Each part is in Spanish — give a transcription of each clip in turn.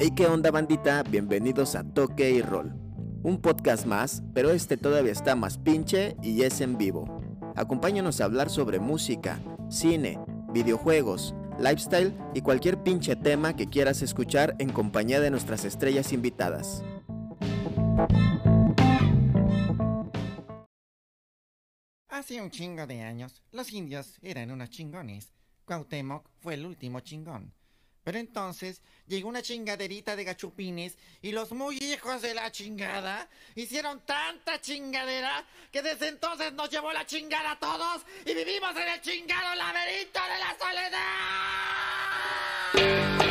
Hey, ¿qué onda bandita? Bienvenidos a Toque y Roll. Un podcast más, pero este todavía está más pinche y es en vivo. Acompáñanos a hablar sobre música, cine, videojuegos, lifestyle y cualquier pinche tema que quieras escuchar en compañía de nuestras estrellas invitadas. Hace un chingo de años, los indios eran unos chingones. Cuauhtémoc fue el último chingón. Pero entonces llegó una chingaderita de gachupines y los muy hijos de la chingada hicieron tanta chingadera que desde entonces nos llevó la chingada a todos y vivimos en el chingado laberinto de la soledad.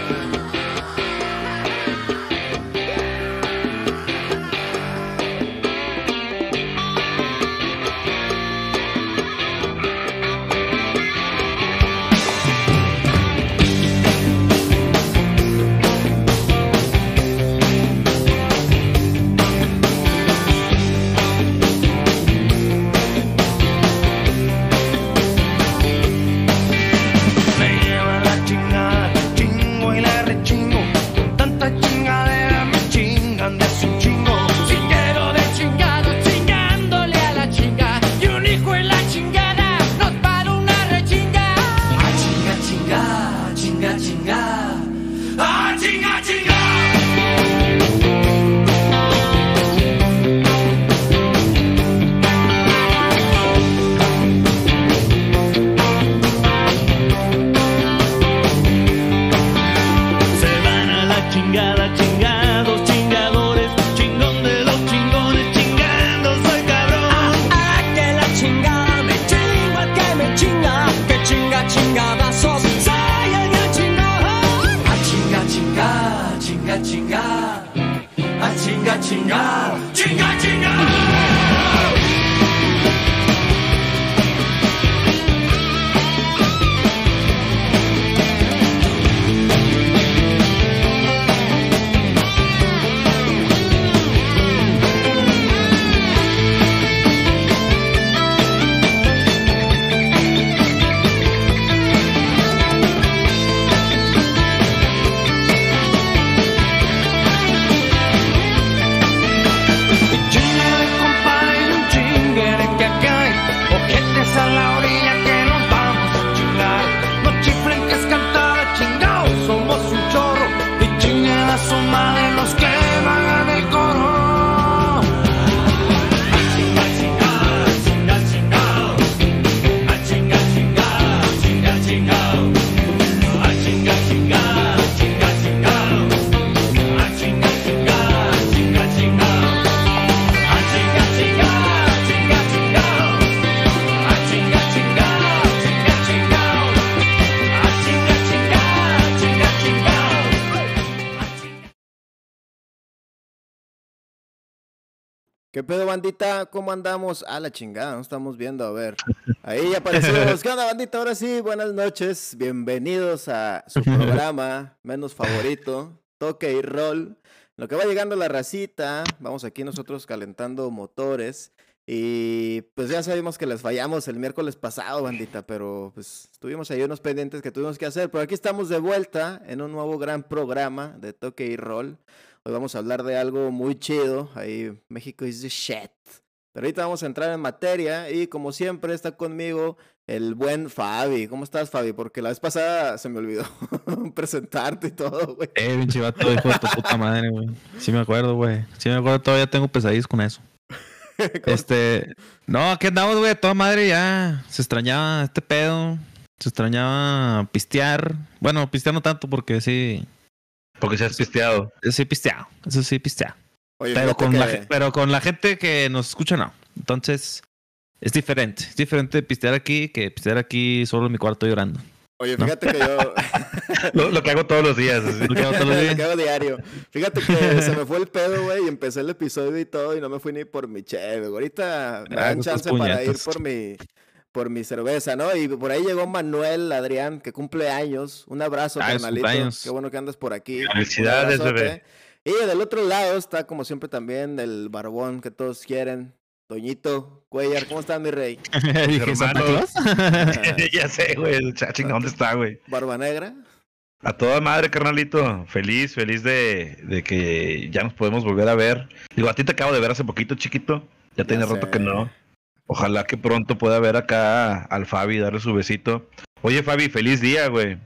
¿Qué pedo bandita? ¿Cómo andamos? A la chingada, nos estamos viendo, a ver. Ahí ya aparecimos. ¿Qué onda bandita? Ahora sí, buenas noches. Bienvenidos a su programa menos favorito, Toque y Roll. Lo que va llegando la racita, vamos aquí nosotros calentando motores. Y pues ya sabemos que les fallamos el miércoles pasado, bandita, pero pues tuvimos ahí unos pendientes que tuvimos que hacer. Pero aquí estamos de vuelta en un nuevo gran programa de Toque y Roll. Hoy vamos a hablar de algo muy chido. Ahí México is the shit. Pero ahorita vamos a entrar en materia y como siempre está conmigo el buen Fabi. ¿Cómo estás, Fabi? Porque la vez pasada se me olvidó presentarte y todo, güey. Eh, pinche vato, hijo de tu puta madre, güey. Sí me acuerdo, güey. Sí me acuerdo, todavía tengo pesadillas con eso. Este, no, aquí andamos, güey, toda madre ya. Se extrañaba este pedo. Se extrañaba pistear. Bueno, pistear no tanto porque sí, Porque se has pisteado. sí pisteado. Eso sí pisteado. Oye, Pero con, que- la, pero con la gente que nos escucha, no. Entonces, es diferente. Es diferente pistear aquí que pistear aquí solo en mi cuarto llorando. Oye, fíjate que yo... Lo, lo que hago todos los días. Lo que hago todos los Lo días. que hago diario. Fíjate que se me fue el pedo, güey, y empecé el episodio y todo, y no me fui ni por mi cheve. güey. Ahorita me Ah, dan tus chance para ir por mi, por mi cerveza, ¿no? Y por ahí llegó Manuel Adrián, que cumple años. Un abrazo, Ah, carnalito. Qué bueno que andas por aquí. Felicidades, bebé. Y del otro lado está, como siempre, también el barbón que todos quieren. Toñito, Cuellar, ¿cómo estás, mi rey? Dije, ¿Santa Hermanos. Claus? ya sé, güey. el cha- chinga, ¿Dónde está, güey? Barba negra. A toda madre, carnalito. Feliz, feliz de, de que ya nos podemos volver a ver. Digo, a ti te acabo de ver hace poquito, chiquito. Ya tiene Ya rato sé. que no. Ojalá que pronto pueda ver acá al Fabi darle su besito. Oye, Fabi, feliz día, güey.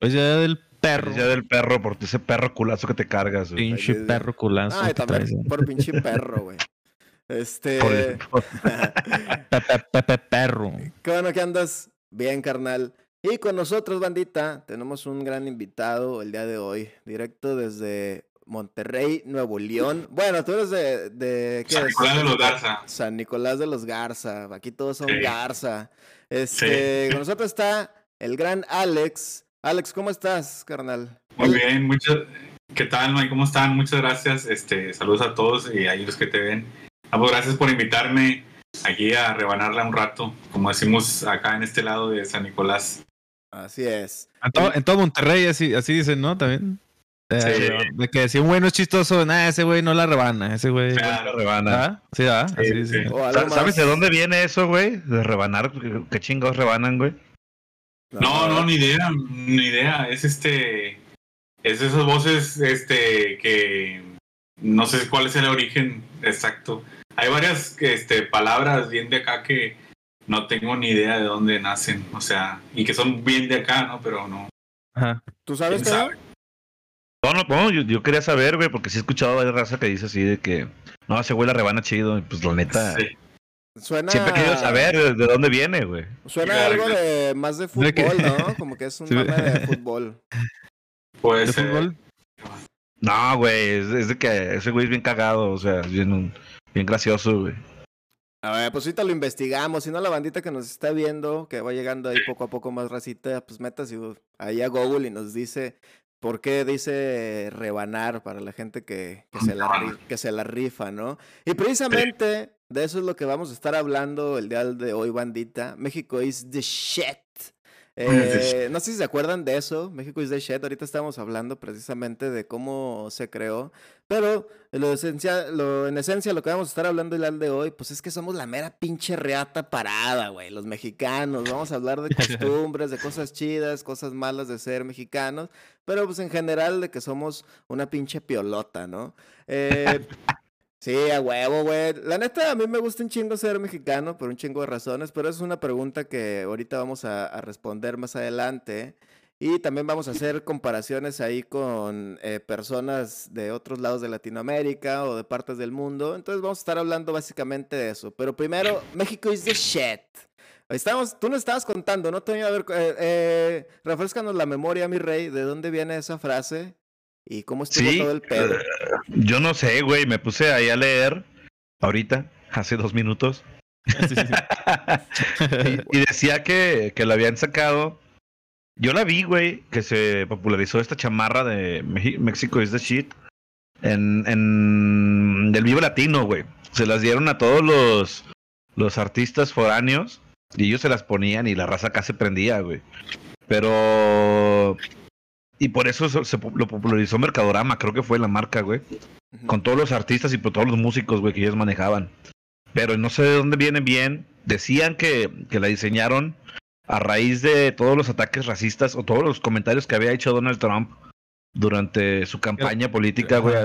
Pues ya del perro. Feliz día del perro por ese perro culazo que te cargas, güey. Pinche Feliz- perro culazo. Ay, traes, también eh. por pinche perro, güey. Este. Por el- por- Pepe, Pepe perro. Qué bueno que andas bien, carnal. Y con nosotros, bandita, tenemos un gran invitado el día de hoy, directo desde Monterrey, Nuevo León. Bueno, tú eres de... de ¿qué San es? Nicolás de los Garza. San Nicolás de los Garza. Aquí todos son Sí. Garza. Este, Con nosotros está el gran Alex. Alex, ¿cómo estás, carnal? Muy bien, muchas. ¿Qué tal, Mike? ¿Cómo están? Muchas gracias. Este, saludos a todos y a los que te ven. Ambos gracias por invitarme aquí a rebanarla un rato, como decimos acá en este lado de San Nicolás. Así es. En todo, en todo Monterrey así, así dicen, ¿no? También. Eh, Sí. De que si un güey no es chistoso, nada, ese güey no la rebana. Ese güey. Claro. rebana. ¿Ah? Sí, ¿ah? Sí, sí. ¿Sabes más. de dónde viene eso, güey? De rebanar. ¿Qué chingados rebanan, güey? No, no, ni idea, ni idea. Es este, es de esas voces, este, que no sé cuál es el origen exacto. Hay varias, este, palabras bien de acá que no tengo ni idea de dónde nacen, o sea, y que son bien de acá, ¿no? Pero no. Ajá. ¿Tú sabes, sabe? No, no, no, yo, yo quería saber, güey, porque sí he escuchado a raza que dice así de que no, ese güey la rebana chido. y Pues la neta, Sí. Suena... siempre he querido saber de, de dónde viene, güey. Suena Claro, algo de más de fútbol, ¿no? Como que es un Sí. mame de fútbol. Puede ¿De fútbol? No, güey, es, es de que ese güey es bien cagado, o sea, es bien, bien gracioso, güey. A ver, pues ahorita lo investigamos. Si no, la bandita que nos está viendo, que va llegando ahí poco a poco más racita, pues métase ahí a Google y nos dice por qué dice rebanar para la gente que, que, se, la, que se la rifa, ¿no? Y precisamente de eso es lo que vamos a estar hablando el día de hoy, bandita. México is the shit. Eh, no sé si se acuerdan de eso, México is the shit. Ahorita estamos hablando precisamente de cómo se creó, pero lo esencia, lo, en esencia lo que vamos a estar hablando el de hoy, pues es que somos la mera pinche reata parada, güey, los mexicanos. Vamos a hablar de costumbres, de cosas chidas, cosas malas de ser mexicanos, pero pues en general de que somos una pinche piolota, ¿no? Eh, Sí, a huevo, güey. La neta, a mí me gusta un chingo ser mexicano por un chingo de razones, pero es una pregunta que ahorita vamos a, responder más adelante. Y también vamos a hacer comparaciones ahí con eh, personas de otros lados de Latinoamérica o de partes del mundo. Entonces vamos a estar hablando básicamente de eso. Pero primero, México is the shit. Estamos, tú nos estabas contando, ¿no, Toño? A ver, eh, eh, refrescanos la memoria, mi rey, de dónde viene esa frase y cómo estuvo Sí, todo el pedo. eh, yo no sé, güey, me puse ahí a leer ahorita, hace dos minutos, Sí, sí, sí. y, y decía que, que la habían sacado. Yo la vi, güey, que se popularizó esta chamarra de México is the shit en, en del Vivo Latino, güey. Se las dieron a todos los, los artistas foráneos y ellos se las ponían y la raza acá se prendía, güey. Pero... Y por eso se, lo popularizó Mercadorama, creo que fue la marca, güey con todos los artistas y por todos los músicos, güey, que ellos manejaban. Pero no sé de dónde viene bien. Decían que, que la diseñaron a raíz de todos los ataques racistas o todos los comentarios que había hecho Donald Trump durante su campaña política, güey,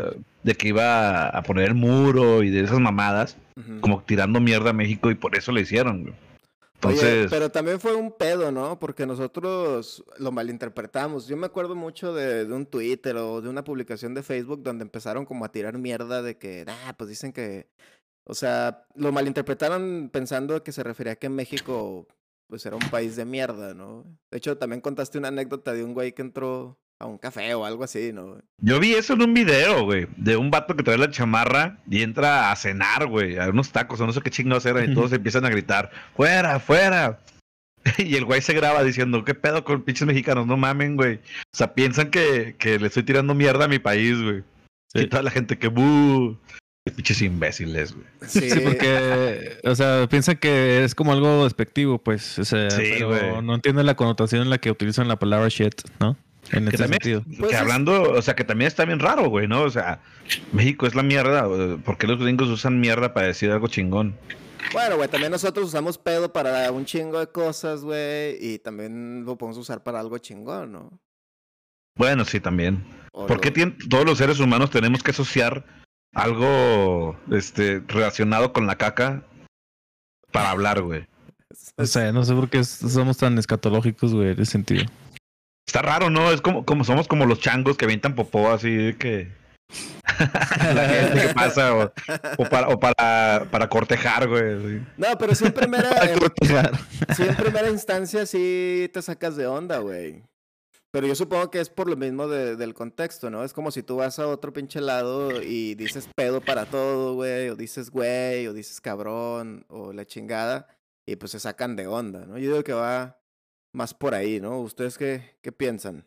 de que iba a poner el muro y de esas mamadas, como tirando mierda a México y por eso le hicieron, güey. Oye, Entonces, pero también fue un pedo, ¿no? Porque nosotros lo malinterpretamos. Yo me acuerdo mucho de, de un Twitter o de una publicación de Facebook donde empezaron como a tirar mierda de que, ah, pues dicen que, o sea, lo malinterpretaron pensando que se refería a que México, pues era un país de mierda, ¿no? De hecho, también contaste una anécdota de un güey que entró a un café o algo así, ¿no? Yo vi eso en un video, güey, de un vato que trae la chamarra y entra a cenar, güey, a unos tacos o no sé qué chingados eran y todos empiezan a gritar, fuera, fuera. Y el güey se graba diciendo, ¿qué pedo con pinches mexicanos? No mamen, güey. O sea, piensan que, que le estoy tirando mierda a mi país, güey. Sí. Y toda la gente que, buh. Pinches imbéciles, güey. Sí, Sí, porque, o sea, piensan que es como algo despectivo, pues, o sea, Sí, pero güey. no entienden la connotación en la que utilizan la palabra shit, ¿no? En Que ese también, sentido. Pues que es- hablando, o sea, que también está bien raro, güey, ¿no? O sea, México es la mierda. ¿Por qué los gringos usan mierda para decir algo chingón? Bueno, güey, también nosotros usamos pedo para un chingo de cosas, güey, y también lo podemos usar para algo chingón, ¿no? Bueno, sí, también. O ¿Por qué lo- todos los seres humanos tenemos que asociar algo este, relacionado con la caca para hablar, güey? O sea, no sé por qué somos tan escatológicos, güey, en ese sentido. Está raro, ¿no? Es como, como somos como los changos que avientan popó así de que. la gente que pasa, o, o para, o para, para cortejar, güey. así. No, pero sí en primera, sí en primera instancia sí te sacas de onda, güey. Pero yo supongo que es por lo mismo de- del contexto, ¿no? Es como si tú vas a otro pinche lado y dices pedo para todo, güey, o dices güey, o dices cabrón, o la chingada, y pues se sacan de onda, ¿no? Yo digo que va más por ahí, ¿no? ¿Ustedes qué, qué piensan?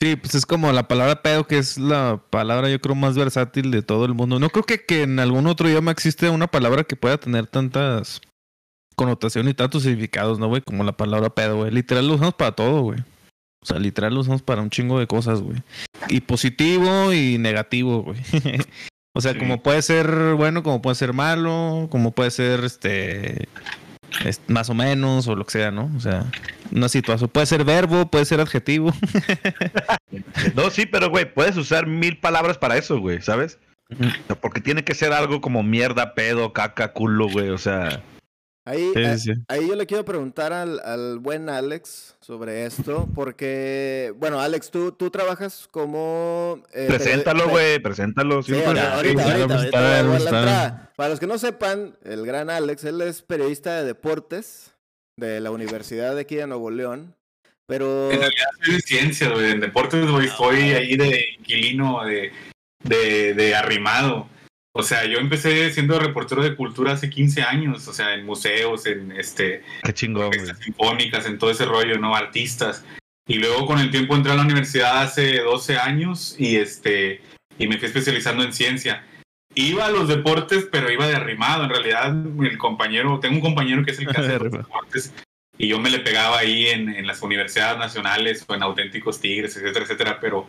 Sí, pues es como la palabra pedo, que es la palabra yo creo más versátil de todo el mundo. No creo que, que en algún otro idioma existe una palabra que pueda tener tantas connotaciones y tantos significados, ¿no, güey? Como la palabra pedo, güey. Literal lo usamos para todo, güey. O sea, literal lo usamos para un chingo de cosas, güey. Y positivo y negativo, güey. o sea, Sí. como puede ser bueno, como puede ser malo, como puede ser este es- más o menos o lo que sea, ¿no? O sea, una situación puede ser verbo, puede ser adjetivo. No, sí, pero, güey, puedes usar mil palabras para eso, güey, ¿sabes? Ujú. O sea, Porque tiene que ser algo como mierda, pedo, caca, culo, güey. O sea, Ahí, Sí, sí, ahí yo le quiero preguntar al, al buen Alex sobre esto, porque, bueno, Alex, tú, tú trabajas como... eh, preséntalo, güey, preséntalo. Sí, ahorita, ahorita, ahorita. Para los que no sepan, el gran Alex, él es periodista de deportes de la Universidad de aquí de Nuevo León, pero... En realidad soy de ciencias, güey. En deportes, güey, estoy ahí de inquilino, de, de, de arrimado. O sea, yo empecé siendo reportero de cultura hace 15 años, o sea, en museos, en este, Qué chingón, sinfónicas, en todo ese rollo, ¿no? Artistas. Y luego con el tiempo entré a la universidad hace 12 años y este y me fui especializando en ciencia. Iba a los deportes, pero iba de arrimado. En realidad, el compañero, tengo un compañero que es el que hace los Arrimado. deportes y yo me le pegaba ahí en, en las universidades nacionales o en auténticos tigres, etcétera, etcétera, pero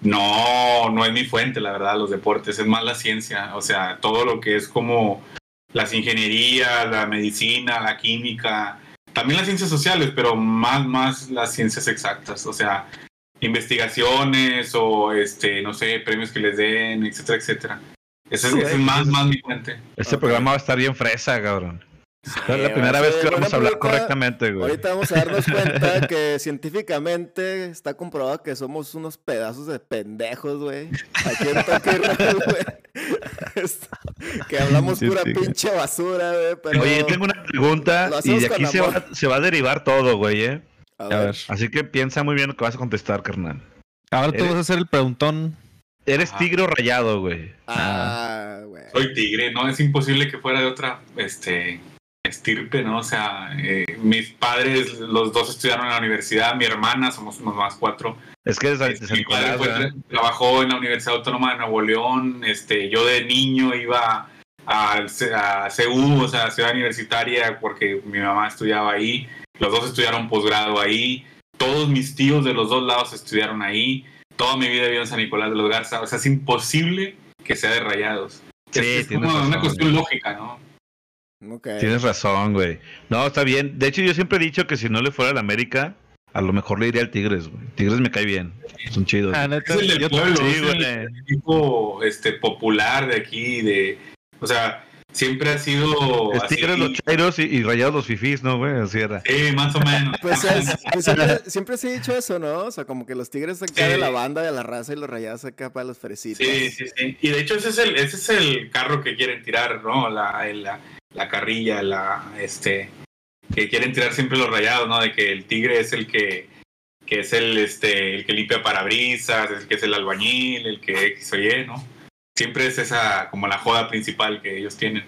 no, no es mi fuente, la verdad, los deportes, es más la ciencia, o sea, todo lo que es como las ingenierías, la medicina, la química, también las ciencias sociales, pero más, más las ciencias exactas, o sea, investigaciones o, este, no sé, premios que les den, etcétera, etcétera. Ese es, ese es más, más mi fuente. Este programa va a estar bien fresa, cabrón. Es la primera vez que vamos a hablar correctamente, güey. Ahorita vamos a darnos cuenta que científicamente está comprobado que somos unos pedazos de pendejos, güey. Aquí en Roll, güey. Esto- Que hablamos Sí, pura sí, pinche basura, güey. Pero... Oye, tengo una pregunta y de aquí se va, se va a derivar todo, güey, ¿eh? A A ver. ver. Así que piensa muy bien lo que vas a contestar, carnal. Ahora tú vas a hacer el preguntón. Eres Ajá. tigre o rayado, güey. Ah, güey. Soy tigre, ¿no? Es imposible que fuera de otra este, estirpe, ¿no? O sea, eh, mis padres, los dos estudiaron en la universidad, mi hermana, somos unos más cuatro. Es que eres de Este, mi padre trabajó en la Universidad Autónoma de Nuevo León. Este, yo de niño iba C- a CU, o sea, Ciudad Universitaria, porque mi mamá estudiaba ahí. Los dos estudiaron posgrado ahí. Todos mis tíos de los dos lados estudiaron ahí. Toda mi vida vivido en San Nicolás de los Garza. O sea, es imposible que sea de rayados. Sí, es, es como una razón, cuestión lógica, ¿no? Tienes razón, güey. No, está bien. De hecho, yo siempre he dicho que si no le fuera al América, a lo mejor le iría al Tigres, güey. Tigres me cae bien. Son chidos. Ah, neta, Es el del pueblo, sí, es el equipo este, popular de aquí, de, o sea, siempre ha sido Es así, Tigres los chairos y, y rayados los fifís, ¿no, güey? Así era. sí, más o menos. Pues es- pues siempre, siempre se ha dicho eso, ¿no? O sea, como que los tigres acá Sí. de la banda, de la raza y los rayados acá para los fresitas. Sí, sí, sí. Y de hecho ese es el, ese es el carro que quieren tirar, ¿no? La, el- la, la carrilla, la, este, que quieren tirar siempre los rayados, ¿no? De que el tigre es el que, que es el, este, el que limpia parabrisas, el que es el albañil, el que X o Y, ¿no? Siempre es esa como la joda principal que ellos tienen.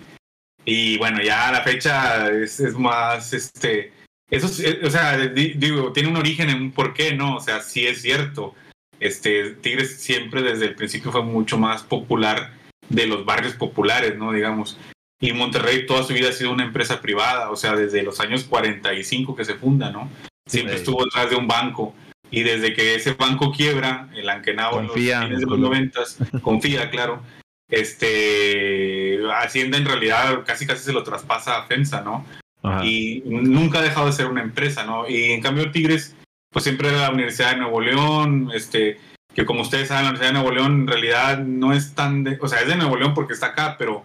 Y bueno, ya la fecha es, es más, este, eso, es- eh, o sea, di- digo, tiene un origen en un porqué, ¿no? O sea, sí es cierto. Este, Tigres siempre desde el principio fue mucho más popular de los barrios populares, ¿no? Digamos. Y Monterrey toda su vida ha sido una empresa privada, o sea, desde los años 45 que se funda, ¿no? Siempre Sí. estuvo detrás de un banco. Y desde que ese banco quiebra, el Ankenao, en los Confía. de los noventas, confía, claro. Este, Hacienda en realidad casi casi se lo traspasa a FEMSA, ¿no? Ajá. y nunca ha dejado de ser una empresa, ¿no? Y en cambio Tigres pues siempre era la Universidad de Nuevo León, este, que como ustedes saben, la Universidad de Nuevo León en realidad no es tan, de, o sea, es de Nuevo León porque está acá, pero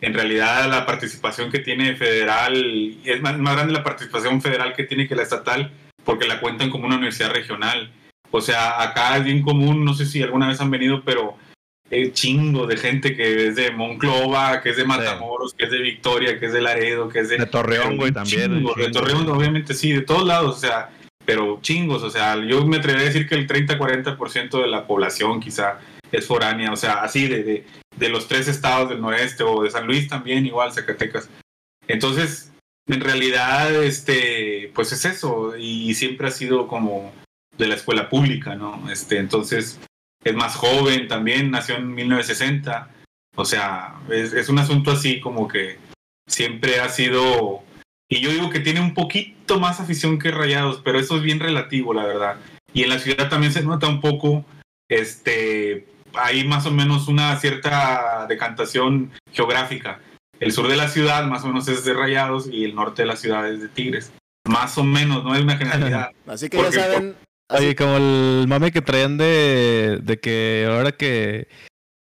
en realidad la participación que tiene federal, es más, más grande la participación federal que tiene que la estatal, porque la cuentan como una universidad regional. O sea, acá es bien común, no sé si alguna vez han venido, pero eh, chingo de gente que es de Monclova, que es de Matamoros, que es de Victoria, que es de Laredo, que es de... De Torreón, güey, también. Chingo, de Torreón, obviamente, sí, de todos lados, o sea, pero chingos, o sea, yo me atrevería a decir que el 30-40% de la población quizá es foránea, o sea, así de, de, de los tres estados del noreste o de San Luis también, igual, Zacatecas. Entonces, en realidad, este, pues es eso, y siempre ha sido como de la escuela pública, ¿no? Este, entonces, es más joven también, nació en 1960, o sea, es, es un asunto así como que siempre ha sido, y yo digo que tiene un poquito más afición que Rayados, pero eso es bien relativo, la verdad. Y en la ciudad también se nota un poco, este, hay más o menos una cierta decantación geográfica. El sur de la ciudad más o menos es de Rayados y el norte de la ciudad es de Tigres. Más o menos, no es una generalidad. Así que Porque- ya saben. así- Oye, como el mame que traían de, de que ahora que,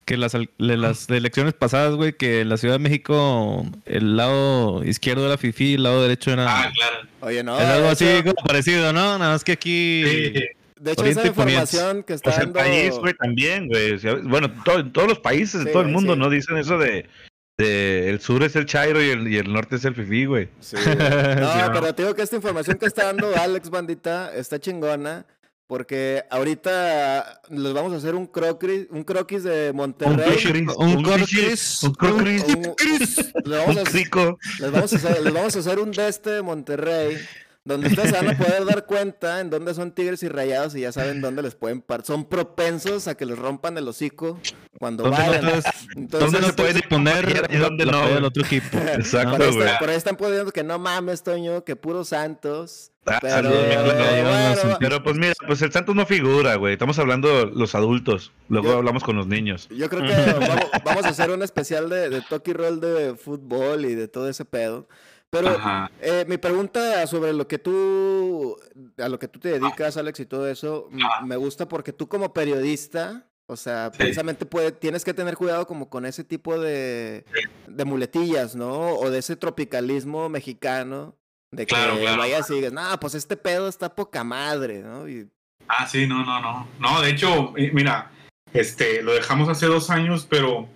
que las, al- de las elecciones pasadas, güey, que en la Ciudad de México el lado izquierdo era Fifi y el lado derecho era... Ah, claro. Oye, no. es algo así como parecido, ¿no? Nada más que aquí... Sí. De hecho, Oriente esa información que está Pues el dando. país, güey, también, güey. Bueno, to- en todos los países, Sí, de todo el mundo, sí. ¿no? Dicen eso de, de el sur es el Chairo y el, y el norte es el Fifi, güey. Sí, güey. No, Sí, ¿no? pero te digo que esta información que está dando Alex Bandita está chingona. Porque ahorita les vamos a hacer un croquis, un croquis de Monterrey. croquis, un un croquis, un croquis, Un- le vamos a- un crico. les, vamos a hacer, les vamos a hacer un de este de Monterrey. Donde ustedes se van a poder dar cuenta en dónde son tigres y rayados y ya saben dónde les pueden par. Son propensos a que les rompan el hocico cuando ¿Dónde no vayan. puedes, Entonces, dónde no puedes poner y dónde no, güey? otro equipo? Exacto, por, ahí güey. están, por ahí están poniendo que no mames, Toño, que puros santos. Ah, Pero, bueno, bueno, pues mira, pues el Santos no figura, güey. Estamos hablando los adultos. Luego Yo- hablamos con los niños. Yo creo que vamos, vamos a hacer un especial de, de Toki Roll de fútbol y de todo ese pedo. Pero eh, mi pregunta sobre lo que tú, a lo que tú te dedicas, Alex, y todo eso, me gusta porque tú como periodista, o sea, Sí. precisamente puede, tienes que tener cuidado como con ese tipo de, de muletillas, ¿no? O de ese tropicalismo mexicano, de que Claro, claro. vayas y digas, no, pues este pedo está poca madre, ¿no? Y, Ah, sí, no, no, no. No, de hecho, eh, mira, este, lo dejamos hace dos años, pero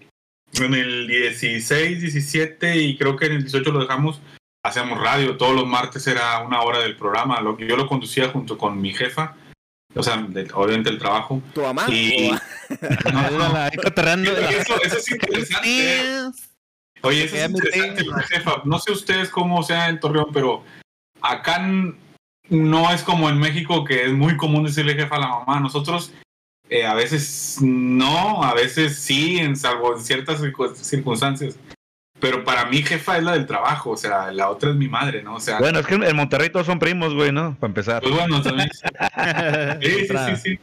en el 16, 17 y creo que en el 18 lo dejamos, hacíamos radio. Todos los martes era una hora del programa. Lo que yo lo conducía junto con mi jefa, o sea, de- obviamente el trabajo. ¿Tu mamá? Y- No, no, eso, eso es interesante. Oye, eso es interesante, jefa. No sé ustedes cómo sea en Torreón, pero acá no es como en México, que es muy común decirle jefa a la mamá. Nosotros eh, a veces no, a veces sí, en salvo en ciertas circu- circunstancias. Pero para mí jefa es la del trabajo, o sea, la otra es mi madre, ¿no? O sea, Bueno, es que en Monterrey todos son primos, güey, ¿no? Para empezar. pues bueno, también. Sí, sí, sí, sí.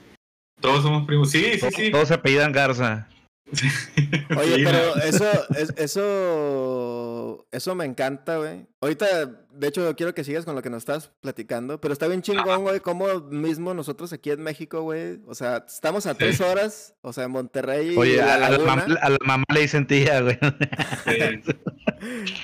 Todos somos primos. Sí, sí, sí. todos se apellidan Garza. Oye, pero eso, es- eso, eso me encanta, güey. Ahorita, de hecho, quiero que sigas con lo que nos estás platicando, pero está bien chingón, güey, como mismo nosotros aquí en México, güey, o sea, estamos a tres horas, o sea, en Monterrey Oye, La a, la Laguna. mam- a la mamá le dicen tía, güey.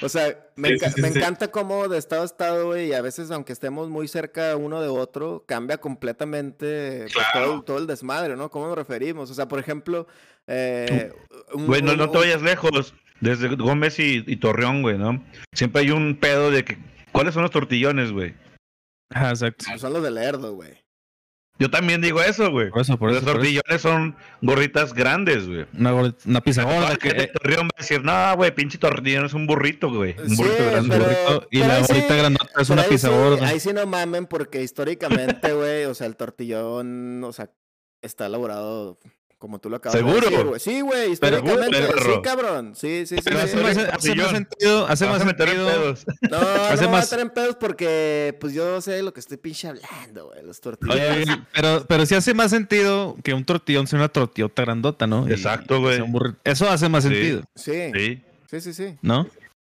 O sea, me, enca- encanta cómo de estado a estado, güey, y a veces, aunque estemos muy cerca uno de otro, cambia completamente pues, Claro. todo, el- todo el desmadre, ¿no? ¿Cómo nos referimos? O sea, por ejemplo, eh, un- Güey, no, un- no te un- vayas lejos. Desde Gómez y, y Torreón, güey, ¿no? Siempre hay un pedo de que. ¿Cuáles son los tortillones, güey? Ah, exacto. Son los de Lerdo, güey. Yo también digo eso, güey. Por eso, por Los eso. por eso. tortillones son gorritas grandes, güey. Una, una pizza gorda que, Torreón va a decir, no, güey, pinche tortillón es un burrito, güey. Un Sí, burrito grande. pero- burrito, y pero la ahí sí- gorrita grandota es una pizza sí- gorda. Ahí sí no mamen porque históricamente, güey, o sea, el tortillón, o sea, está elaborado como tú lo acabas ¿Seguro? de decir, güey. Sí, güey, históricamente, perro. sí, cabrón. Sí, sí, sí. Pero hace más, hace más sentido, hace más sentido. pedos. No, hace no me voy a más- meter en pedos porque, pues, yo sé lo que estoy pinche hablando, güey, los tortillones. Oye, pero, pero sí hace más sentido que un tortillón sea una tortillota grandota, ¿no? Exacto, güey. Eso hace más Sí. sentido, Sí, Sí. sí, sí, sí. ¿no?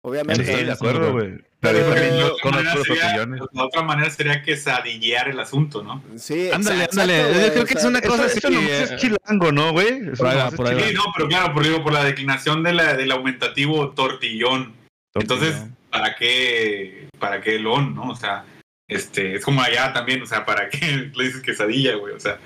Obviamente. Sí, de acuerdo, güey. Pero-. La otra manera sería quesadillear el asunto, ¿no? Sí, Ándale, exacto, ándale. güey, Yo creo o que es una cosa así. es chilango, ¿no, güey? Por. Sí, no, pero claro, por, digo, por la declinación de la, del aumentativo tortillón. Entonces. ¿para qué, para qué el on, no? O sea, este, es como allá también, o sea, ¿para qué le dices quesadilla, güey? O sea,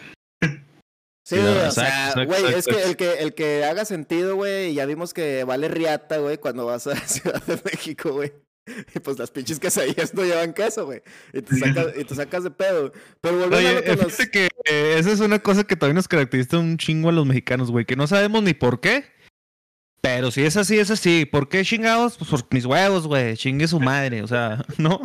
Sí, no, o exacto, sea, güey, es que el que el que haga sentido, güey, ya vimos que vale riata, güey, cuando vas a Ciudad de México, güey. Y pues las pinches quesadillas no llevan queso, güey. Y te sacas, y te sacas de pedo. Pero volviendo a Oye, lo que nos... fíjate que eh, esa es una cosa que también nos caracteriza un chingo a los mexicanos, güey, que no sabemos ni por qué. Pero si es así, es así. ¿Por qué chingados? Pues por mis huevos, güey. Chingue su madre. O sea, ¿no?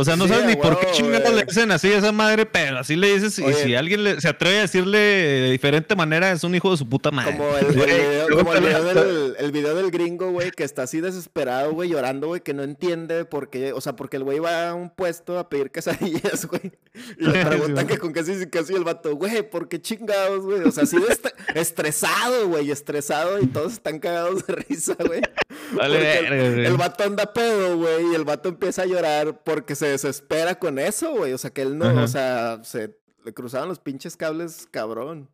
O sea, no Sí, sabes ni por qué chingados le dicen así a esa madre, pero así le dices. Oye. y si alguien le- se atreve a decirle de diferente manera, es un hijo de su puta madre. Como el, video, como el video del, el video del gringo, güey, que está así desesperado, güey, llorando, güey, que no entiende por qué, o sea, porque el güey va a un puesto a pedir quesadillas, güey, y le preguntan Sí, que con qué sí, casi el vato, güey, ¿por qué chingados, güey? O sea, así de est- estresado, güey, estresado, y todos están cagados de risa, güey. Vale, el- el vato anda pedo, güey, y el vato empieza a llorar porque se desespera con eso, güey, o sea, que él no, Ajá. o sea, se le cruzaban los pinches cables, cabrón.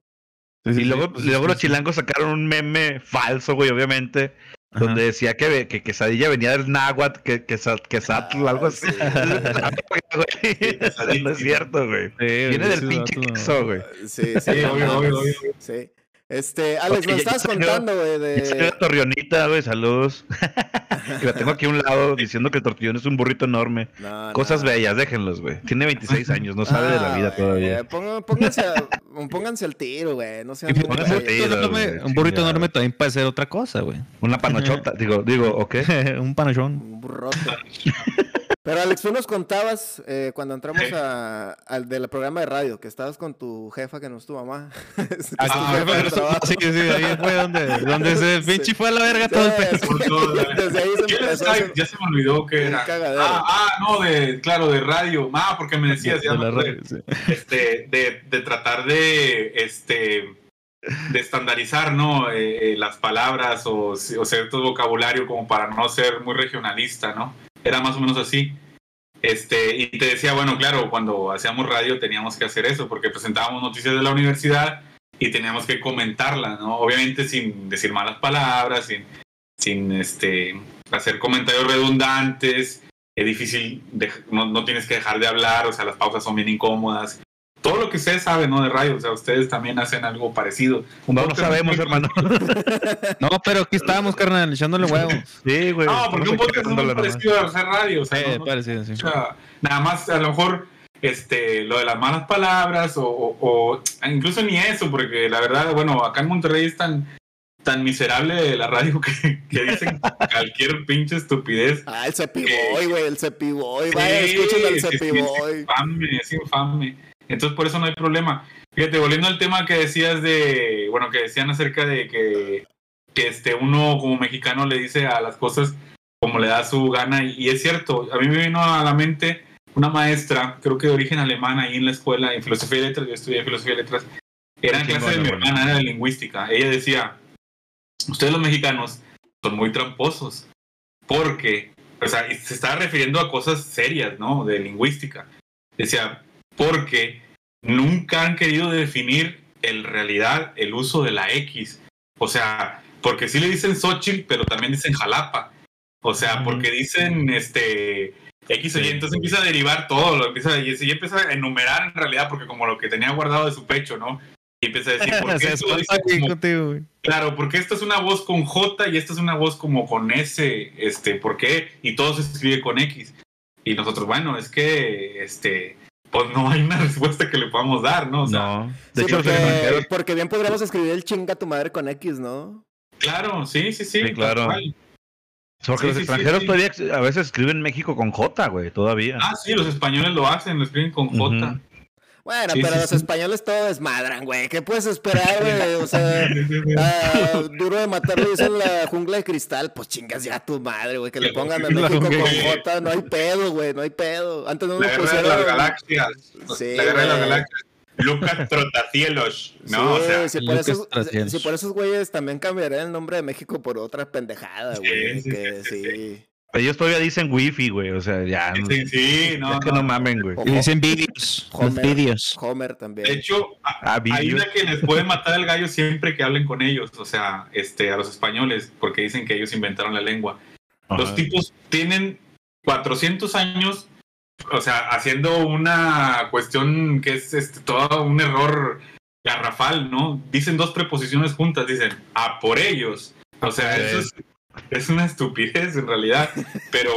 Sí, sí, Y sí, luego, pues, luego sí, los sí. chilangos sacaron un meme falso, güey, obviamente, Ajá. donde decía que, que quesadilla venía del náhuatl, que, que, quesatl, Ah, algo así. sí. No es cierto, güey. Sí, Viene del sí, pinche queso, güey. Sí, sí, Sí, obvio, obvio, obvio. Sí. Este, Alex, Oye, nos ya estabas salió- contando, güey, salió de... la torreonita, güey, saludos. y la tengo aquí a un lado diciendo que el tortillón es un burrito enorme. No, Cosas no. bellas, déjenlos, güey. Tiene 26 años, no sabe de la Ah, vida güey, todavía. pónganse, a- pónganse al tiro, güey. No sean güeyes. al burrito tiro, enorme, un burrito chingado. enorme también puede ser otra cosa, güey. Una panochota, digo, digo, ¿ok? un panochón. Un burrote. Pero Alex, tú nos contabas eh, cuando entramos Sí. a- al del programa de radio, que estabas con tu jefa, que no es tu mamá. Ah, jefa. Sí, sí, ahí fue donde, donde se Sí. pinche fue a la verga todo el pedo. Ya se me olvidó que era. Ah, ah, no, de, claro, de radio. Ah, porque me decías, ya De la radio, este, de, de tratar de, este, de estandarizar, ¿no? Eh, eh, las palabras o, o cierto vocabulario como para no ser muy regionalista, ¿no? Era más o menos así. Este, y te decía, bueno, claro, cuando hacíamos radio teníamos que hacer eso, porque presentábamos noticias de la universidad y teníamos que comentarlas, ¿no? Obviamente sin decir malas palabras, sin, sin este, hacer comentarios redundantes, es difícil, de- no, no tienes que dejar de hablar, o sea, las pausas son bien incómodas. Todo lo que ustedes saben, ¿no? De radio, o sea, ustedes también hacen algo parecido. Un No lo podcast sabemos, hermano. No, pero aquí estábamos, carnal, echándole huevos. Sí, güey. No, porque un podcast es muy parecido a hacer radio, o sea, Sí, no- no- parecido, sí. o sea, nada más a lo mejor este lo de las malas palabras o, o- o incluso ni eso porque la verdad bueno acá en Monterrey es tan tan miserable la radio que, que dicen cualquier pinche estupidez Ah, el Cepiboy, güey, el Cepiboy. Vaya, Sí, escuchen al sí, Es Cepiboy. infame, es infame. Entonces, por eso no hay problema. Fíjate, volviendo al tema que decías de, bueno, que decían acerca de que, que este, uno como mexicano le dice a las cosas como le da su gana, y, es cierto, a mí me vino a la mente una maestra, creo que de origen alemán, ahí en la escuela, en filosofía y letras, yo estudié filosofía y letras, era en clase de mi hermana, era de lingüística. Ella decía, ustedes los mexicanos son muy tramposos, porque, o sea, y se estaba refiriendo a cosas serias, ¿no? De lingüística. Decía, porque nunca han querido definir en realidad el uso de la X. O sea, porque sí le dicen Xochitl, pero también dicen Jalapa. O sea, porque dicen este X o Y, entonces empieza a derivar todo, lo empieza, y y empieza a enumerar en realidad, porque como lo que tenía guardado de su pecho, ¿no? Y empieza a decir, ¿por qué esto como. Claro, porque esta es una voz con J y esta es una voz como con S, este, ¿por qué? Y todo se escribe con X. Y nosotros, bueno, es que, este, pues no hay una respuesta que le podamos dar, ¿no? O sea, No. De Sí, hecho, los porque, extranjeros. porque bien podríamos escribir el chinga tu madre con X, ¿no? claro, sí, sí, sí. Sí, claro. cual. Porque Sí, los sí, extranjeros sí, sí. todavía a veces escriben México con J, güey, todavía. Ah, sí, los españoles lo hacen, lo escriben con J. Bueno, Sí, pero sí, los sí. españoles todo desmadran, güey. ¿Qué puedes esperar, güey? O sea, ah, duro de matarlo dicen la jungla de cristal. Pues chingas ya tu madre, güey. Que le pongan a La México con de- J. No hay pedo, güey. No hay pedo. Antes no La nos guerra de las pusieron. galaxias. Sí, la guerra de las galaxias. Lucas Trotacielos, ¿no? Sí, o sea, si, por Lucas esos, si por esos güeyes también cambiaré el nombre de México por otra pendejada, Sí, güey. sí, que sí, sí, sí. Ellos todavía dicen wifi, güey. O sea, ya. Sí, sí, no, ya que no. no mamen, güey. Y dicen vídeos. Los Homer. vídeos. Homer también. De hecho, a- Ah, hay una que les puede matar el gallo siempre que hablen con ellos, o sea, este, a los españoles, porque dicen que ellos inventaron la lengua. Los tipos tienen 400 años, o sea, haciendo una cuestión que es este, todo un error garrafal, ¿no? Dicen dos preposiciones juntas, dicen, a por ellos. O sea, eso es, es una estupidez en realidad, pero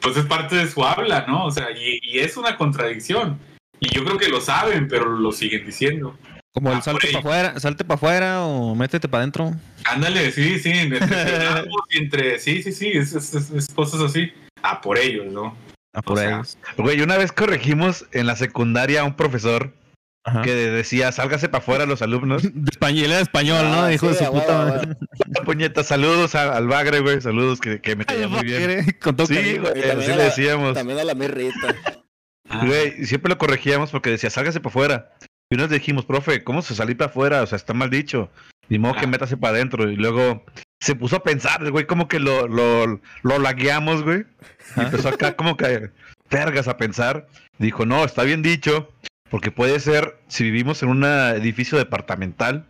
pues es parte de su habla, ¿no? O sea, y, y es una contradicción. Y yo creo que lo saben, pero lo siguen diciendo. Como el Ah, salte por para afuera, salte para afuera o métete para adentro. Ándale, sí, sí, entre, entre sí, sí, sí, es, es- es- es cosas así. A por ellos, ¿no? A por O sea, ellos. Güey, una vez corregimos en la secundaria a un profesor Ajá. que decía, sálgase para afuera los alumnos. De español, de español, ¿no? Ah, Hijo de su puta madre. huevo. Puñeta, saludos a- al bagre, güey. Saludos que, que me caía muy bien. Con todo Sí, cariño. güey, así le decíamos. También a la mirrita. ah, Güey, y siempre lo corregíamos porque decía, sálgase para afuera. Y nos dijimos, profe, ¿cómo se salir para afuera? O sea, está mal dicho. Ni modo que Ah. métase para adentro. Y luego se puso a pensar, güey, como que lo, lo, lo lagueamos, güey. Y empezó acá como que vergas a pensar. Dijo, no, está bien dicho. Porque puede ser, si vivimos en un edificio departamental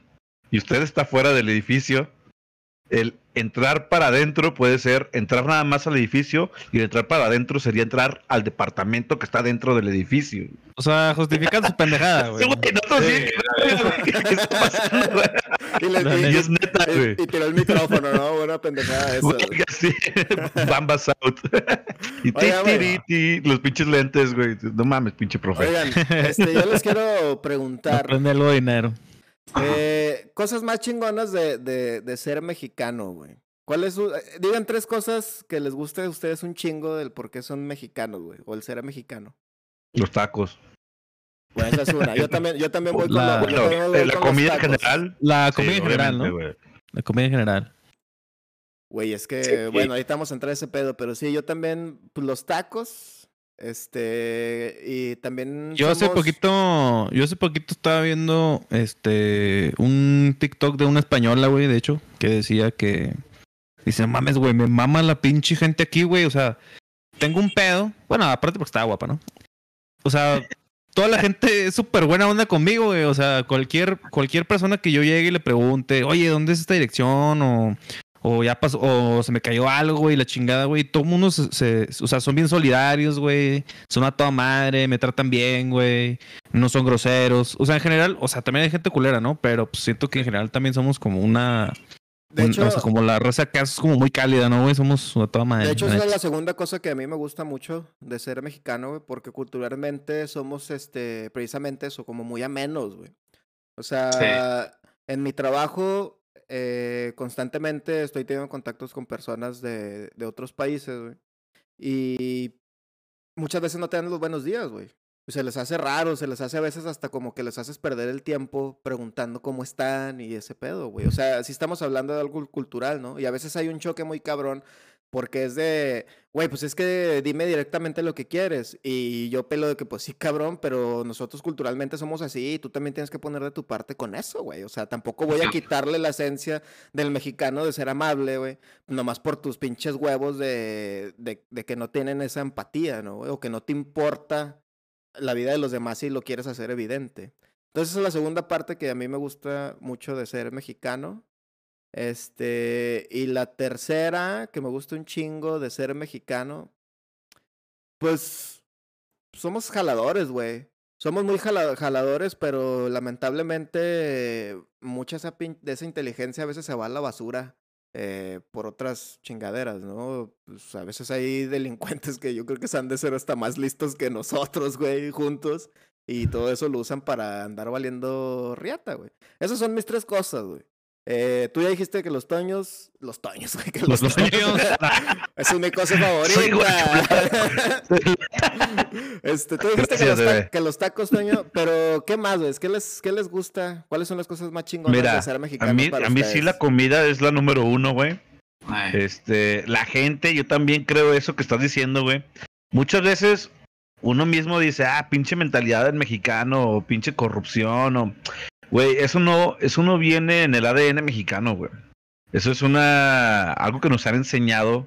y usted está fuera del edificio, el entrar para adentro puede ser entrar nada más al edificio y el entrar para adentro sería entrar al departamento que está dentro del edificio. O sea, justifican su pendejada, güey. Sí, güey, no, no, sí, Sí, ¿qué está pasando, güey? Y, es neta, güey. y tiró el micrófono, ¿no? Buena pendejada esa. Así, Bambas out. y ti, los pinches lentes, güey. No mames, pinche profe. Oigan, este, yo les quiero preguntar. Aprende algo de dinero. Eh, cosas más chingonas de, de, de ser mexicano, güey. ¿Cuáles? su- eh, Digan tres cosas que les guste a ustedes un chingo del por qué son mexicanos, güey. O el ser mexicano. Los tacos. Bueno, esa es una. Yo también, yo también voy con La- la, Bueno, voy eh, la con los comida en general. La sí, comida en general, ¿no? güey. La comida en general. Güey, es que, Sí. bueno, ahorita vamos a entrar a ese pedo, pero sí, yo también, pues, los tacos, este, y también Yo hace poquito, yo hace poquito estaba viendo este un TikTok de una española, güey, de hecho, que decía que dice, "No mames, güey, me mama la pinche gente aquí, güey, o sea, tengo un pedo, bueno, aparte porque estaba guapa, ¿no? O sea, toda la gente es súper buena onda conmigo, güey, o sea, cualquier cualquier persona que yo llegue y le pregunte, "Oye, ¿dónde es esta dirección?" o o ya pasó, o se me cayó algo, güey, la chingada, güey. Todo el mundo se, se- o sea, son bien solidarios, güey. Son a toda madre, me tratan bien, güey. No son groseros. O sea, en general, o sea, también hay gente culera, ¿no? Pero pues, siento que en general también somos como una. De un- hecho, o sea, como la raza acá es como muy cálida, ¿no, güey? Somos a toda madre. de hecho esa es la segunda cosa que a mí me gusta mucho de ser mexicano, güey, porque culturalmente somos, este, precisamente eso, como muy amenos, güey. O sea, en mi trabajo, eh, constantemente estoy teniendo contactos con personas de, de otros países. Y muchas veces no te dan los buenos días, güey. Se les hace raro, se les hace a veces hasta como que les haces perder el tiempo preguntando cómo están y ese pedo, güey. O sea, sí estamos hablando de algo cultural, ¿no? Y a veces hay un choque muy cabrón porque es de, güey, pues es que dime directamente lo que quieres. Y yo pelo de que, pues sí, cabrón, pero nosotros culturalmente somos así y tú también tienes que poner de tu parte con eso, güey. O sea, tampoco voy a quitarle la esencia del mexicano de ser amable, güey, nomás por tus pinches huevos de, de, de que no tienen esa empatía, ¿no? O que no te importa la vida de los demás si lo quieres hacer evidente. Entonces, esa es la segunda parte que a mí me gusta mucho de ser mexicano. Este, y la tercera, que me gusta un chingo de ser mexicano, pues somos jaladores, güey. Somos muy jala- jaladores, pero lamentablemente mucha esa de esa inteligencia a veces se va a la basura eh, por otras chingaderas, ¿no? Pues a veces hay delincuentes que yo creo que se han de ser hasta más listos que nosotros, güey, juntos. Y todo eso lo usan para andar valiendo riata, güey. Esas son mis tres cosas, güey. Eh, tú ya dijiste que los toños, los toños, güey, que los, Los toños. toños. es mi cosa Soy favorita. este, tú dijiste que, Gracias, los bebé. que los tacos, Toño, pero ¿qué más, güey? ¿Qué les, ¿Qué les gusta? ¿Cuáles son las cosas más chingonas Mira, de ser mexicano a mí, para a mí sí la comida es la número uno, güey. Este, la gente, yo también creo eso que estás diciendo, güey. Muchas veces uno mismo dice, ah, pinche mentalidad del mexicano, o pinche corrupción, o. Güey, eso no, eso no viene en el ADN mexicano, güey. Eso es una. algo que nos han enseñado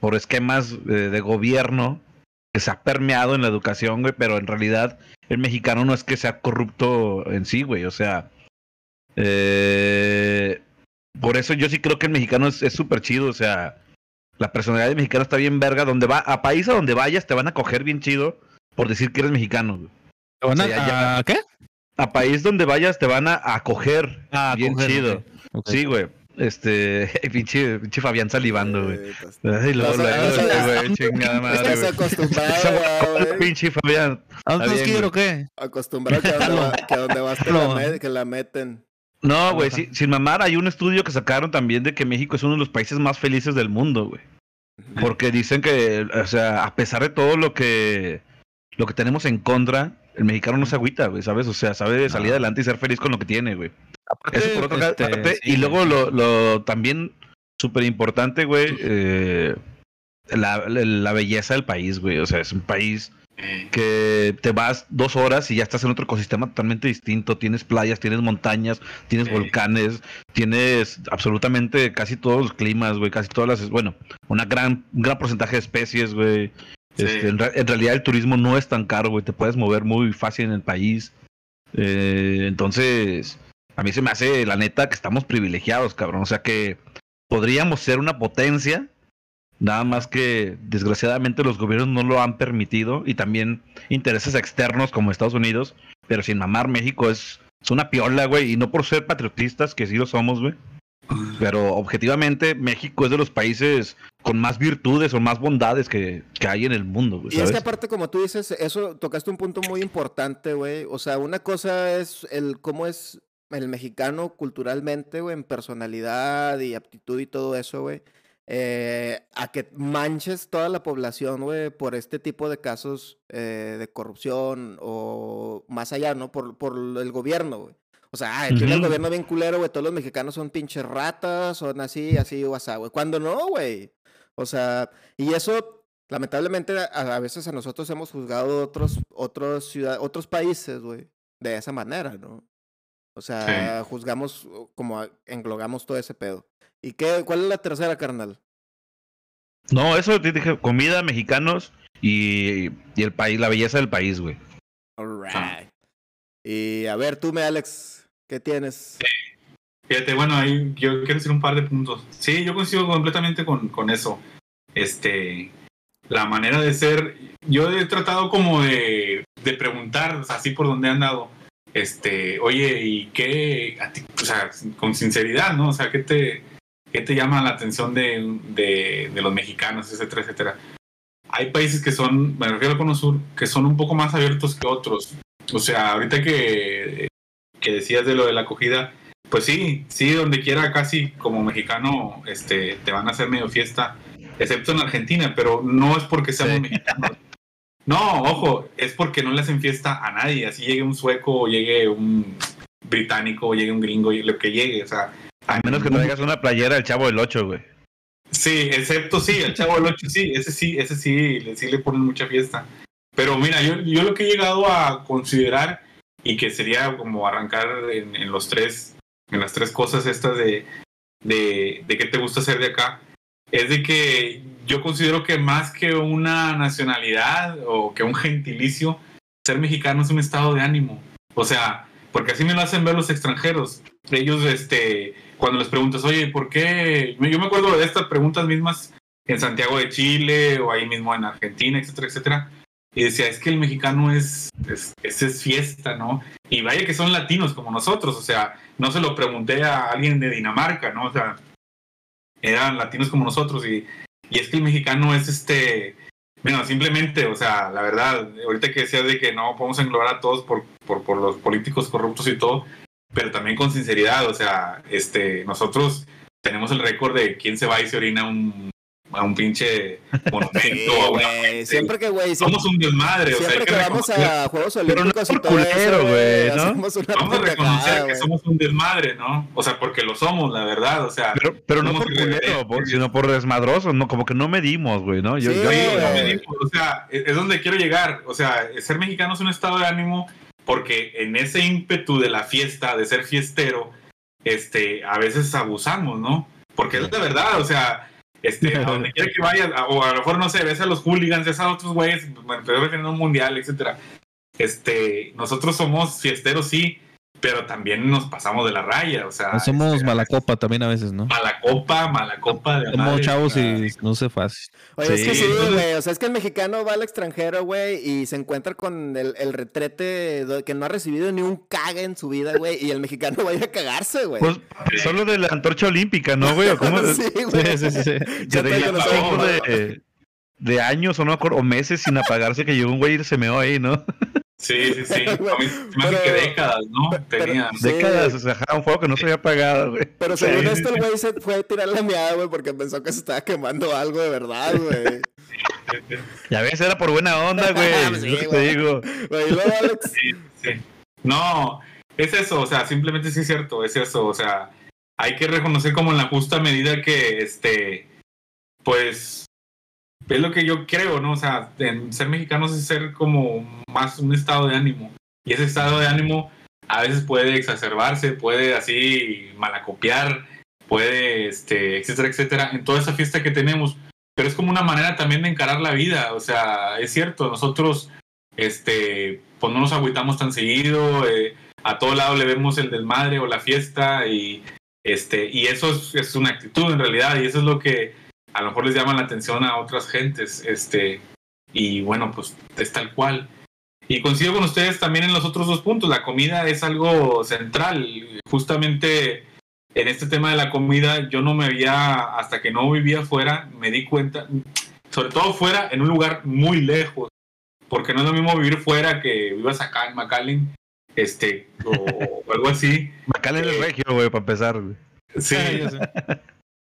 por esquemas eh, de gobierno que se ha permeado en la educación, güey, pero en realidad el mexicano no es que sea corrupto en sí, güey, o sea, eh, por eso yo sí creo que el mexicano es súper chido, o sea, la personalidad del mexicano está bien verga, donde va, a país a donde vayas te van a coger bien chido por decir que eres mexicano, güey. ¿Te van a- Sí, ya- a- ¿Qué? A país donde vayas te van a acoger Ah, bien chido. Sí, güey. Este, pinche, pinche Fabián salivando, güey. Eh, pues, luego, güey, chingada madre, Estás acostumbrado. Pinche Fabián. ¿A dónde quiero o güey. qué? Acostumbrado que a donde, va- que a vas te la, No. met- que la meten. No, güey, sí- sin mamar, hay un estudio que sacaron también de que México es uno de los países más felices del mundo, güey. Porque dicen que, o sea, a pesar de todo lo que lo que tenemos en contra, el mexicano no se agüita, güey, ¿sabes? O sea, sabe salir No. adelante y ser feliz con lo que tiene, güey. Aparte, Eso por otra este, parte. sí, y luego lo, lo también súper importante, güey, eh, la, la- belleza del país, güey. O sea, es un país Eh, que te vas dos horas y ya estás en otro ecosistema totalmente distinto. Tienes playas, tienes montañas, tienes Sí. volcanes, tienes absolutamente casi todos los climas, güey, casi todas las, bueno, una gran, un gran porcentaje de especies, güey. Sí. Este, en, re- en realidad el turismo no es tan caro, güey, te puedes mover muy fácil en el país. Eh, entonces, a mí se me hace, la neta, que estamos privilegiados, cabrón. O sea que podríamos ser una potencia, nada más que desgraciadamente los gobiernos no lo han permitido y también intereses externos como Estados Unidos, pero sin mamar México es, es una piola, güey, y no por ser patriotistas, que sí lo somos, güey. Pero objetivamente México es de los países con más virtudes o más bondades que, que hay en el mundo, güey. Y es ¿sabes? que aparte, como tú dices, eso tocaste un punto muy importante, güey. O sea, una cosa es el cómo es el mexicano culturalmente, güey, en personalidad y aptitud y todo eso, güey. eh, a que manches toda la población, güey, por este tipo de casos eh, de corrupción o más allá, ¿no? Por, por el gobierno, güey. O sea, ah, el gobierno bien culero, güey. Todos los mexicanos son pinches ratas, son así, así o así, güey. Cuando no, güey. O sea, y eso, lamentablemente, a, a veces a nosotros hemos juzgado otros, otros ciudad, otros países, güey, de esa manera, ¿no? O sea, juzgamos como englobamos todo ese pedo. ¿Y qué, cuál es la tercera, carnal? No, eso te dije, comida, mexicanos y, y el país, la belleza del país, güey. Alright. Y a ver, tú, me Alex, ¿qué tienes? Fíjate, bueno, ahí yo quiero decir un par de puntos. Sí, yo coincido completamente con, con eso. Este, la manera de ser, yo he tratado como de, de preguntar, así por donde han dado, este, oye, ¿y qué, o sea, con sinceridad, ¿no? O sea, ¿qué te, qué te llama la atención de, de, de los mexicanos, etcétera, etcétera? Hay países que son, me refiero al Cono Sur, que son un poco más abiertos que otros. O sea, ahorita que, que decías de lo de la acogida, pues sí, sí, donde quiera casi como mexicano este, te van a hacer medio fiesta, excepto en Argentina, pero no es porque seamos Sí. mexicanos. No, ojo, es porque no le hacen fiesta a nadie, así llegue un sueco o llegue un británico o llegue un gringo, lo que llegue, o sea. A menos que traigas una playera del Chavo del 8, güey. Sí, excepto sí, el Chavo del 8 sí, ese sí, ese sí, le- sí le ponen mucha fiesta. Pero mira, yo, yo lo que he llegado a considerar y que sería como arrancar en, en los tres, en las tres cosas estas de, de, de qué te gusta hacer de acá, es de que yo considero que más que una nacionalidad o que un gentilicio, ser mexicano es un estado de ánimo. O sea, porque así me lo hacen ver los extranjeros. Ellos, este, cuando les preguntas, oye, ¿por qué? Yo me acuerdo de estas preguntas mismas en Santiago de Chile o ahí mismo en Argentina, etcétera, etcétera. Y decía, es que el mexicano es, es, es, es fiesta, ¿no? Y vaya que son latinos como nosotros, o sea, no se lo pregunté a alguien de Dinamarca, ¿no? O sea, eran latinos como nosotros y, y es que el mexicano es este, bueno, simplemente, o sea, la verdad, ahorita que decías de que no podemos englobar a todos por, por, por los políticos corruptos y todo, pero también con sinceridad, o sea, este, nosotros tenemos el récord de quién se va y se orina un, a un pinche monumento. Sí, a una. Siempre que, güey, siempre, Somos un desmadre, o sea, siempre que que vamos a Juegos Pero no Olímpicos eso, culero, güey, ¿no? Vamos a reconocer que somos un desmadre, ¿no? O sea, porque lo somos, la verdad, o sea. Pero, pero no somos por culero, por- sino por desmadrosos, no, como que no medimos, güey, ¿no? Yo, Sí, yo- no me dijo, o sea, es es donde quiero llegar. O sea, ser mexicano es un estado de ánimo porque en ese ímpetu de la fiesta, de ser fiestero, este, a veces abusamos, ¿no? Porque es la verdad, o sea, Este, a donde quiera que vayas, o a lo mejor no sé, ves a los hooligans, ves a otros güeyes, me estoy refiriendo a un mundial, etcétera. Este, nosotros somos fiesteros, sí, pero también nos pasamos de la raya, o sea, No somos este, mala copa también a veces, ¿no? mala copa, mala copa de Somos madre, chavos y no sé fácil. Oye, es que Sí, güey. O sea, es que el mexicano va al extranjero, güey, y se encuentra con el, el retrete que no ha recibido ni un caga en su vida, güey. Y el mexicano va a ir a cagarse, güey. Pues solo de la antorcha olímpica, ¿no, güey? ¿O cómo? sí, güey. Sí, sí, sí. Ya de, te de- conocemos, de, de años o no o meses sin apagarse que llegó un güey y se meó ahí, ¿no? Sí, sí, sí. A mí me que décadas, ¿no? pero- Tenía. Sí. Décadas, o sea, un fuego que no se había apagado, güey. Pero según Sí, esto, el güey se fue a tirar la miada, güey, porque pensó que se estaba quemando algo de verdad, güey. Ya ves, era por buena onda, güey. Sí, es lo que güey. te digo. Güey, y luego, Alex, Sí, sí. No, es eso, o sea, simplemente sí es cierto, es eso, o sea, hay que reconocer como en la justa medida que, este, pues, es lo que yo creo, ¿no? O sea, en ser mexicanos es ser como más un estado de ánimo. Y ese estado de ánimo a veces puede exacerbarse, puede así malacopiar, puede, este, etcétera, etcétera, en toda esa fiesta que tenemos. Pero es como una manera también de encarar la vida, o sea, es cierto, nosotros este, pues no nos agüitamos tan seguido, eh, a todo lado le vemos el desmadre o la fiesta y, este, y eso es, es una actitud en realidad y eso es lo que a lo mejor les llama la atención a otras gentes, este, y bueno, pues es tal cual. Y coincido con ustedes también en los otros dos puntos, la comida es algo central, justamente en este tema de la comida yo no me había, hasta que no vivía fuera, me di cuenta, sobre todo fuera, en un lugar muy lejos, porque no es lo mismo vivir fuera que vivas acá en McAllen, este, o, o algo así. Macalén es regio, güey, para empezar, güey. Sí, sé.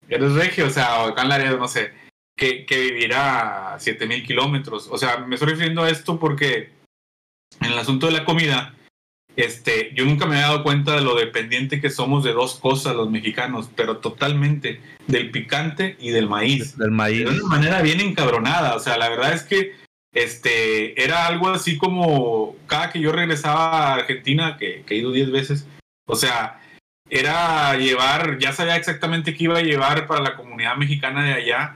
eres regio, o sea, o acá en Laredo, no sé, que, que vivir a 7000 kilómetros. O sea, me estoy refiriendo a esto porque en el asunto de la comida, este, yo nunca me he dado cuenta de lo dependiente que somos de dos cosas los mexicanos, pero totalmente, del picante y del maíz. Del maíz. de una manera bien encabronada. O sea, la verdad es que este era algo así como cada que yo regresaba a Argentina, que, que he ido 10 veces, o sea, era llevar, ya sabía exactamente qué iba a llevar para la comunidad mexicana de allá.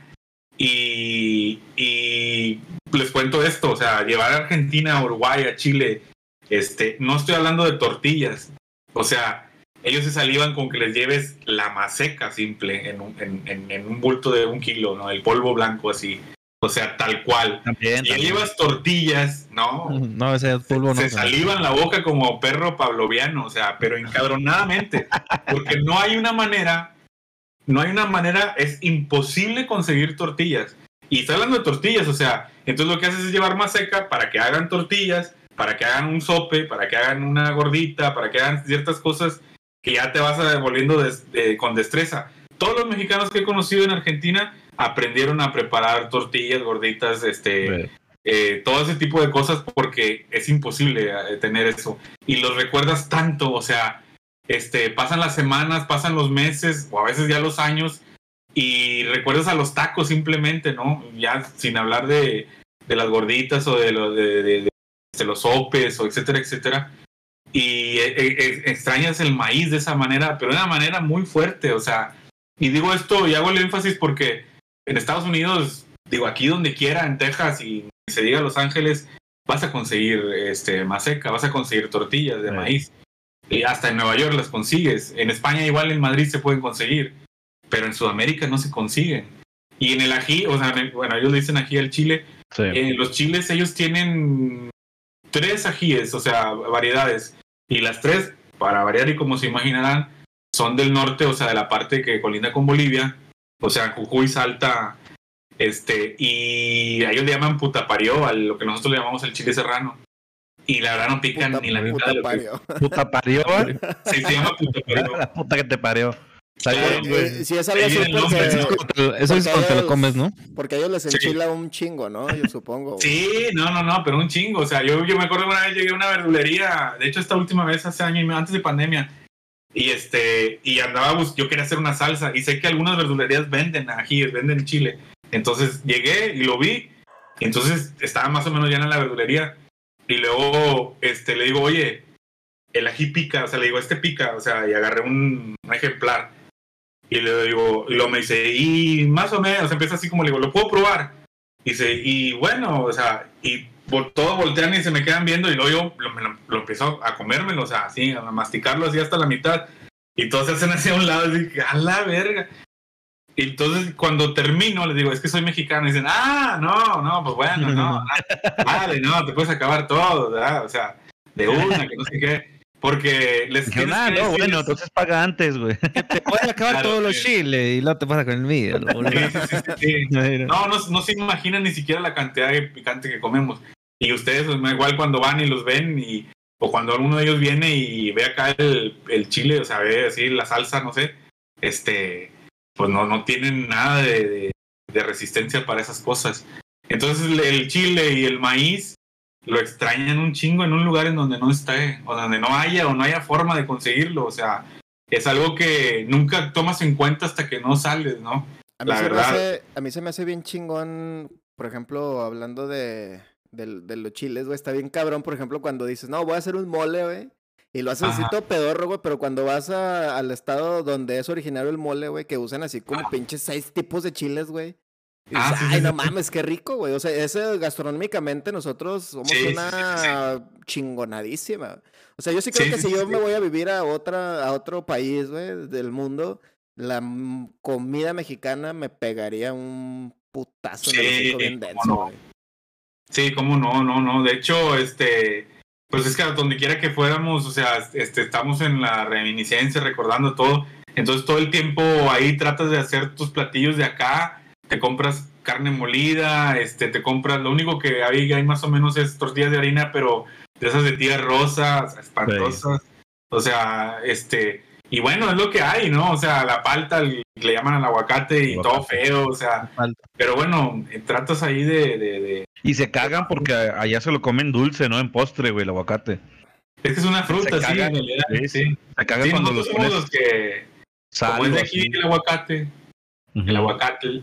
Y, y les cuento esto, o sea, llevar a Argentina, a Uruguay, a Chile, este, no estoy hablando de tortillas, o sea, ellos se salivan con que les lleves la maseca simple en un, en, en- en un bulto de un kilo, ¿no? El polvo blanco así. O sea, tal cual. También, también. llevas tortillas, ¿no? No, ese polvo no. se salivan la boca como perro pavloviano, o sea, pero encabronadamente. Porque no hay una manera, no hay una manera, es imposible conseguir tortillas. Y estoy hablando de tortillas, o sea, entonces lo que haces es llevar maseca para que hagan tortillas, para que hagan un sope, para que hagan una gordita, para que hagan ciertas cosas que ya te vas volviendo des- eh, con destreza. Todos los mexicanos que he conocido en Argentina aprendieron a preparar tortillas, gorditas, este, eh, todo ese tipo de cosas porque es imposible eh, tener eso y los recuerdas tanto, o sea, este, pasan las semanas, pasan los meses o a veces ya los años y recuerdas a los tacos simplemente, ¿no? Ya sin hablar de, de las gorditas o de, lo- de, de- de- los sopes o etcétera, etcétera. Y eh, eh, extrañas el maíz de esa manera, pero de una manera muy fuerte, o sea, y digo esto y hago el énfasis porque en Estados Unidos, digo, aquí donde quiera, en Texas y se diga Los Ángeles, vas a conseguir este maseca, vas a conseguir tortillas de Sí. maíz. Y hasta en Nueva York las consigues. En España igual en Madrid se pueden conseguir, pero en Sudamérica no se consiguen. Y en el ají, o sea, el- bueno, ellos dicen ají al chile. Sí. En los chiles ellos tienen tres ajíes, o sea, variedades. Y las tres, para variar y como se imaginarán, son del norte, o sea, de la parte que colinda con Bolivia, o sea, Jujuy, Salta, este, y ellos le llaman putaparió, a lo que nosotros le llamamos el chile serrano. Y la verdad no pican puta, ni la mitad puta de lo que parió. Puta parió, güey. Sí, se llama putaparió. La puta que te parió. Eh, Si es algo así, Eso es cuando te lo- comes, ¿no? porque a ellos les Sí. enchila un chingo, ¿no? Yo supongo. Sí, no, no, no, pero un chingo. O sea, yo, yo me acuerdo que una vez llegué a una verdulería, de hecho esta última vez hace año y medio, antes de pandemia, y este, y andaba, yo quería hacer una salsa, y sé que algunas verdulerías venden ajíes, venden chile. Entonces llegué y lo vi, y entonces estaba más o menos ya en la verdulería, y luego este, le digo, oye, el ají pica, o sea, le digo, este pica, o sea, y agarré un, un ejemplar. Y le digo, y lo me dice, y más o menos, empieza así como le digo, ¿lo puedo probar? Dice, y bueno, o sea, y todos voltean y se me quedan viendo y luego yo lo, lo- lo empiezo a comérmelo, o sea, así, a masticarlo así hasta la mitad. Y todos se hacen hacia un lado y dije, a la verga. Y entonces cuando termino les digo, es que soy mexicano. Y dicen, ah, no, no, pues bueno, no. Vale, no, te puedes acabar todo, ¿verdad? O sea, de una, que no sé qué. Porque les ah, que no, decir bueno, entonces paga antes, güey. Te puedes acabar Claro, todos los chiles y luego te pasa con el mío. boludo. Sí, sí, sí, sí, sí. No, no, no se imaginan ni siquiera la cantidad de picante que comemos. Y ustedes, pues, igual cuando van y los ven, y, o cuando alguno de ellos viene y ve acá el, el chile, o sea, ve así la salsa, no sé, este, pues no, no tienen nada de, de- de resistencia para esas cosas. Entonces el, chile y el maíz lo extrañan un chingo en un lugar en donde no está, o donde no haya, o no haya forma de conseguirlo. O sea, es algo que nunca tomas en cuenta hasta que no sales, ¿no? A mí, La se me hace, a mí se me hace bien chingón, por ejemplo, hablando de, de, los chiles, güey, está bien cabrón, por ejemplo, cuando dices, no, voy a hacer un mole, güey, y lo haces así todo pedorro, güey, pero cuando vas a- al estado donde es originario el mole, güey, que usan así como pinches seis tipos de chiles, güey. Ah, dices, sí, Ay, sí, no sí. mames, qué rico, güey. O sea, ese gastronómicamente nosotros somos una chingonadísima. O sea, yo sí creo que si yo me voy a vivir a otra, a otro país, güey, del mundo, la comida mexicana me pegaría un putazo en el hocico bien denso, no. güey. Sí, cómo no, no, no. De hecho, este, pues es que a donde quiera que fuéramos, o sea, este, estamos en la reminiscencia, recordando todo. Entonces todo el tiempo ahí tratas de hacer tus platillos de acá, te compras carne molida, este, te compras, lo único que hay, hay más o menos es tortillas de harina, pero de esas de tía rosa, espantosas. O sea, este, y bueno, es lo que hay, ¿no? O sea, la palta el- le llaman al aguacate y todo feo, o sea, pero bueno, eh, tratas ahí de- de- de, Y se cagan porque allá se lo comen dulce, ¿no? En postre, güey, el aguacate. Es que es una fruta, sí, cagan, en realidad. sí, Sí, Se cagan Sí, cuando los pones los que, sal. como es de aquí así. el aguacate, el aguacate,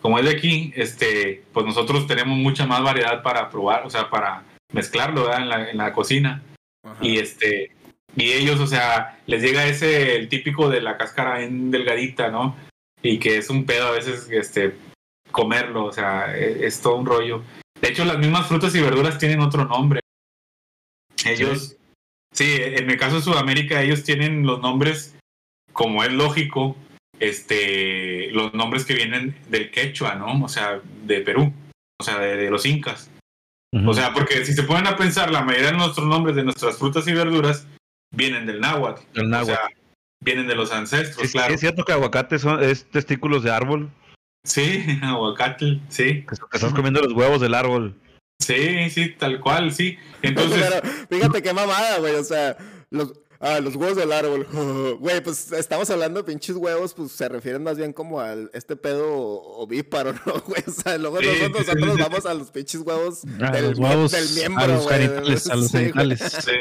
como es de aquí, este, pues nosotros tenemos mucha más variedad para probar, o sea, para mezclarlo ¿verdad? en la, en la cocina. Ajá. Y este, y ellos, o sea, les llega ese, el típico de la cáscara bien delgadita, ¿no? Y que es un pedo a veces, este, comerlo, o sea, e- es, todo un rollo. De hecho, las mismas frutas y verduras tienen otro nombre. Ellos, sí, en el caso de Sudamérica, ellos tienen los nombres, como es lógico, este, los nombres que vienen del quechua, ¿no? O sea, de Perú, o sea, de, de los incas. O sea, porque si se ponen a pensar, la mayoría de nuestros nombres de nuestras frutas y verduras vienen del náhuatl. El O náhuatl. sea, vienen de los ancestros, ¿Es, claro. es cierto que aguacate son, es testículos de árbol? Sí, aguacate, sí. Que estás comiendo los huevos del árbol. Sí, sí, tal cual, sí. Entonces, Pero fíjate qué mamada, güey. O sea, los, ah, los huevos del árbol. Güey, pues estamos hablando de pinches huevos, pues se refieren más bien como al este pedo ovíparo, ¿no, güey? O sea, luego Sí, nosotros, sí, sí, nosotros sí. vamos a los pinches huevos A del, los huevos, del miembro, a los güey. genitales, a los genitales. sí,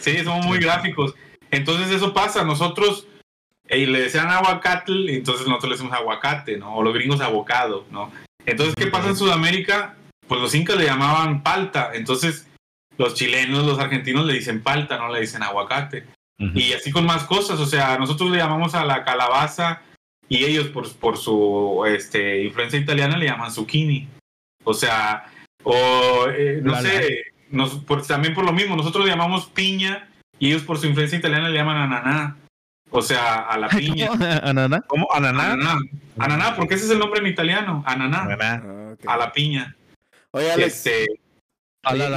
sí, somos muy gráficos. Entonces eso pasa, nosotros eh, le decían aguacate y entonces nosotros le decimos aguacate, ¿no? O los gringos abocado, ¿no? Entonces, ¿qué pasa en Sudamérica? Pues los incas le llamaban palta, entonces los chilenos, los argentinos le dicen palta, no le dicen aguacate. Y así con más cosas, o sea, nosotros le llamamos a la calabaza y ellos por, por su este, influencia italiana le llaman zucchini. O sea, o eh, no la. sé, nos, por- también por lo mismo, nosotros le llamamos piña y ellos por su influencia italiana le llaman ananá. O sea, a la piña. Ananá. ¿Cómo? ¿Ananá? Ananá. Ananá, porque ese es el nombre en italiano. Ananá. Ananá. Ah. A la piña. Oye, Alex, Este, A la,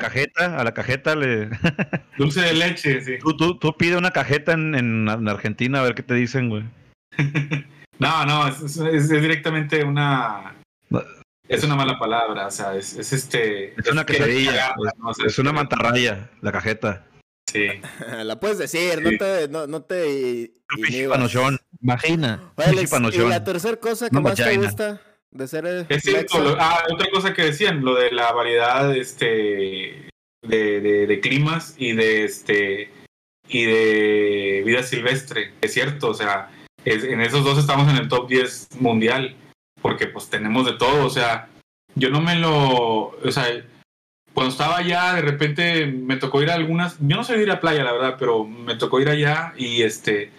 cajeta, a la cajeta le... dulce de leche, sí. Tú, tú, tú pide una cajeta en, en- en Argentina a ver qué te dicen, güey. No, no, es, es- es directamente una. Es una mala palabra, o sea, es, es este. Es una que- quesadilla, Es una mantarraya, la cajeta. Sí. la puedes decir, no te, no, no te Alex, pinche ¿y la tercera cosa que más te vagina. gusta de ser Es cierto. ah, otra cosa que decían, lo de la variedad este, de, de, de climas y de este y de vida silvestre. Es cierto, o sea, es- en esos dos estamos en el top 10 mundial, porque pues tenemos de todo, o sea, yo no me lo, o sea, cuando estaba allá, de repente me tocó ir a algunas, yo no soy de ir a playa, la verdad, pero me tocó ir allá y este,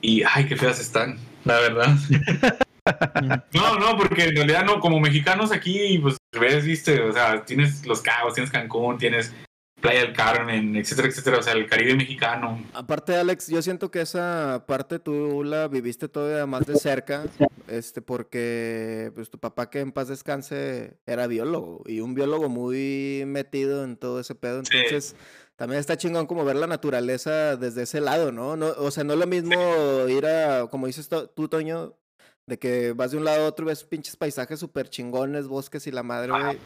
y ay, qué feas están, la verdad. no, no, porque en realidad no, como mexicanos aquí, pues ves, viste, o sea, tienes Los Cabos, tienes Cancún, tienes Playa del Carmen, etcétera, etcétera, o sea, el Caribe mexicano. Aparte, Alex, yo siento que esa parte tú la viviste todavía más de cerca, este, porque pues tu papá que en paz descanse era biólogo y un biólogo muy metido en todo ese pedo, Sí. entonces también está chingón como ver la naturaleza desde ese lado, ¿no? no o sea, no es lo mismo ir a, como dices to- tú, Toño, de que vas de un lado a otro y ves pinches paisajes súper chingones, bosques y la madre, Ajá. güey.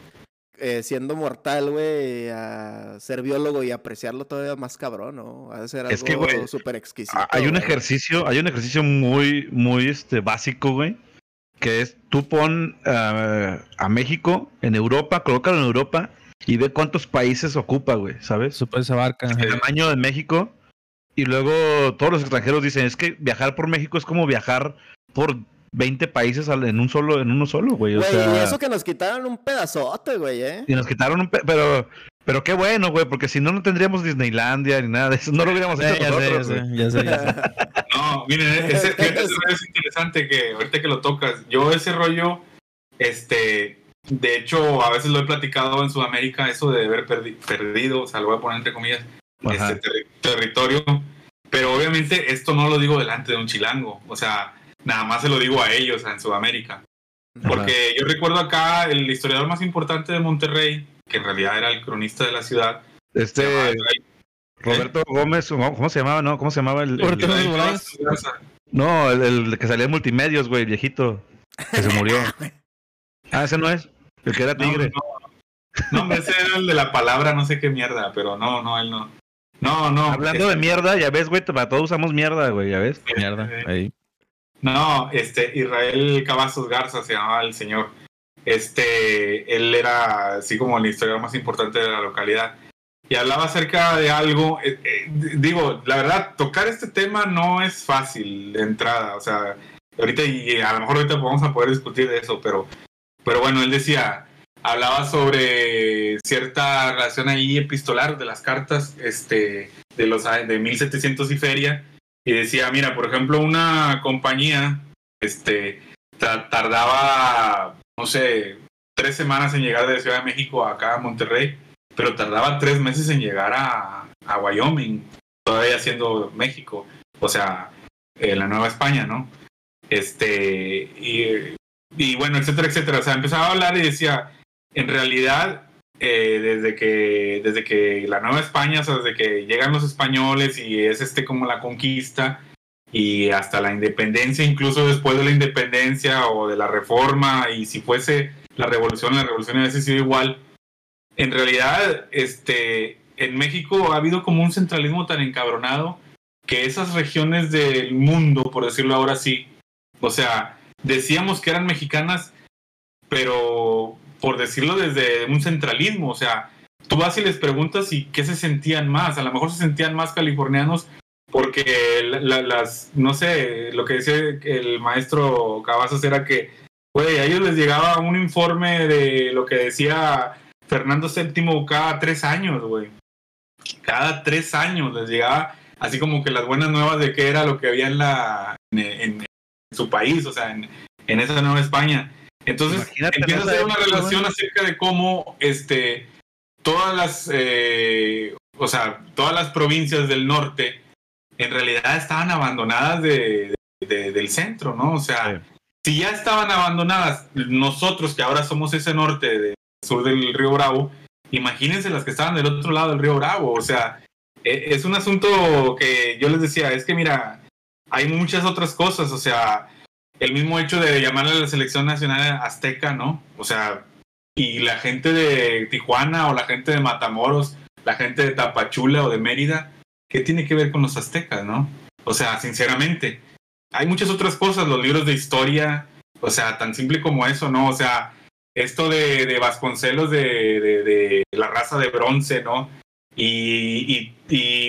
Eh, siendo mortal, güey, a ser biólogo y apreciarlo todavía más cabrón, ¿no? Ha de ser algo Es que, güey, súper exquisito. Hay un ejercicio, hay un ejercicio muy, muy este, básico, güey. Que es tú pon ah, a México en Europa, colócalo en Europa y ve cuántos países ocupa, güey, ¿sabes? Eso pues abarca. El tamaño de México. Y luego todos los extranjeros dicen, es que viajar por México es como viajar por 20 países al- en un solo, en uno solo, güey. O Güey, sea, y eso que nos quitaron un pedazote, güey, ¿eh? y nos quitaron un pe- pero pero qué bueno, güey, porque si no no tendríamos Disneylandia ni nada de eso, no lo hubiéramos Eh, hecho ya sé, ya nosotros. No, miren, ese, fíjate, eso es interesante que ahorita que lo tocas, yo ese rollo, este, de hecho, a veces lo he platicado en Sudamérica, eso de haber perdi- perdido, o sea, lo voy a poner entre comillas, Ajá. este terri- territorio, pero obviamente esto no lo digo delante de un chilango, o sea, nada más se lo digo a ellos en Sudamérica, porque yo recuerdo acá el historiador más importante de Monterrey, que en realidad era el cronista de la ciudad, Este Roberto Gómez, ¿cómo se llamaba? No, ¿cómo se llamaba el, el- Roberto Israel Bolaños. Garza. No, el, el que salía en multimedios, güey, el viejito, que se murió. Ah, ese no es, el que era No, tigre. No, no, hombre, ese era el de la palabra, no sé qué mierda, pero no, no, él no. No, no. Hablando de este, mierda, ya ves, güey, para todos usamos mierda, güey, ya ves. Mierda. Ahí. No, este, Israel Cavazos Garza se llamaba el señor. Este, él era así como el historiador más importante de la localidad. Y hablaba acerca de algo, eh, eh, digo, la verdad, tocar este tema no es fácil de entrada, o sea, ahorita y a lo mejor ahorita vamos a poder discutir de eso, pero, pero bueno, él decía, hablaba sobre cierta relación ahí epistolar de las cartas, este, de los de 1700 y feria, y decía, mira, por ejemplo, una compañía, este, ta- tardaba, no sé, tres semanas en llegar de Ciudad de México acá a Monterrey, pero tardaba tres meses en llegar a, a Wyoming, todavía siendo México, o sea, eh, la Nueva España, ¿no? Este, y, y bueno, etcétera, etcétera. O sea, empezaba a hablar y decía, en realidad, eh, desde que desde que la Nueva España, o sea, desde que llegan los españoles y es este como la conquista y hasta la independencia, incluso después de la independencia o de la reforma y si fuese la revolución, la revolución hubiese sido igual. En realidad, este, en México ha habido como un centralismo tan encabronado que esas regiones del mundo, por decirlo ahora sí, o sea, decíamos que eran mexicanas, pero por decirlo desde un centralismo, o sea, tú vas y les preguntas y qué se sentían más, a lo mejor se sentían más californianos porque la- la- las, no sé, lo que decía el maestro Cavazos era que, güey, a ellos les llegaba un informe de lo que decía Fernando VII cada tres años, güey. Cada tres años les llegaba así como que las buenas nuevas de qué era lo que había en la en, en- en su país, o sea, en, en esa Nueva España. Entonces Imagínate empieza a ser una relación acerca de cómo este todas las eh, o sea, todas las provincias del norte en realidad estaban abandonadas de, de- del centro, ¿no? O sea, si ya estaban abandonadas, nosotros que ahora somos ese norte del sur del río Bravo, imagínense las que estaban del otro lado del río Bravo, o sea, e- es un asunto que yo les decía, es que mira, hay muchas otras cosas, o sea, el mismo hecho de llamarle a la selección nacional azteca, ¿no? O sea, y la gente de Tijuana o la gente de Matamoros, la gente de Tapachula o de Mérida, ¿qué tiene que ver con los aztecas, no? O sea, sinceramente, hay muchas otras cosas, los libros de historia, o sea, tan simple como eso, ¿no? O sea, esto de, Vasconcelos de, la raza de bronce, ¿no? Y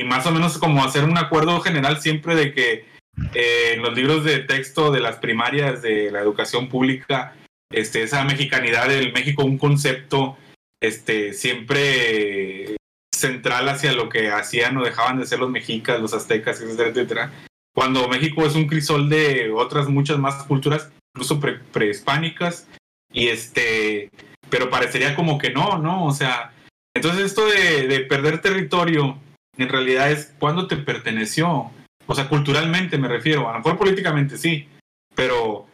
más o menos como hacer un acuerdo general siempre de que eh, en los libros de texto de las primarias de la educación pública, este, esa mexicanidad del México, un concepto este, siempre central hacia lo que hacían o dejaban de ser los mexicas, los aztecas, etcétera, etcétera. Cuando México es un crisol de otras muchas más culturas, incluso pre- prehispánicas, y este, pero parecería como que no, ¿no? O sea, entonces esto de, de perder territorio, en realidad es cuando te perteneció, o sea, culturalmente me refiero, a lo mejor políticamente sí, pero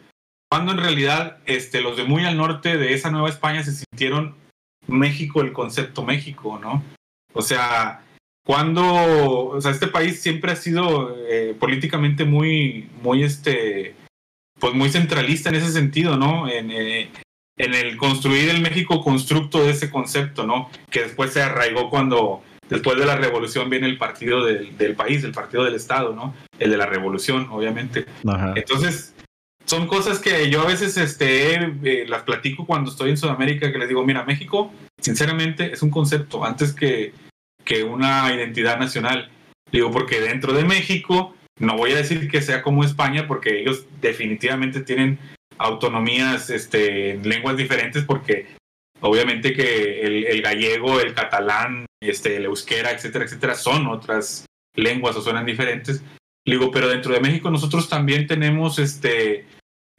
cuando en realidad este, los de muy al norte de esa Nueva España se sintieron México, el concepto México, ¿no? O sea, cuando, o sea, este país siempre ha sido eh, políticamente muy, muy, este, pues muy centralista en ese sentido, ¿no? En, eh, en el construir el México constructo de ese concepto, ¿no? Que después se arraigó cuando, después de la revolución viene el partido del, del país, el partido del Estado, ¿no? El de la revolución, obviamente. Ajá. Entonces, son cosas que yo a veces este, eh, las platico cuando estoy en Sudamérica, que les digo, mira, México, sinceramente, es un concepto antes que, que una identidad nacional. Digo, porque dentro de México, no voy a decir que sea como España, porque ellos definitivamente tienen autonomías este, en lenguas diferentes, porque obviamente que el, gallego, el catalán, este, el euskera, etcétera, etcétera, son otras lenguas o suenan diferentes. Digo, pero dentro de México nosotros también tenemos este,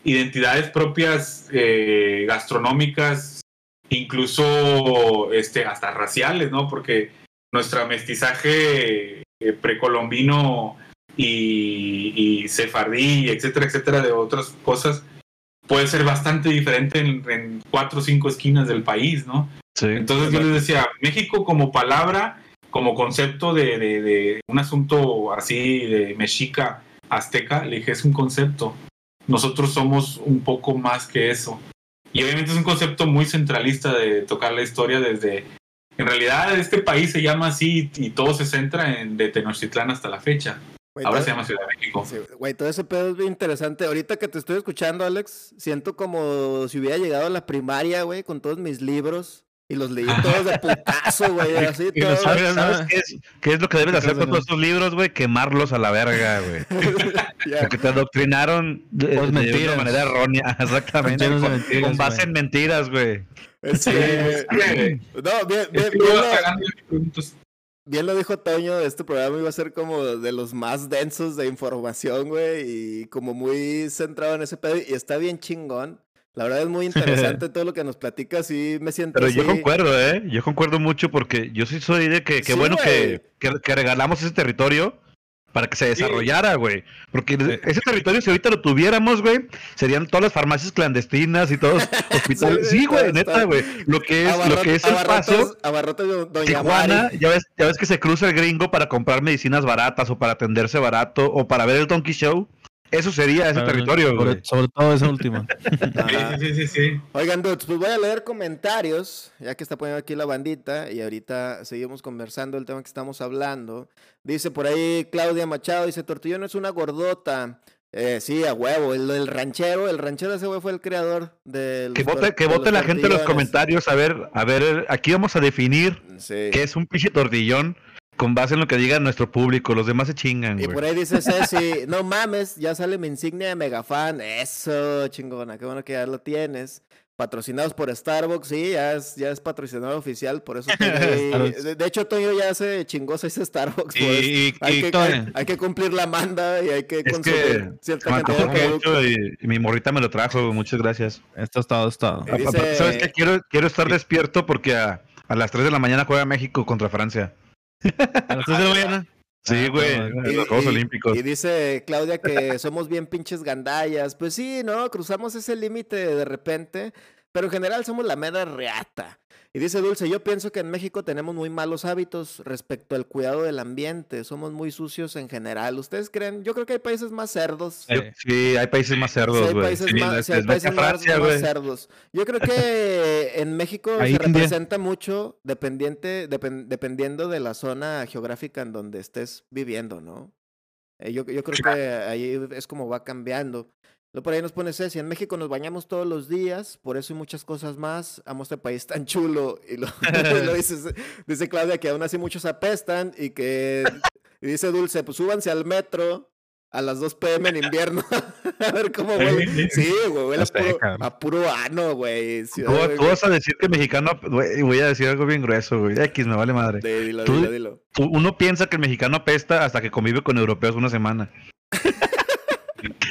identidades propias eh, gastronómicas, incluso este, hasta raciales, ¿no? Porque nuestro mestizaje eh, precolombino y, y sefardí, etcétera, etcétera, de otras cosas, puede ser bastante diferente en, en cuatro o cinco esquinas del país, ¿no? Sí. Entonces yo les decía, México como palabra, como concepto de, de- de un asunto así de mexica, azteca, le dije, es un concepto. Nosotros somos un poco más que eso. Y obviamente es un concepto muy centralista de tocar la historia desde... En realidad este país se llama así y todo se centra en de Tenochtitlán hasta la fecha. Güey, Ahora todo- se llama Ciudad de México. Sí, güey, todo ese pedo es bien interesante. Ahorita que te estoy escuchando, Alex, siento como si hubiera llegado a la primaria, güey, con todos mis libros y los leí todos de putazo, güey, así Y los todo. sabes, ¿Sabes qué es, qué es lo que debes de hacer con todos estos libros, güey? Quemarlos a la verga, güey. Ya. Porque te adoctrinaron de, Por de una manera errónea, exactamente. Con, mentiras, con base güey. en mentiras, güey. Este, Sí. no, bien, bien, bien lo- cagando en preguntas. Bien lo dijo Toño, este programa iba a ser como de los más densos de información, güey, y como muy centrado en ese pedo, y está bien chingón. La verdad es muy interesante todo lo que nos platicas y me siento Pero yo concuerdo, ¿eh? Yo concuerdo mucho porque yo sí soy de que, que Sí, bueno que, que regalamos ese territorio para que se desarrollara, güey. Porque Sí. ese territorio, si ahorita lo tuviéramos, güey, serían todas las farmacias clandestinas y todos los hospitales. Sí, güey, neta, güey. Lo que es, lo que es el paso. Doña Tijuana, Mari. ya ves, ya ves que se cruza el gringo para comprar medicinas baratas o para atenderse barato o para ver el Donkey Show. Eso sería ese territorio, güey. Sobre, sobre todo esa última. Sí, sí, sí, sí. Oigan, dudes, pues voy a leer comentarios, ya que está poniendo aquí la bandita, y ahorita seguimos conversando el tema que estamos hablando. Dice por ahí Claudia Machado, dice, Tortillón es una gordota. Eh, sí, a huevo, el, el ranchero, el ranchero ese güey fue el creador del... Que vote, que vote la gente en los comentarios. A ver, a ver, aquí vamos a definir Sí. qué es un pinche tortillón con base en lo que diga nuestro público. Los demás se chingan, Y por ahí dice Ceci, no mames, ya sale mi insignia de megafan. Eso, chingona, qué bueno que ya lo tienes. Patrocinados por Starbucks, sí, ya es, ya es patrocinador oficial, por eso de, de hecho, Toño ya se chingó seis Starbucks. Y- y- hay, y que, hay, hay que cumplir la manda y hay que Es consumir que cierta cantidad de producto. y, y mi morrita me lo trajo. Muchas gracias. Esto es todo, esto es todo. Dice- ¿Sabes qué? Quiero, quiero estar despierto porque a, a las 3 de la mañana juega México contra Francia. ¿A las tres de la mañana? Sí, Ah, güey. en los Juegos y- Olímpicos. Y dice Claudia que somos bien pinches gandallas. Pues sí, ¿no? Cruzamos ese límite de repente, pero en general somos la mera reata. Y dice Dulce, yo pienso que en México tenemos muy malos hábitos respecto al cuidado del ambiente. Somos muy sucios en general. ¿Ustedes creen? Yo creo que hay países más cerdos. Sí. Hay países más Sí, cerdos, hay países, Sí, más, sí, hay países más- Francia, más güey. cerdos. Yo creo que en México Ahí se India. representa mucho dependiente, depen- dependiendo de la zona geográfica en donde estés viviendo, ¿no? Eh, yo, yo creo que ahí es como va cambiando. Luego por ahí nos pone Ceci, en México nos bañamos todos los días, por eso hay muchas cosas más. Amo este país tan chulo. Y lo, y lo dice, dice Claudia que aún así muchos apestan y que y dice Dulce, pues súbanse al metro a las 2 pm en invierno. a ver cómo huele. Sí, güey, huele a puro, cabrón. a puro ano, güey. Tú, vas a decir que mexicano, güey, y voy a decir algo bien grueso, güey. X, me vale madre. dilo, Tú- dilo, dilo. Tú- Uno piensa que el mexicano apesta hasta que convive con europeos una semana.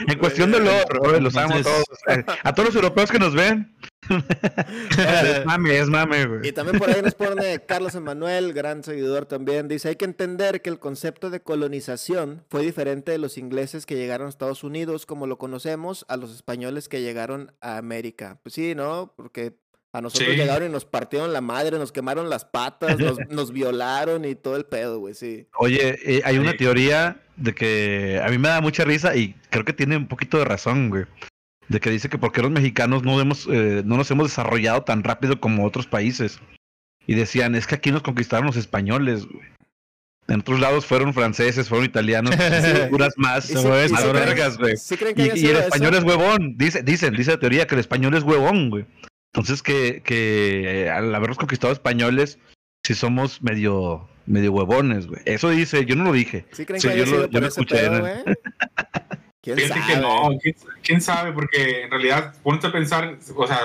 En cuestión de olor, güey, los amo a Entonces- todos. A todos los europeos que nos ven. es mame, es mame, Y güey. también por ahí nos pone Carlos Emanuel, gran seguidor también. Dice, hay que entender que el concepto de colonización fue diferente de los ingleses que llegaron a Estados Unidos, como lo conocemos, a los españoles que llegaron a América. Pues sí, ¿no? Porque a nosotros Sí. llegaron y nos partieron la madre, nos quemaron las patas, nos, nos violaron y todo el pedo, güey, sí. Oye, eh, hay una teoría de que a mí me da mucha risa y creo que tiene un poquito de razón, güey. De que dice que porque los mexicanos no, hemos, eh, no nos hemos desarrollado tan rápido como otros países. Y decían, es que aquí nos conquistaron los españoles, güey. En otros lados fueron franceses, fueron italianos, duras más, sí- más vergas, güey. ¿Sí creen que Y, el eso? español es huevón, dice, dicen, dice la teoría que el español es huevón, güey. Entonces que, que eh, al habernos conquistado españoles, sí somos medio, medio huevones, güey. Eso dice, yo no lo dije. ¿Sí creen Sí, que yo lo- sido yo lo ese escuché, pedo, ¿no? güey? ¿Quién sabe? que no, ¿quién, quién sabe, porque en realidad, ponte a pensar, o sea,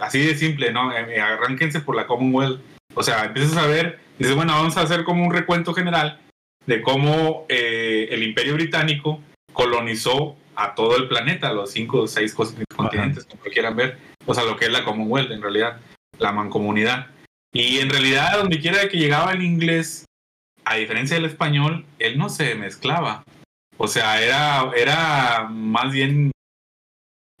así de simple, ¿no? Eh, arránquense por la Commonwealth. O sea, empiezas a ver, dices, bueno, vamos a hacer como un recuento general de cómo eh, el Imperio Británico colonizó a todo el planeta, los cinco o seis continentes, como lo quieran ver. O sea, lo que es la Commonwealth, en realidad, la mancomunidad. Y en realidad, donde quiera que llegaba el inglés, a diferencia del español, él no se mezclaba. O sea, era, era más bien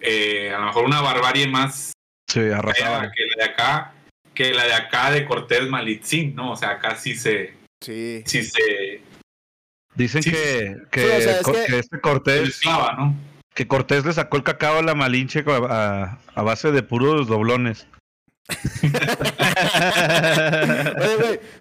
eh, a lo mejor una barbarie más Sí, fea arrasaba. que la de acá, que la de acá de Cortés Malitzín, ¿no? O sea, acá sí se, Sí. sí se, Dicen Sí, que, que, Sí, o sea, es Co- que- que este se Cortés, mezclaba, ¿no? Que Cortés le sacó el cacao a la Malinche a, base de puros doblones. Oye,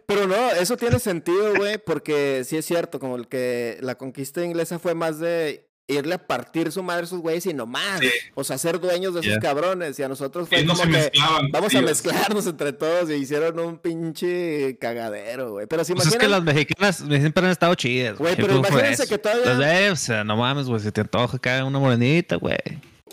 pero no, eso tiene sentido, güey, porque sí es cierto, como el que la conquista inglesa fue más de irle a partir su madre a esos güeyes y no más. Sí. O sea, ser dueños de esos cabrones. Y a nosotros fue Ellos como que vamos a mezclarnos entre todos y hicieron un pinche cagadero, güey. Pero si Pues es que las mexicanas siempre han estado chidas. Güey, pero imagínense que todavía- eh, o sea, no mames, güey. Si te antoja acá una morenita, güey.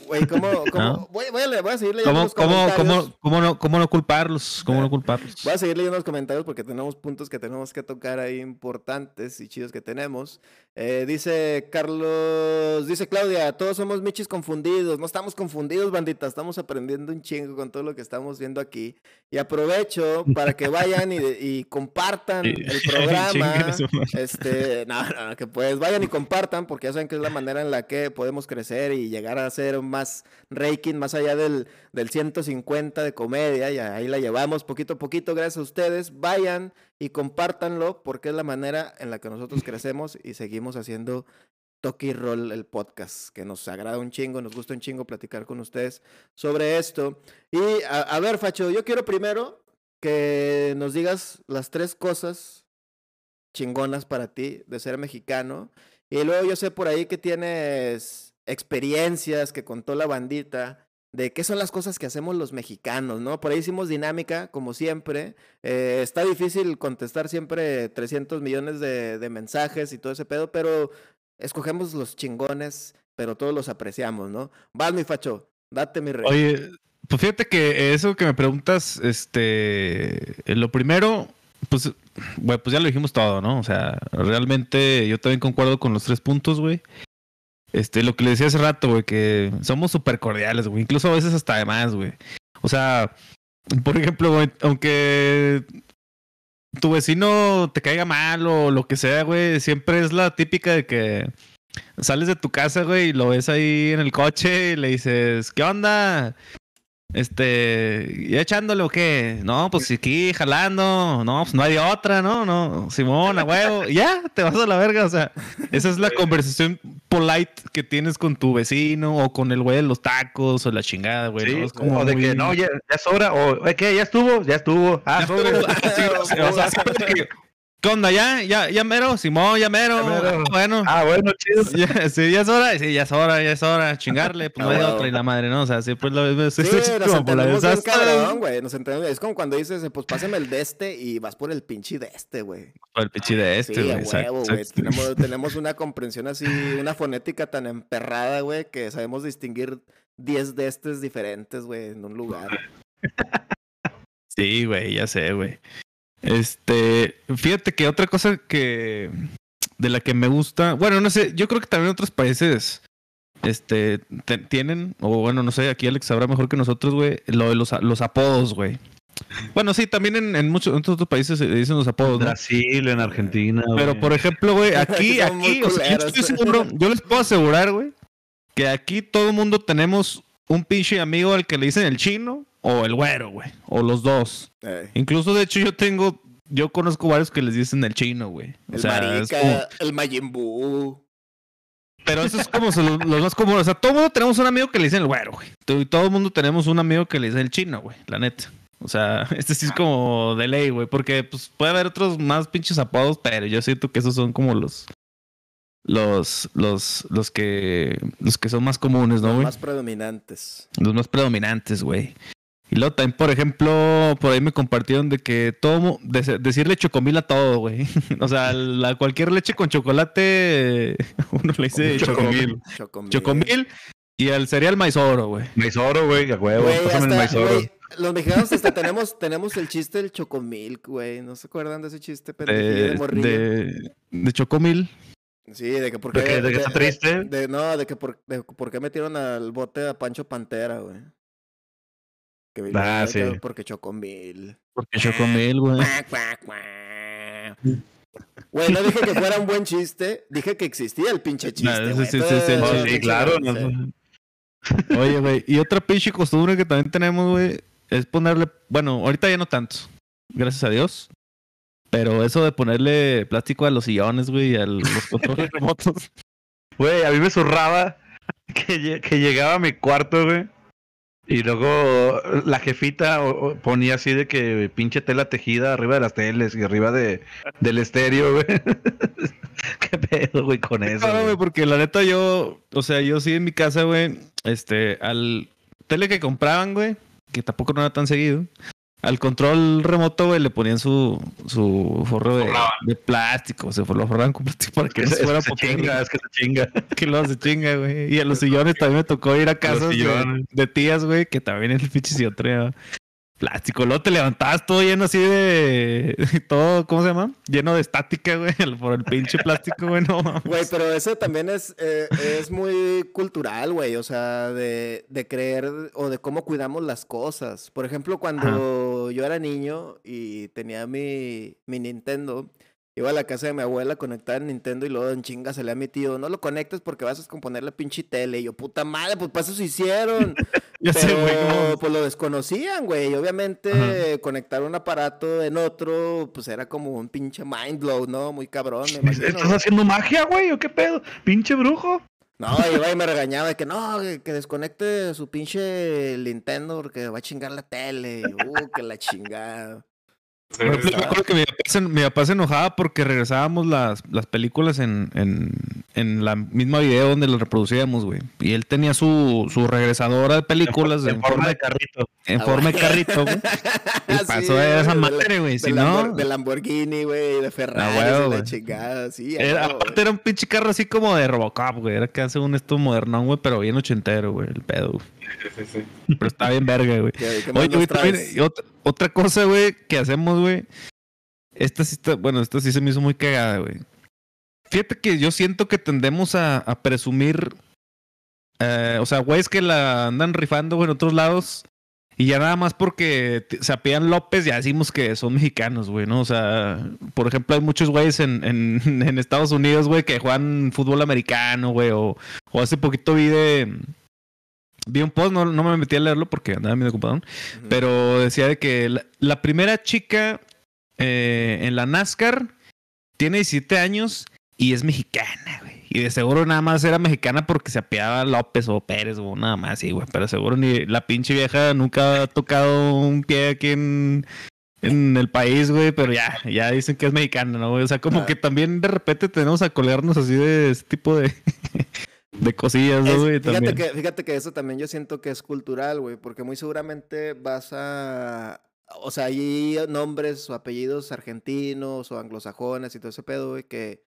güey, ¿cómo, cómo? ¿No? Voy, voy a, voy a seguir leyendo ¿Cómo, los comentarios. cómo, cómo, no, ¿Cómo no culparlos? ¿Cómo no culparlos? Voy a seguir leyendo los comentarios porque tenemos puntos que tenemos que tocar ahí importantes y chidos que tenemos. Eh, dice Carlos, dice Claudia, todos somos michis confundidos. No estamos confundidos, bandita. Estamos aprendiendo un chingo con todo lo que estamos viendo aquí. Y aprovecho para que vayan y, y compartan el programa. Este, no, no, no, que pues vayan y compartan porque ya saben que es la manera en la que podemos crecer y llegar a hacer más ranking más allá del, del 150 de comedia y ahí la llevamos poquito a poquito gracias a ustedes. Vayan y compártanlo porque es la manera en la que nosotros crecemos y seguimos haciendo Toki Roll el podcast, que nos agrada un chingo, nos gusta un chingo platicar con ustedes sobre esto. Y a, a ver, Facho, yo quiero primero que nos digas las tres cosas chingonas para ti de ser mexicano. Y luego yo sé por ahí que tienes experiencias que contó la bandita de qué son las cosas que hacemos los mexicanos, ¿no? Por ahí hicimos dinámica, como siempre. Eh, está difícil contestar siempre 300 millones de, mensajes y todo ese pedo, pero escogemos los chingones, pero todos los apreciamos, ¿no? Vas, mi facho, date mi rey. Oye, pues fíjate que eso que me preguntas, este, eh, lo primero, pues, güey, pues ya lo dijimos todo, ¿no? O sea, realmente yo también concuerdo con los tres puntos, güey. Este, lo que le decía hace rato, güey, que somos súper cordiales, güey, incluso a veces hasta de más, güey. O sea, por ejemplo, güey, aunque tu vecino te caiga mal o lo que sea, güey, siempre es la típica de que sales de tu casa, güey, y lo ves ahí en el coche y le dices, ¿qué onda? Este, ¿ya echándole o qué? No, pues aquí jalando, no, pues no hay otra, ¿no? No, Simón, a huevo, y ya, te vas a la verga, o sea, esa es la conversación polite que tienes con tu vecino o con el güey de los tacos o la chingada, güey, Sí, ¿no? Es como o de que no, ya, ya sobra, o "Eh, ¿qué? ¿Ya estuvo? Ya estuvo. Ah, Ya estuvo. O sea, o que- ¿Qué onda? ¿Ya? ¿Ya, ya mero? Simón, ya mero. Ya mero. Ah, bueno. Ah, bueno, chido. Ya, sí, ya es hora, sí, ya es hora, ya es hora, chingarle, pues no hay otra y la madre, ¿no? O sea, sí, pues lo es, Sí, es nos como por la entendemos bien desastre. cabrón, güey. Nos entendemos. Es como cuando dices, pues pásame el de este y vas por el pinche de este, güey. Por el pichi de este, sí, güey. exacto, huevo, güey. Tenemos, tenemos una comprensión así, una fonética tan emperrada, güey, que sabemos distinguir 10 de estes diferentes, güey, en un lugar. Sí, güey, ya sé, güey. Este, fíjate que otra cosa que de la que me gusta, bueno, no sé, yo creo que también otros países este te- tienen o bueno, no sé, aquí Alex sabrá mejor que nosotros, güey, lo de los, los apodos, güey. Bueno, sí, también en, en muchos en otros países se dicen los apodos, ¿no? Brasil, en Argentina. Pero por ejemplo, güey, aquí, aquí, o sea, yo estoy seguro, yo les puedo asegurar, güey, que aquí todo el mundo tenemos un pinche amigo al que le dicen el chino o el güero, güey, o los dos. Incluso, de hecho, yo tengo, yo conozco varios que les dicen el chino, güey. El sea, marica, como- el Majin Buu. pero eso es como los más comunes. O sea, todo el mundo tenemos un amigo que le dicen el güero, güey. Y todo el mundo tenemos un amigo que le dicen el chino, güey, la neta. O sea, este sí es como de ley, güey, porque pues puede haber otros más pinches apodos, pero yo siento que esos son como los los los los que los que son más comunes, ¿no, los güey? más predominantes. Los más predominantes, güey. Y luego también, por ejemplo, por ahí me compartieron de que todo, de- decirle chocomil a todo, güey. O sea, la, cualquier leche con chocolate, uno le dice chocomil. Chocomil. Chocomil y al cereal maizoro, güey. Maizoro, güey, a huevo. Pásame el maizoro. los mexicanos hasta tenemos, tenemos el chiste del chocomilk, güey. ¿No se acuerdan de ese chiste de, De, morrillo? de, de chocomil. Sí, de que por ¿De qué... que- de que está triste? de- no, de que por, de por qué metieron al bote a Pancho Pantera, güey. Que vino Ah, sí. que- Porque chocomil. Porque chocomil, güey. Güey, no dije que fuera un buen chiste, dije que existía el pinche chiste, sí, sí, sí, Oh, claro. no- Oye, güey. Y otra pinche costumbre que también tenemos, güey, es ponerle. Bueno, ahorita ya no tanto. Gracias a Dios. Pero eso de ponerle plástico a los sillones, güey, y a los controles remotos. Güey, a mí me zurraba que, que llegaba a mi cuarto, güey. Y luego la jefita ponía así de que pinche tela tejida arriba de las teles y arriba de, del estéreo, güey. ¿Qué pedo, güey, con eso? Güey, porque la neta yo, o sea, yo sí en mi casa, güey, este, al tele que compraban, güey, que tampoco no era tan seguido, al control remoto, güey, le ponían su, su forro de, plástico, se lo forraban con plástico para que Es, no es se fuera que se chinga, es que se chinga. que luego se chinga, güey. Y a los sillones también me tocó ir a casas de, tías, güey, que también el pinche plástico. Luego te levantabas todo lleno así de... todo, ¿cómo se llama? Lleno de estática, güey, por el pinche plástico, güey, no mames. Güey, pero eso también es, eh, es muy cultural, güey. O sea, de, de creer o de cómo cuidamos las cosas. Por ejemplo, cuando yo era niño y tenía mi, mi Nintendo, iba a la casa de mi abuela a conectar el Nintendo y luego en chinga se le a mi tío, no lo conectes porque vas a descomponer la pinche tele. Y yo, puta madre, pues para eso se hicieron. Ya sé, güey, cómo- pues lo desconocían, güey. Y obviamente conectar un aparato en otro, pues era como un pinche mind blow, ¿no? Muy cabrón, me imagino. ¿Estás haciendo magia, güey? ¿O qué pedo? ¿Pinche brujo? No, iba y me regañaba de que no, que, desconecte su pinche Nintendo porque va a chingar la tele. Uh, que la chingada. Me acuerdo que mi papá, se, mi papá se enojaba porque regresábamos las, las películas en, en, en la misma video donde las reproducíamos, güey. Y él tenía su, su regresadora de películas en, forma de carrito. en Ah, forma de güey. carrito, güey. Y Sí, pasó esa de la- madre, güey. de Si no, De Lamborghini, güey, de Ferrari, de la güey. chingada, sí. era, aparte era un pinche carro así como de Robocop, güey. Era que hace un esto modernón, güey, pero bien ochentero, güey, el pedo. Güey. Sí, sí, sí. Pero está bien verga, güey. ¿Qué- qué más Oye, güey, también, otra, otra cosa, güey, que hacemos, güey. Esta sí está, bueno, esta sí se me hizo muy cagada, güey. Fíjate que yo siento que tendemos a, a presumir, eh, o sea, güeyes que la andan rifando, güey, en otros lados. Y ya nada más porque se apellan López, ya decimos que son mexicanos, güey, ¿no? O sea, por ejemplo, hay muchos güeyes en, en, en Estados Unidos, güey, que juegan fútbol americano, güey, o, o hace poquito vi de... Vi un post, no, no me metí a leerlo porque andaba medio ocupado. Pero decía de que la, la primera chica eh, en la NASCAR tiene 17 años y es mexicana, güey. Y de seguro nada más era mexicana porque se apeaba López o Pérez o nada más, sí, güey. Pero seguro ni la pinche vieja nunca ha tocado un pie aquí en, en el país, güey, pero ya, ya dicen que es mexicana, ¿no? güey? O sea, como Ah. que también de repente tenemos a colgarnos así de ese tipo de, de cosillas, Es- ¿no, güey? fíjate, También. que, fíjate que eso también yo siento que es cultural, güey, porque muy seguramente vas a... O sea, hay nombres o apellidos argentinos o anglosajones y todo ese pedo, güey, que,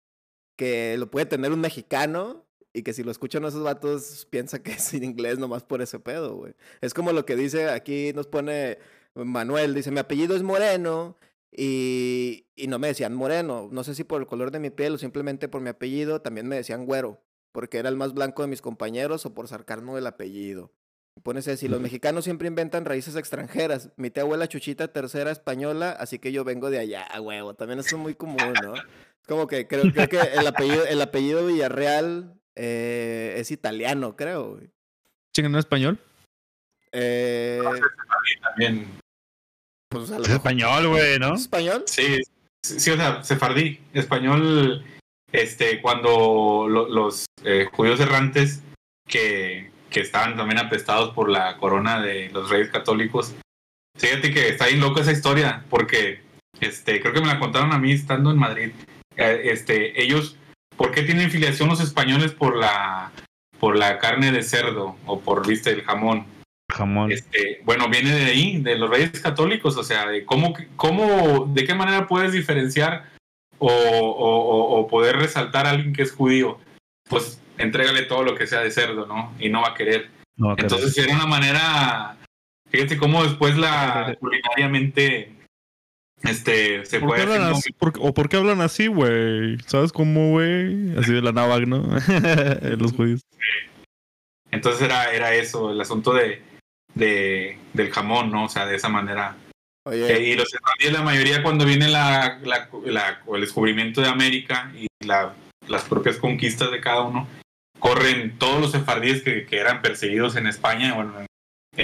que lo puede tener un mexicano y que si lo escuchan esos vatos piensa que es en inglés nomás por ese pedo, güey. Es como lo que dice aquí, nos pone Manuel, dice, mi apellido es Moreno y, y no me decían Moreno, no sé si por el color de mi piel o simplemente por mi apellido, también me decían Güero porque era el más blanco de mis compañeros o por sacarnos el apellido. Pones así, los mexicanos siempre inventan raíces extranjeras. Mi tía abuela Chuchita tercera española, así que yo vengo de allá, a huevo. También eso es muy común, ¿no? Es como que creo, creo que el apellido, el apellido Villarreal eh, es italiano, creo. güey. ¿Chingan en español? Eh, También. pues Es español, güey, ¿no? ¿Es español? Sí, sí, sí, o sea, sefardí, español, este, cuando lo- los eh, judíos errantes que, que estaban también apestados por la corona de los reyes católicos, fíjate que está bien loca esa historia, porque este, creo que me la contaron a mí estando en Madrid. Eh, este, ellos, ¿por qué tienen filiación los españoles por la por la carne de cerdo o por viste el jamón? Jamón. Este, bueno, viene de ahí, de los reyes católicos, o sea, de cómo, cómo de qué manera puedes diferenciar o, o- o- o poder resaltar a alguien que es judío. Pues entrégale todo lo que sea de cerdo, ¿no? Y no va a querer. No, Entonces era una manera, fíjate cómo después la culinariamente este, se. ¿Por- ¿O por qué hablan así, güey? ¿Sabes cómo, güey? Así de la náhuatl, ¿no? Los judíos. Entonces era, era eso, el asunto de, de, del jamón, ¿no? O sea, de esa manera Eh, y los sefardíes, la mayoría cuando viene la, el descubrimiento de América y la- las propias conquistas de cada uno, corren todos los sefardíes que, eran perseguidos en España, bueno, en,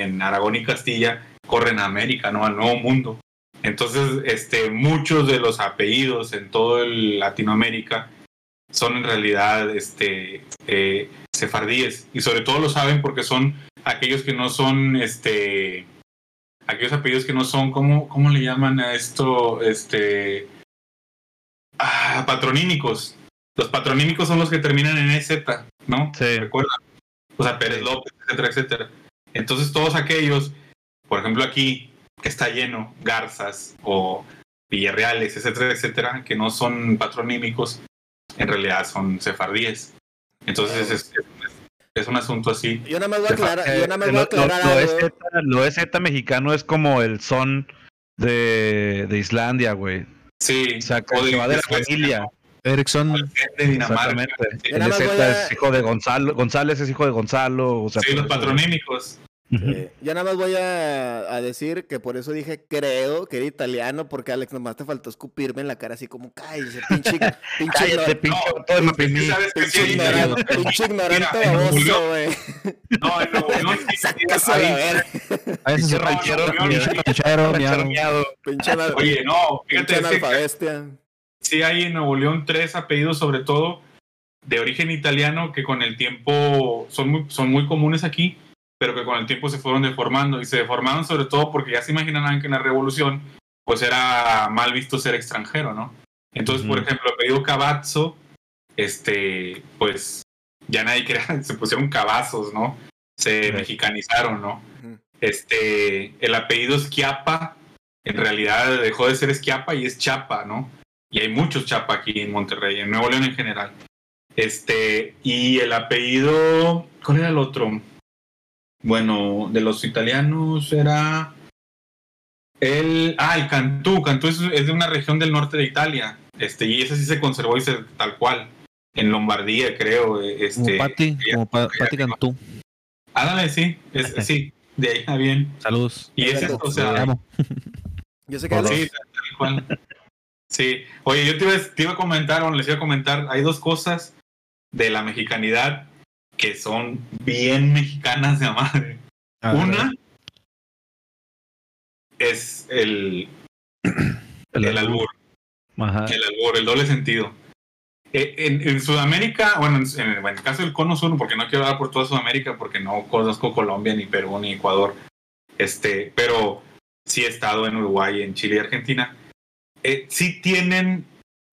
en Aragón y Castilla, corren a América, ¿no? Al Nuevo Mundo. Entonces, este, muchos de los apellidos en todo el Latinoamérica son en realidad este, eh, sefardíes. Y sobre todo lo saben porque son aquellos que no son este, aquellos apellidos que no son, ¿cómo, cómo le llaman a esto? Este. Ah, patronímicos. Los patronímicos son los que terminan en EZ, ¿no? Sí. Recuerda. O sea, Pérez López, etcétera, etcétera. Entonces, todos aquellos, por ejemplo, aquí, que está lleno, Garzas o Villarreales, etcétera, etcétera, que no son patronímicos, en realidad son sefardíes. Entonces, es, es- es un asunto así. yo nada más voy a aclarar, Eh, yo nada más voy lo, a aclarar lo- lo algo. EZ lo EZ mexicano es como el son de, de Islandia, güey. Sí, O sea, que o que va de la Suecia, familia. ¿no? Erickson. de Dinamarca. Sí, El voy a- es hijo de Gonzalo. González es hijo de Gonzalo. O sea, Sí, los eso- patronímicos. Ujú. Eh, yo nada más voy a, a decir que por eso dije creo que era italiano, porque Alex nomás te faltó escupirme en la cara así como cállese, pinche, pinche, Cállate, ignor- pinche No, es que Mapimí. sabes que sí, pinche hay- ignorante, pinche ignorante baboso, güey. No, en Nuevo León sí, Sácase a verga. A veces Pinche se ranchero, no, no, pinche no, ranchero, ranchero. Pinche, Oye, no, pinche fíjate, es que analfabestia. sí hay en Nuevo León tres apellidos, sobre todo de origen italiano, que con el tiempo son muy, son muy comunes aquí, pero que con el tiempo se fueron deformando. Y se deformaron sobre todo porque ya se imaginarán que en la revolución, pues era mal visto ser extranjero, ¿no? Entonces, por ejemplo, el apellido Cavazzo, este, pues ya nadie quería, se pusieron cabazos, ¿no? Se mexicanizaron, ¿no? Este, el apellido Schiappa, en realidad dejó de ser Schiappa y es Chapa, ¿no? Y hay muchos Chapa aquí en Monterrey, en Nuevo León en general. Este, y el apellido, ¿cuál era el otro? Bueno, de los italianos era el, ah, el Cantú, Cantú es, es de una región del norte de Italia, este, y ese sí se conservó y se, tal cual, en Lombardía, creo, eh, Como este, Pati, como Pa- Pati Cantú. ándale, sí, es- sí, de ahí está bien. Saludos. Y es esto, o sea. Yo sé que Sí, tal cual. Sí. Oye, yo te iba, te iba a comentar, o les iba a comentar, hay dos cosas de la mexicanidad que son bien mexicanas de madre. A ver, Una es el, el, albur, Ajá. el albur, el doble sentido. Eh, En, en Sudamérica, bueno, en, en- en el caso del cono sur, porque no quiero hablar por toda Sudamérica, porque no conozco Colombia, ni Perú, ni Ecuador, este, pero sí he estado en Uruguay, en Chile y Argentina, eh, sí tienen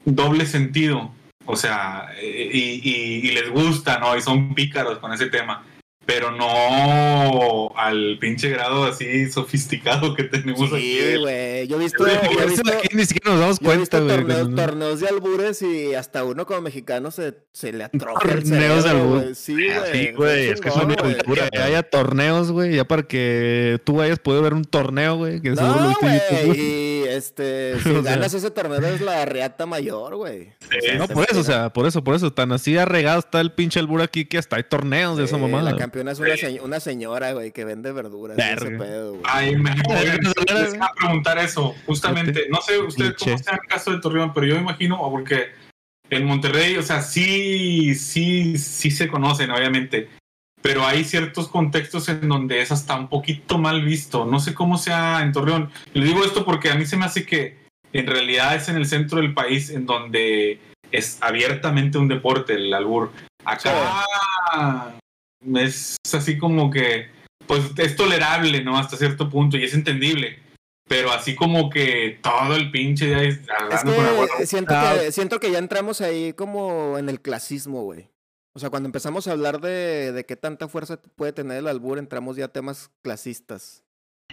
doble sentido. O sea, eh, y, y- y les gusta, ¿no? Y son pícaros con ese tema. Pero no al pinche grado así sofisticado que tenemos aquí. Sí, güey. Yo he visto, yo he visto, aquí ni siquiera nos damos yo he visto cuenta, güey. torneos, cuando- torneos de albures y hasta uno como mexicano se, se le atrofia el Torneos de cerebro, albur. güey. Sí, Ah, güey. sí, es que es una cultura. que haya torneos, güey, ya para que tú hayas podido ver un torneo, güey, que seguro lo No, güey. Y este, si sea- ganas ese torneo es la riata mayor, güey. O sea, No, por eso, o sea, por eso, por eso, tan así arregado está el pinche albur aquí que hasta hay torneos de esa mamada. Campeona es una, se- una señora, güey, que vende verduras. Ese pedo, güey. Ay, les iba a preguntar eso, justamente. No sé usted cómo sea el caso de Torreón, pero yo me imagino, o porque en Monterrey, o sea, sí, sí, sí se conocen, obviamente. Pero hay ciertos contextos en donde es hasta un poquito mal visto. No sé cómo sea en Torreón. Le digo esto porque a mí se me hace que en realidad es en el centro del país en donde es abiertamente un deporte el albur. Acá es así como que, pues es tolerable, ¿no? Hasta cierto punto y es entendible. Pero así como que todo el pinche día es con abuelo. que siento, Ah. que siento que ya entramos ahí como en el clasismo, güey. O sea, cuando empezamos a hablar de, de qué tanta fuerza puede tener el albur, entramos ya a temas clasistas.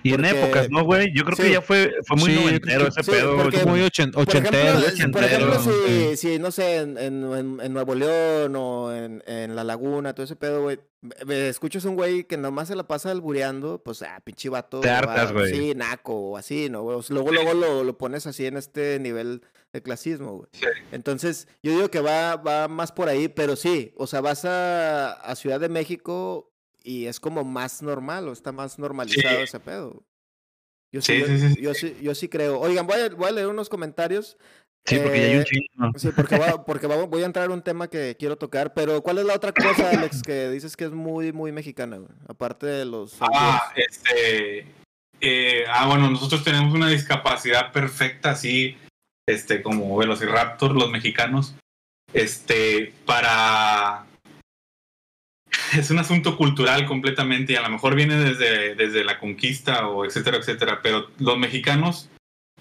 Y en épocas, ¿no, güey? Yo creo Sí. que ya fue, fue muy Sí, noventero ese sí, pedo. porque- Es muy ochen- Por ejemplo, ochentero. por ochentero, ejemplo, si, sí. si, no sé, en, en, en- Nuevo León o en, en La Laguna, todo ese pedo, güey, escuchas un güey que nomás se la pasa albureando, pues, ah, pinche vato. Te hartas, güey. Sí, naco o así, ¿no? güey? O sea, luego, luego lo, lo pones así en este nivel de clasismo, güey. Sí. Entonces, yo digo que va, va más por ahí, pero sí, o sea, vas a, a Ciudad de México y es como más normal o está más normalizado Sí. ese pedo. Yo Sí, sí, yo, sí, yo sí, yo sí creo. Oigan, voy a, voy a leer unos comentarios. Sí, porque ya hay un Eh, chingo. Sí, porque, va- porque va- voy a entrar a un tema que quiero tocar, pero ¿cuál es la otra cosa, Alex, que dices que es muy, muy mexicana, güey? Aparte de los... Ah, este. eh, ah, bueno, nosotros tenemos una discapacidad perfecta, así, este, como Velociraptor, los mexicanos, este, para. Es un asunto cultural completamente y a lo mejor viene desde, desde la conquista o etcétera, etcétera, pero los mexicanos,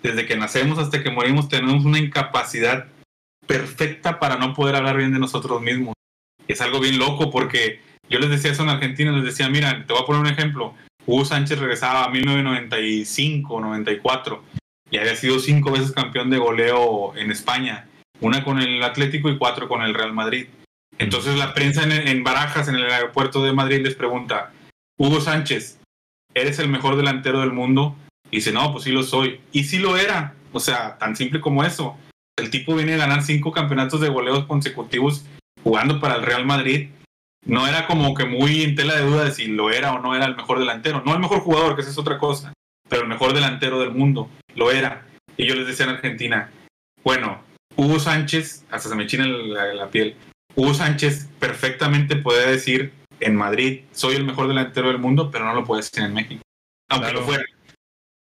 desde que nacemos hasta que morimos, tenemos una incapacidad perfecta para no poder hablar bien de nosotros mismos. Es algo bien loco porque yo les decía eso en Argentina, les decía, mira, te voy a poner un ejemplo. Hugo Sánchez regresaba a 1995, 94 y había sido cinco veces campeón de goleo en España, una con el Atlético y cuatro con el Real Madrid. Entonces la prensa en, Barajas, en el aeropuerto de Madrid, les pregunta, Hugo Sánchez, ¿eres el mejor delantero del mundo? Y dice, no, pues sí lo soy. Y sí lo era. O sea, tan simple como eso. El tipo viene a ganar cinco campeonatos de goleos consecutivos jugando para el Real Madrid. No era como que muy en tela de duda de si lo era o no era el mejor delantero. No el mejor jugador, que esa es otra cosa, pero el mejor delantero del mundo. Lo era. Y yo les decía en Argentina, bueno, Hugo Sánchez, hasta se me china la piel, Hugo Sánchez perfectamente puede decir en Madrid, soy el mejor delantero del mundo, pero no lo puede decir en México. Aunque Claro. lo fuera.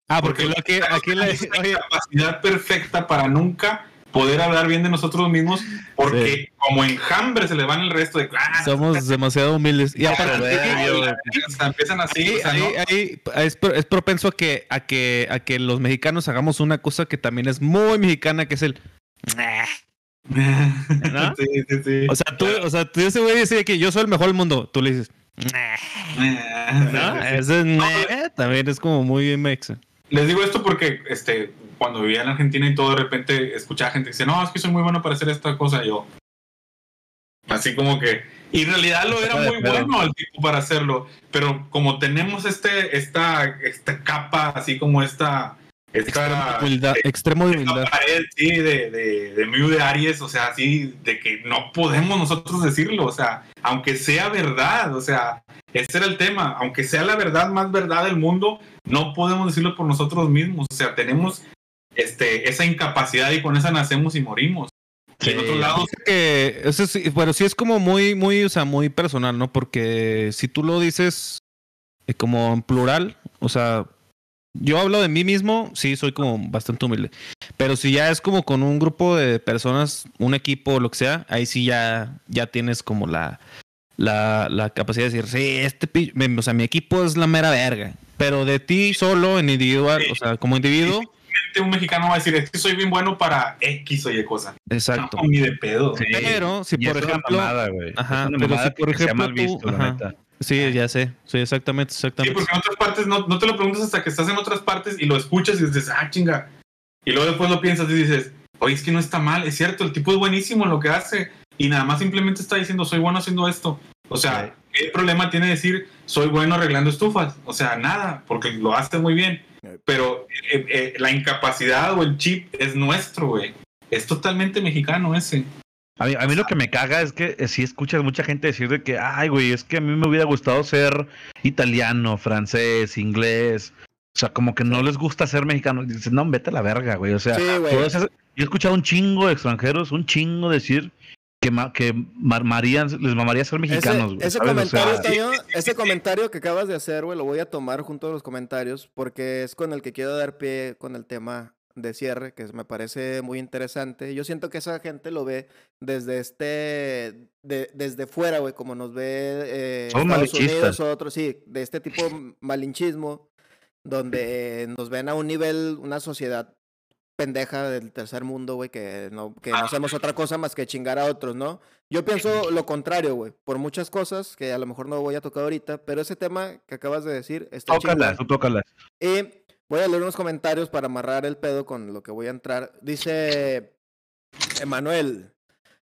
Ah, porque lo que aquí oye, capacidad perfecta para nunca poder hablar bien de nosotros mismos, porque como enjambre se le van el resto de somos demasiado humildes. Y aparte, empiezan así, ahí- o sea, ahí- ¿no? ahí es, pro- es propenso a que, a, que, a que los mexicanos hagamos una cosa que también es muy mexicana, que es el. ¿No? sí, sí, sí. O sea, tú, o sea, tú ese güey dice que yo soy el mejor del mundo. Tú le dices. ¿No? Ese "Nah", también es como muy mexa. Les digo esto porque este, cuando vivía en Argentina y todo, de repente escuchaba gente que dice, no, es que soy muy bueno para hacer esta cosa. Y yo, así como que, y en realidad lo era muy bueno el tipo para hacerlo, pero como tenemos este, esta, esta capa, así como esta, esta, Humildad, extremo de humildad. pared, sí, de, de, de Mew de Aries, o sea, así, de que no podemos nosotros decirlo, o sea, aunque sea verdad, o sea, ese era el tema, aunque sea la verdad más verdad del mundo, no podemos decirlo por nosotros mismos, o sea, tenemos este, esa incapacidad y con esa nacemos y morimos. Y en otros lados, que eso sí, bueno, sí es como muy, muy, o sea, muy personal, ¿no? Porque si tú lo dices eh, como en plural, o sea, yo hablo de mí mismo, sí, soy como bastante humilde. Pero si ya es como con un grupo de personas, un equipo o lo que sea, ahí sí ya, ya tienes como la, la, la capacidad de decir, sí, este, o sea, mi equipo es la mera verga. Pero de ti solo, en individual, Sí. o sea, como individuo, Un mexicano va a decir, es que soy bien bueno para X o Y cosa. exacto. No, ni de pedo. Sí. Pero si Y por es una ejemplo, mamada. Ajá, Es una pero si por ejemplo mal visto, tú- la ajá. Sí, ya sé, sí, exactamente, Sí, exactamente. porque en otras partes no, no te lo preguntas hasta que estás en otras partes y lo escuchas y dices, ah, chinga. Y luego después lo piensas y dices, oye, es que no está mal, es cierto, el tipo es buenísimo en lo que hace. Y nada más simplemente está diciendo, soy bueno haciendo esto. O sea, ¿qué problema tiene decir, soy bueno arreglando estufas? O sea, nada, porque lo hace muy bien. Pero eh, eh, la incapacidad o el chip es nuestro, güey. Es totalmente mexicano ese. A mí, a mí lo que me caga es que si escuchas mucha gente decir de que, ay, güey, es que a mí me hubiera gustado ser italiano, francés, inglés. O sea, como que no les gusta ser mexicano. Y Dices, no, vete a la verga, güey. O sea, Sí, güey. todas esas- yo he escuchado un chingo de extranjeros, un chingo decir que, ma- que mamarían, les mamaría ser mexicanos, güey. ese ¿sabes? O comentario, sea, Toño, ese comentario que acabas de hacer, güey, lo voy a tomar junto a los comentarios porque es con el que quiero dar pie con el tema de cierre, que me parece muy interesante. Yo siento que esa gente lo ve desde este, de- desde fuera, güey, como nos ve eh, Estados malinchistas. Unidos o otros, sí, de este tipo de malinchismo, donde nos ven a un nivel, una sociedad pendeja del tercer mundo, güey, que no, que no hacemos otra cosa más que chingar a otros, ¿no? Yo pienso lo contrario, güey, por muchas cosas que a lo mejor no voy a tocar ahorita, pero ese tema que acabas de decir está tócalas, tú tócalas. Y voy a leer unos comentarios para amarrar el pedo con lo que voy a entrar. Dice Emanuel.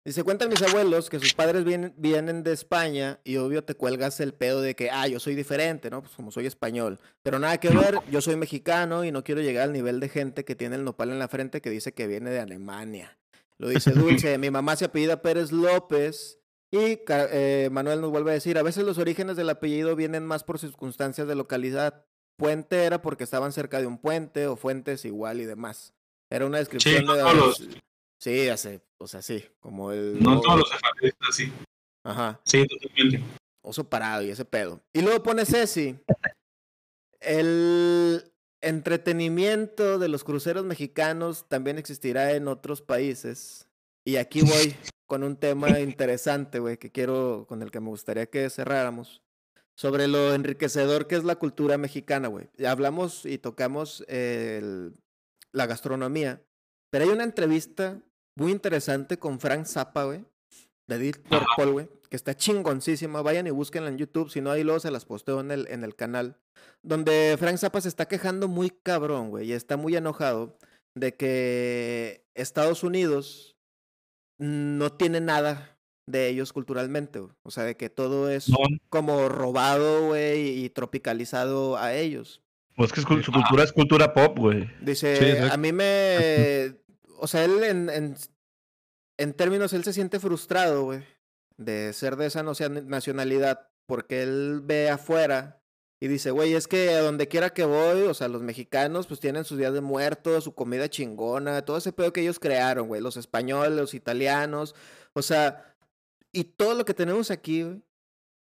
Dice, cuentan mis abuelos que sus padres vienen, vienen de España y obvio te cuelgas el pedo de que, ah, yo soy diferente, ¿no? Pues como soy español. Pero nada que ver, yo soy mexicano y no quiero llegar al nivel de gente que tiene el nopal en la frente que dice que viene de Alemania. Lo dice Dulce, mi mamá se apellida Pérez López. Y eh, Manuel nos vuelve a decir, a veces los orígenes del apellido vienen más por circunstancias de localidad. Puente era porque estaban cerca de un puente o fuentes igual y demás. Era una descripción no de... todos los- Sí, hace, o sea, sí, como el... No todos los sefardíes así. Ajá, Sí, totalmente. oso parado y ese pedo. Y luego pone Ceci, el entretenimiento de los cruceros mexicanos también existirá en otros países. Y aquí voy con un tema interesante, güey, que quiero, con el que me gustaría que cerráramos. Sobre lo enriquecedor que es la cultura mexicana, güey. Hablamos y tocamos el- la gastronomía. Pero hay una entrevista muy interesante con Frank Zappa, güey. De Edith Purple, güey. Que está chingoncísima. Vayan y búsquenla en YouTube. Si no, ahí luego se las posteo en el, en el canal. Donde Frank Zappa se está quejando muy cabrón, güey. Y está muy enojado de que Estados Unidos no tiene nada de ellos culturalmente, güey. O sea, de que todo es No, como robado, güey, y tropicalizado a ellos. pues que es su cultura es cultura pop, güey. Dice, Sí, a mí me... O sea, él en, en, en términos, él se siente frustrado, güey, de ser de esa nacion- nacionalidad, porque él ve afuera y dice, güey, es que a donde quiera que voy, o sea, los mexicanos pues tienen sus días de muertos, su comida chingona, todo ese pedo que ellos crearon, güey, los españoles, los italianos, o sea, y todo lo que tenemos aquí, güey,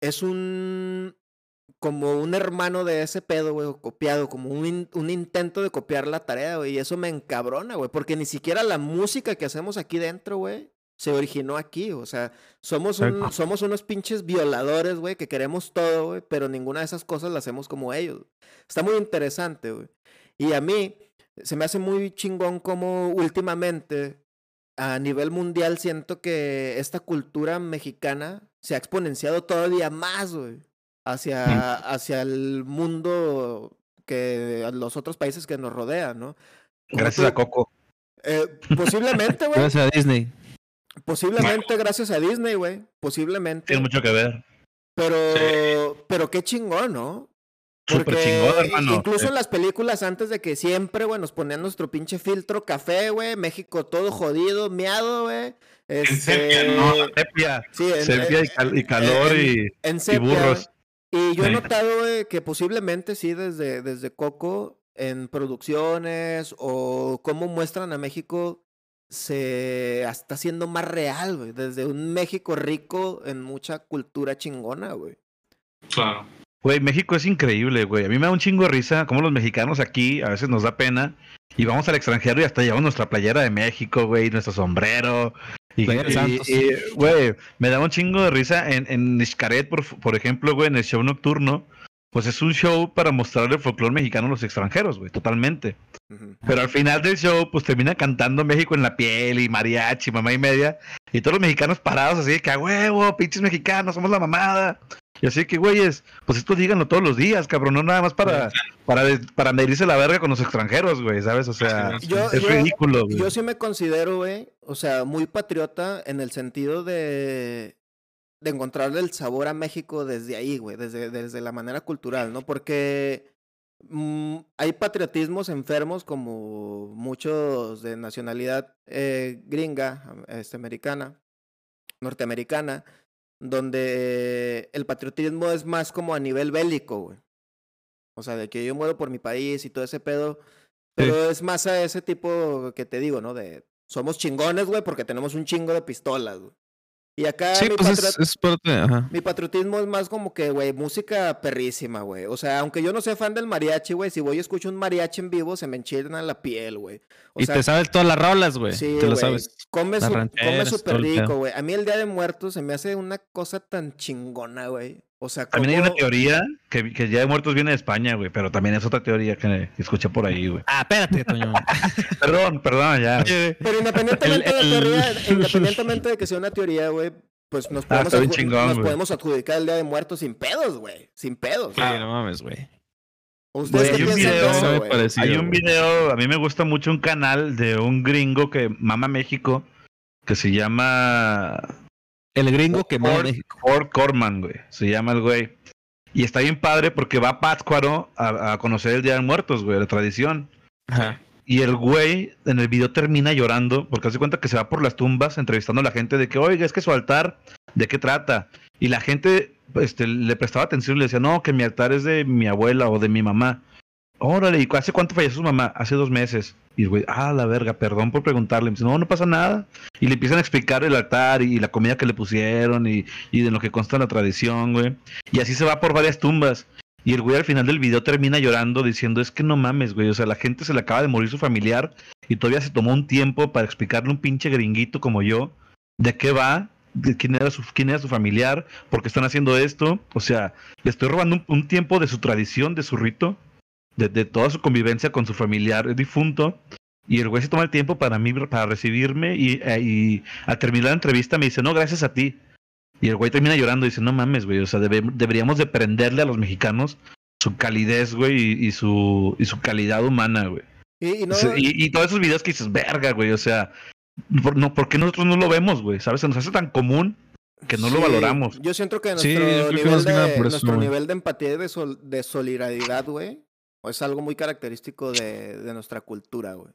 es un como un hermano de ese pedo, güey, copiado, como un, in- un intento de copiar la tarea, güey, y eso me encabrona, güey, porque ni siquiera la música que hacemos aquí dentro, güey, se originó aquí, o sea, somos, un- somos unos pinches violadores, güey, que queremos todo, güey, pero ninguna de esas cosas las hacemos como ellos. Está muy interesante, güey. Y a mí se me hace muy chingón como últimamente a nivel mundial siento que esta cultura mexicana se ha exponenciado todavía más, güey, hacia, hacia el mundo que los otros países que nos rodean, ¿no? Gracias a Coco. eh, posiblemente, güey. Gracias a Disney. Posiblemente gracias a Disney, güey. Posiblemente. Tiene mucho que ver. Pero, pero qué chingón, ¿no? Súper chingón, hermano. Incluso Eh, en las películas antes de que siempre, güey, nos ponían nuestro pinche filtro café, güey. México todo jodido, miado, güey. Este, sepia, ¿no? Sepia, Sí, en, sepia y, en- cal- y calor en- y, en y burros. Y yo he notado, güey, que posiblemente sí, desde, desde Coco, en producciones o cómo muestran a México, se está haciendo más real, güey. Desde un México rico en mucha cultura chingona, güey. Claro. Güey, México es increíble, güey. A mí me da un chingo de risa como los mexicanos aquí a veces nos da pena y vamos al extranjero y hasta llevamos nuestra playera de México, güey, nuestro sombrero. Y, güey, me da un chingo de risa en, en Xcaret, por, por ejemplo, güey, en el show nocturno. pues es un show para mostrar el folclore mexicano a los extranjeros, güey, totalmente. Pero al final del show, pues termina cantando México en la piel y mariachi, mamá y media. Y todos los mexicanos parados así de que a huevo, pinches mexicanos, somos la mamada. Y así que, güeyes, pues esto díganlo todos los días, cabrón, no nada más para, para, para medirse la verga con los extranjeros, güey, ¿sabes? O sea, Yo- es yo- ridículo, güey. Yo sí me considero, güey, o sea, muy patriota en el sentido de, de encontrarle el sabor a México desde ahí, güey, desde, desde la manera cultural, ¿no? Porque mm, hay patriotismos enfermos como muchos de nacionalidad eh, gringa, este, americana, norteamericana, donde el patriotismo es más como a nivel bélico, güey. O sea, de que yo muero por mi país y todo ese pedo. Pero es más a ese tipo que te digo, ¿no? De somos chingones, güey, porque tenemos un chingo de pistolas, güey. Y acá Sí, mi, pues es, patriot- es parte, ajá. mi patriotismo es más como que, güey, música perrísima, güey. O sea, aunque yo no sea fan del mariachi, güey, si voy y escucho un mariachi en vivo, se me enchina la piel, güey. Y sea, te sabes todas las rolas, güey. Sí, te lo sabes. Come, su- come súper rico, güey. A mí el Día de Muertos se me hace una cosa tan chingona, güey. O sea. También hay una teoría que, que el Día de Muertos viene de España, güey, pero también es otra teoría que escuché por ahí, güey. Ah, espérate, Toño. Perdón, perdón, ya. Pero independientemente El- de el- teoría, independientemente de que sea una teoría, güey, pues nos Ah, podemos, adju- chingón, nos podemos adjudicar el Día de Muertos sin pedos, güey. Sin pedos. sí, no mames, güey. ¿Ustedes Güey, hay un de video, eso, güey? Hay un video, a mí me gusta mucho un canal de un gringo que mama México, que se llama El gringo que Ford, México. Ford Corman, güey. Se llama el güey. Y está bien padre porque va a Pátzcuaro a, a conocer el Día de Muertos, güey, la tradición. Ajá. Y el güey en el video termina llorando porque hace cuenta que se va por las tumbas entrevistando a la gente de que, oiga, es que su altar, ¿de qué trata? Y la gente este, le prestaba atención y le decía, no, que mi altar es de mi abuela o de mi mamá. Órale, ¿y hace cuánto falleció su mamá? Hace dos meses. Y güey, ah, la verga, perdón por preguntarle. Me dice, no, no pasa nada. Y le empiezan a explicar el altar y la comida que le pusieron y, y de lo que consta la tradición, güey. Y así se va por varias tumbas. Y el güey al final del video termina llorando diciendo, es que no mames, güey. O sea, la gente se le acaba de morir su familiar y todavía se tomó un tiempo para explicarle un pinche gringuito como yo de qué va, de quién era su, quién era su familiar, por qué están haciendo esto. O sea, le estoy robando un tiempo de su tradición, de su rito, de, de toda su convivencia con su familiar difunto. Y el güey se toma el tiempo para mí, para recibirme y, eh, y al terminar la entrevista me dice, no, gracias a ti. Y el güey termina llorando y dice, no mames, güey, o sea, debe- deberíamos de prenderle a los mexicanos su calidez, güey, y, y su, y su calidad humana, güey. Y, y no, Sí, Y, y todos esos videos que dices, verga, güey, o sea, ¿por, no, ¿por qué nosotros no lo vemos, güey? ¿Sabes? Se nos hace tan común que no lo valoramos. Yo siento que nuestro, nivel, de, nuestro nivel de empatía y de, sol- de solidaridad, güey, es algo muy característico de, de nuestra cultura, güey.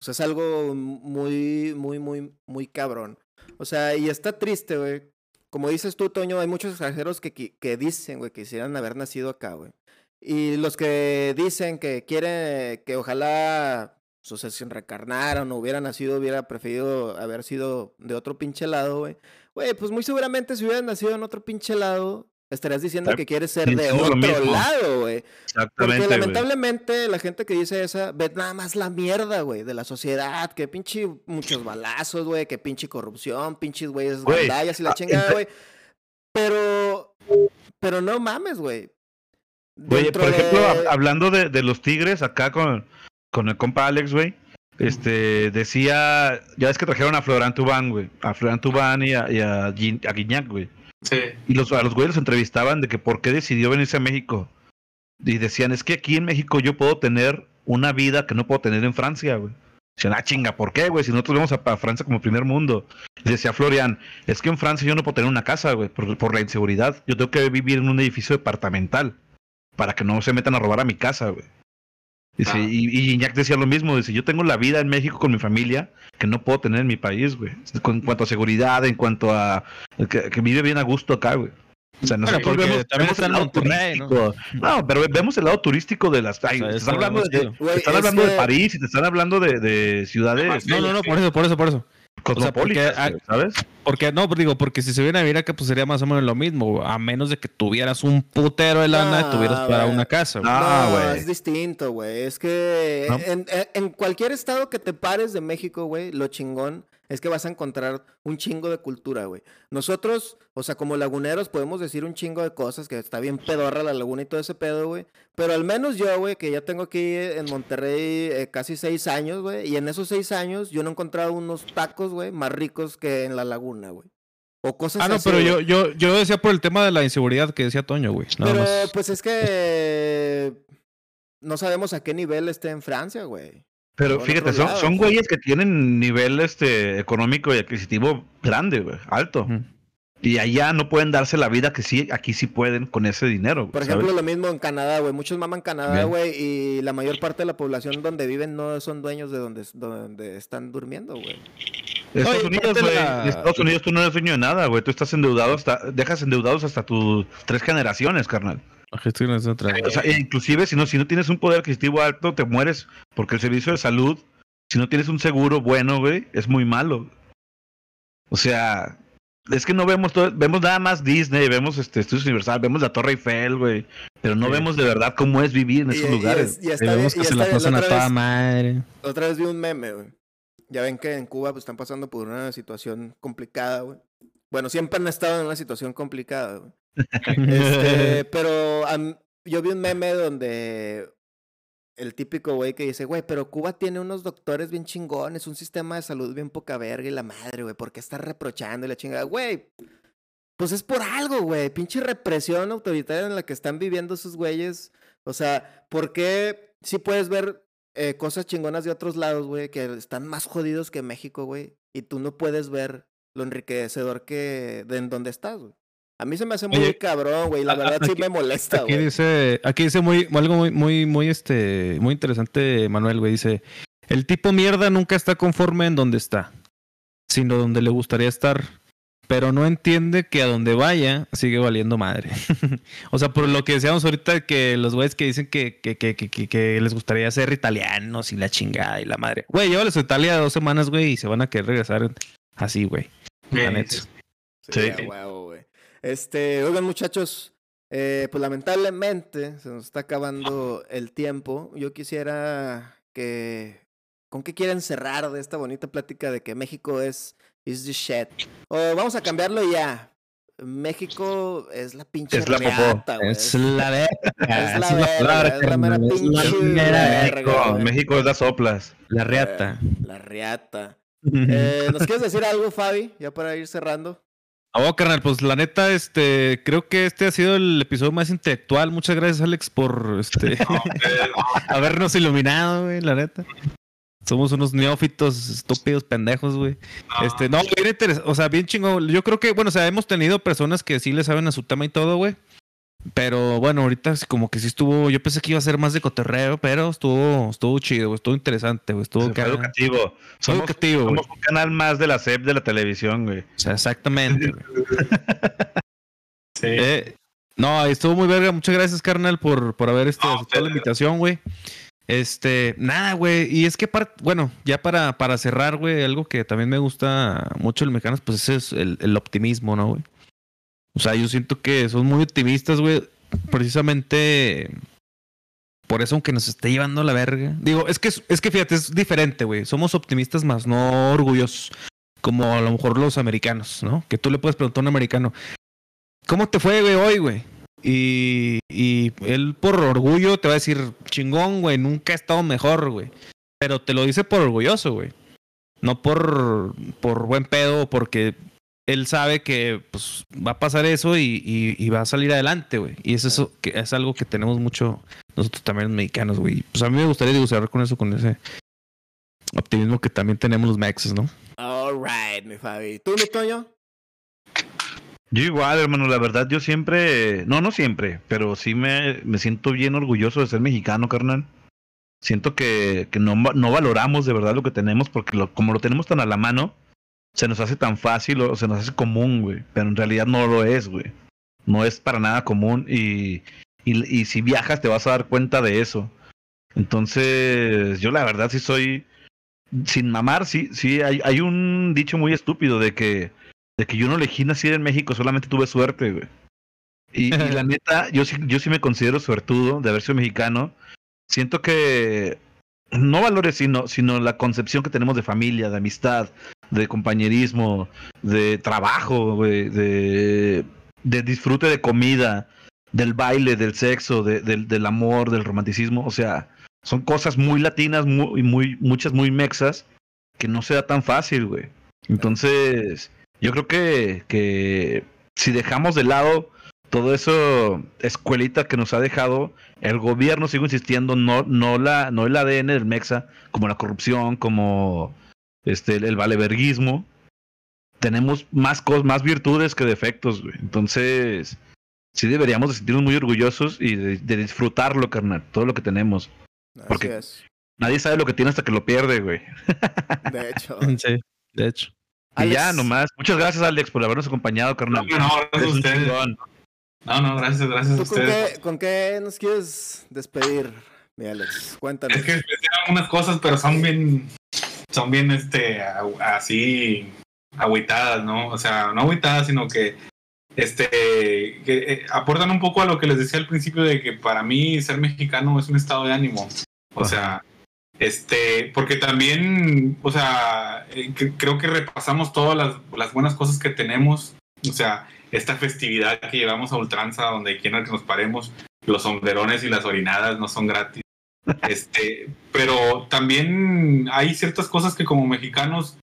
O sea, es algo muy, muy, muy, muy cabrón. O sea, y está triste, güey. Como dices tú, Toño, hay muchos extranjeros que, que dicen, güey, que quisieran haber nacido acá, güey. Y los que dicen que quieren, que ojalá o sea, se reencarnaran o hubiera nacido, hubiera preferido haber sido de otro pinche lado, güey. Güey, pues muy seguramente si hubieras nacido en otro pinche lado, estarías diciendo que quieres ser de otro lado, güey. Porque Exactamente, güey. lamentablemente la gente que dice esa ve nada más la mierda, güey, de la sociedad, que pinche muchos balazos, güey, que pinche corrupción, pinches güeyes Güey, gandallas y la ah, chingada, güey. Pero, pero no mames, güey. Oye, por ejemplo, de- hablando de, de los Tigres, acá con, con el compa Alex, güey, este, decía, ya ves que trajeron a Florán Tubán, güey, a Florán Tubán y a, y a, Gin- a Guiñac, güey. Sí. Y los, a los güeyes los entrevistaban de que por qué decidió venirse a México. Y decían, es que aquí en México yo puedo tener una vida que no puedo tener en Francia, güey. Decían, ah, chinga, ¿por qué, güey? Si nosotros vamos a, Francia como primer mundo. Y decía Florian, es que en Francia yo no puedo tener una casa, güey, por, por la inseguridad. Yo tengo que vivir en un edificio departamental para que no se metan a robar a mi casa, güey. Dice, Ah. y, y Iñak decía lo mismo, dice, yo tengo la vida en México con mi familia que no puedo tener en mi país, güey. En cuanto a seguridad, en cuanto a que, que vive bien a gusto acá, güey. O sea, nosotros vemos, también vemos está el lado turístico. ¿no? pero vemos el lado turístico de las... Ay, O sea, te está están hablando, de, te están es hablando de París y te están hablando de, de ciudades No, no, no, por eso, por eso, por eso. Cosmopolitas, porque, ¿sabes? Porque, no, digo, porque si se viene a vivir acá, pues sería más o menos lo mismo, a menos de que tuvieras un putero de lana y tuvieras para una casa. Ah, no, güey. es distinto, güey. Es que ¿No? en, en- en cualquier estado que te pares de México, güey, lo chingón es que vas a encontrar un chingo de cultura, güey. Nosotros, o sea, como laguneros podemos decir un chingo de cosas, que está bien pedorra la laguna y todo ese pedo, güey. Pero al menos yo, güey, que ya tengo aquí en Monterrey eh, casi seis años, güey. Y en esos seis años yo no he encontrado unos tacos, güey, más ricos que en la laguna, güey. O cosas Ah, no, así, pero yo, yo, yo decía por el tema de la inseguridad que decía Toño, güey. Nada Pero más. pues es que no sabemos a qué nivel esté en Francia, güey. Pero fíjate, son, son güeyes que tienen nivel este económico y adquisitivo grande, güey, alto. Y allá no pueden darse la vida que sí, aquí sí pueden con ese dinero. güey, Por ¿sabes? ejemplo, lo mismo en Canadá, güey. Muchos maman Canadá, Bien. güey, y la mayor parte de la población donde viven no son dueños de donde, donde están durmiendo, güey. En Estados Oye, Unidos, güey, la- en Estados Unidos tú no eres dueño de nada, güey. Tú estás endeudado hasta, dejas endeudados hasta tus tres generaciones, carnal. Otra. O sea, inclusive si no, si no tienes un poder adquisitivo alto, te mueres porque el servicio de salud, si no tienes un seguro bueno, güey, es muy malo. O sea, es que no vemos todo, vemos nada más Disney, vemos este Estudios Universal, vemos la Torre Eiffel, güey, pero no Sí. vemos de verdad cómo es vivir en Y- esos y lugares. es- y Y está vemos bien- que y se la pasan a toda vez- madre. Otra vez vi un meme, güey. Ya ven que en Cuba pues, están pasando por una situación complicada, güey. Bueno, siempre han estado en una situación complicada, güey. Este, pero yo vi un meme donde el típico güey que dice, güey, pero Cuba tiene unos doctores bien chingones, un sistema de salud bien poca verga y la madre, güey, ¿por qué estás reprochando y la chingada? Güey, pues es por algo, güey, pinche represión autoritaria en la que están viviendo esos güeyes. O sea, ¿por qué si puedes ver eh, cosas chingonas de otros lados, güey, que están más jodidos que México, güey, y tú no puedes ver lo enriquecedor que de en donde estás, güey? A mí se me hace muy Oye, cabrón, güey, la a- verdad sí me molesta, Aquí güey. dice, aquí dice muy, algo muy, muy, muy, este, muy interesante, Manuel, güey. Dice, el tipo mierda nunca está conforme en donde está, sino donde le gustaría estar. Pero no entiende que a donde vaya sigue valiendo madre. o sea, por lo que decíamos ahorita, que los güeyes que dicen que, que, que, que, que- que les gustaría ser italianos y la chingada y la madre. Güey, llévales a Italia dos semanas, güey, y se van a querer regresar así, güey. La neta. Sí, Sí. güey. Este, oigan, muchachos, eh, pues lamentablemente se nos está acabando el tiempo. Yo quisiera que. ¿Con qué quieren cerrar de esta bonita plática de que México es is the shit? O vamos a cambiarlo ya. México es la pinche Es la popó. reata, güey. Es la verga. Es la es verga, es la mera carnal, es la pinche. México es las soplas. La reata. La reata. Eh, ¿Nos quieres decir algo, Fabi? Ya para ir cerrando. Oh, carnal, pues la neta, este, creo que este ha sido el episodio más intelectual. Muchas gracias, Alex, por este no. habernos iluminado, güey, la neta. Somos unos neófitos estúpidos, pendejos, güey. No. Este, no, bien interesante, o sea, bien chingón. Yo creo que, bueno, o sea, hemos tenido personas que sí le saben a su tema y todo, güey. Pero bueno, ahorita como que sí estuvo, yo pensé que iba a ser más de cotorreo, pero estuvo, estuvo chido, estuvo interesante, güey, estuvo educativo. Somos, educativo, somos un canal más de la SEP de la televisión, güey. O sea, exactamente, güey. Sí. Eh, no, estuvo muy verga. Muchas gracias, carnal, por, por haber este, No, aceptado la invitación, güey. Este, nada, güey. Y es que, par- bueno, ya para, para cerrar, güey, algo que también me gusta mucho de los mexicanos, pues ese es el, el optimismo, ¿no, güey? O sea, yo siento que son muy optimistas, güey. Precisamente por eso, aunque nos esté llevando la verga. Digo, es que, es que fíjate, es diferente, güey. Somos optimistas más no orgullosos. Como a lo mejor los americanos, ¿no? Que tú le puedes preguntar a un americano, ¿cómo te fue, güey, hoy, güey? Y, y él por orgullo te va a decir, chingón, güey, nunca he estado mejor, güey. Pero te lo dice por orgulloso, güey. No por, por buen pedo porque él sabe que pues, va a pasar eso y, y- y va a salir adelante, güey. Y es eso que es algo que tenemos mucho nosotros también los mexicanos, güey. Pues a mí me gustaría digo, cerrar con eso, con ese optimismo que también tenemos los mexas, ¿no? All right, mi Fabi. ¿Tú, mi Toño? Yo igual, hermano, la verdad, yo siempre, no, no siempre, pero sí me, me siento bien orgulloso de ser mexicano, carnal. Siento que, que no, no valoramos de verdad lo que tenemos porque lo- como lo tenemos tan a la mano, se nos hace tan fácil o se nos hace común, güey. Pero en realidad no lo es, güey. No es para nada común y, y, y si viajas te vas a dar cuenta de eso. Entonces, yo la verdad sí soy, sin mamar, sí, sí, hay, hay un dicho muy estúpido de que de que yo no elegí nacer en México, solamente tuve suerte, güey. Y, y la neta, yo sí, yo sí me considero suertudo de haber sido mexicano. Siento que no valores, sino, sino la concepción que tenemos de familia, de amistad, de compañerismo, de trabajo, güey, de, de disfrute de comida, del baile, del sexo, de- del, del amor, del romanticismo. O sea, son cosas muy latinas, muy, muy, muchas muy mexas, que no se da tan fácil, güey. Entonces, yo creo que, que si dejamos de lado todo eso escuelita que nos ha dejado, el gobierno sigo insistiendo, no, no la, no el ADN del Mexa, como la corrupción, como este, el valeverguismo. Tenemos más cosas, más virtudes que defectos, güey. Entonces, sí deberíamos de sentirnos muy orgullosos y de, de disfrutarlo, carnal, todo lo que tenemos. Así Porque- es. Nadie sabe lo que tiene hasta que lo pierde, güey. De hecho. Sí, de hecho. Y ya, Alex, nomás. Muchas gracias, Alex, por habernos acompañado, No, carnal. no, gracias a ustedes. No, no, gracias, gracias a ¿Tú con ustedes. qué, con qué nos quieres despedir, mi Alex? Cuéntanos. Es que pensé algunas cosas, pero son bien, son bien, este, así, agüitadas, ¿no? O sea, no agüitadas, sino que, este, que eh, aportan un poco a lo que les decía al principio de que para mí ser mexicano es un estado de ánimo. O sea, este, porque también, o sea, eh, cre- creo que repasamos todas las, las buenas cosas que tenemos. O sea, esta festividad que llevamos a ultranza, donde quiera que nos paremos, los sombrerones y las orinadas no son gratis. Este, pero también hay ciertas cosas que como mexicanos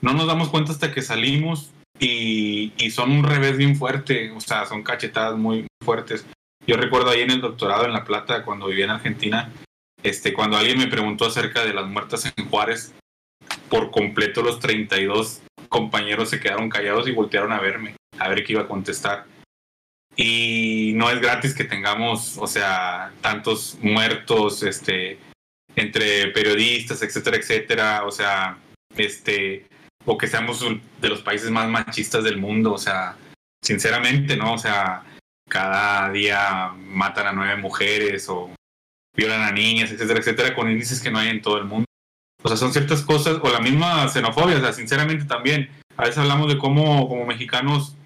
no nos damos cuenta hasta que salimos y, y son un revés bien fuerte, o sea, son cachetadas muy fuertes. Yo recuerdo ahí en el doctorado en La Plata, cuando vivía en Argentina, este, cuando alguien me preguntó acerca de las muertas en Juárez, por completo los 32 compañeros se quedaron callados y voltearon a verme, a ver qué iba a contestar. Y no es gratis que tengamos, o sea, tantos muertos, este, entre periodistas, etcétera, etcétera, o sea, este, o que seamos de los países más machistas del mundo, o sea, sinceramente, ¿no? O sea, cada día matan a nueve mujeres o violan a niñas, etcétera, etcétera, con índices que no hay en todo el mundo. O sea, son ciertas cosas, o la misma xenofobia, o sea, sinceramente también, a veces hablamos de cómo como mexicanos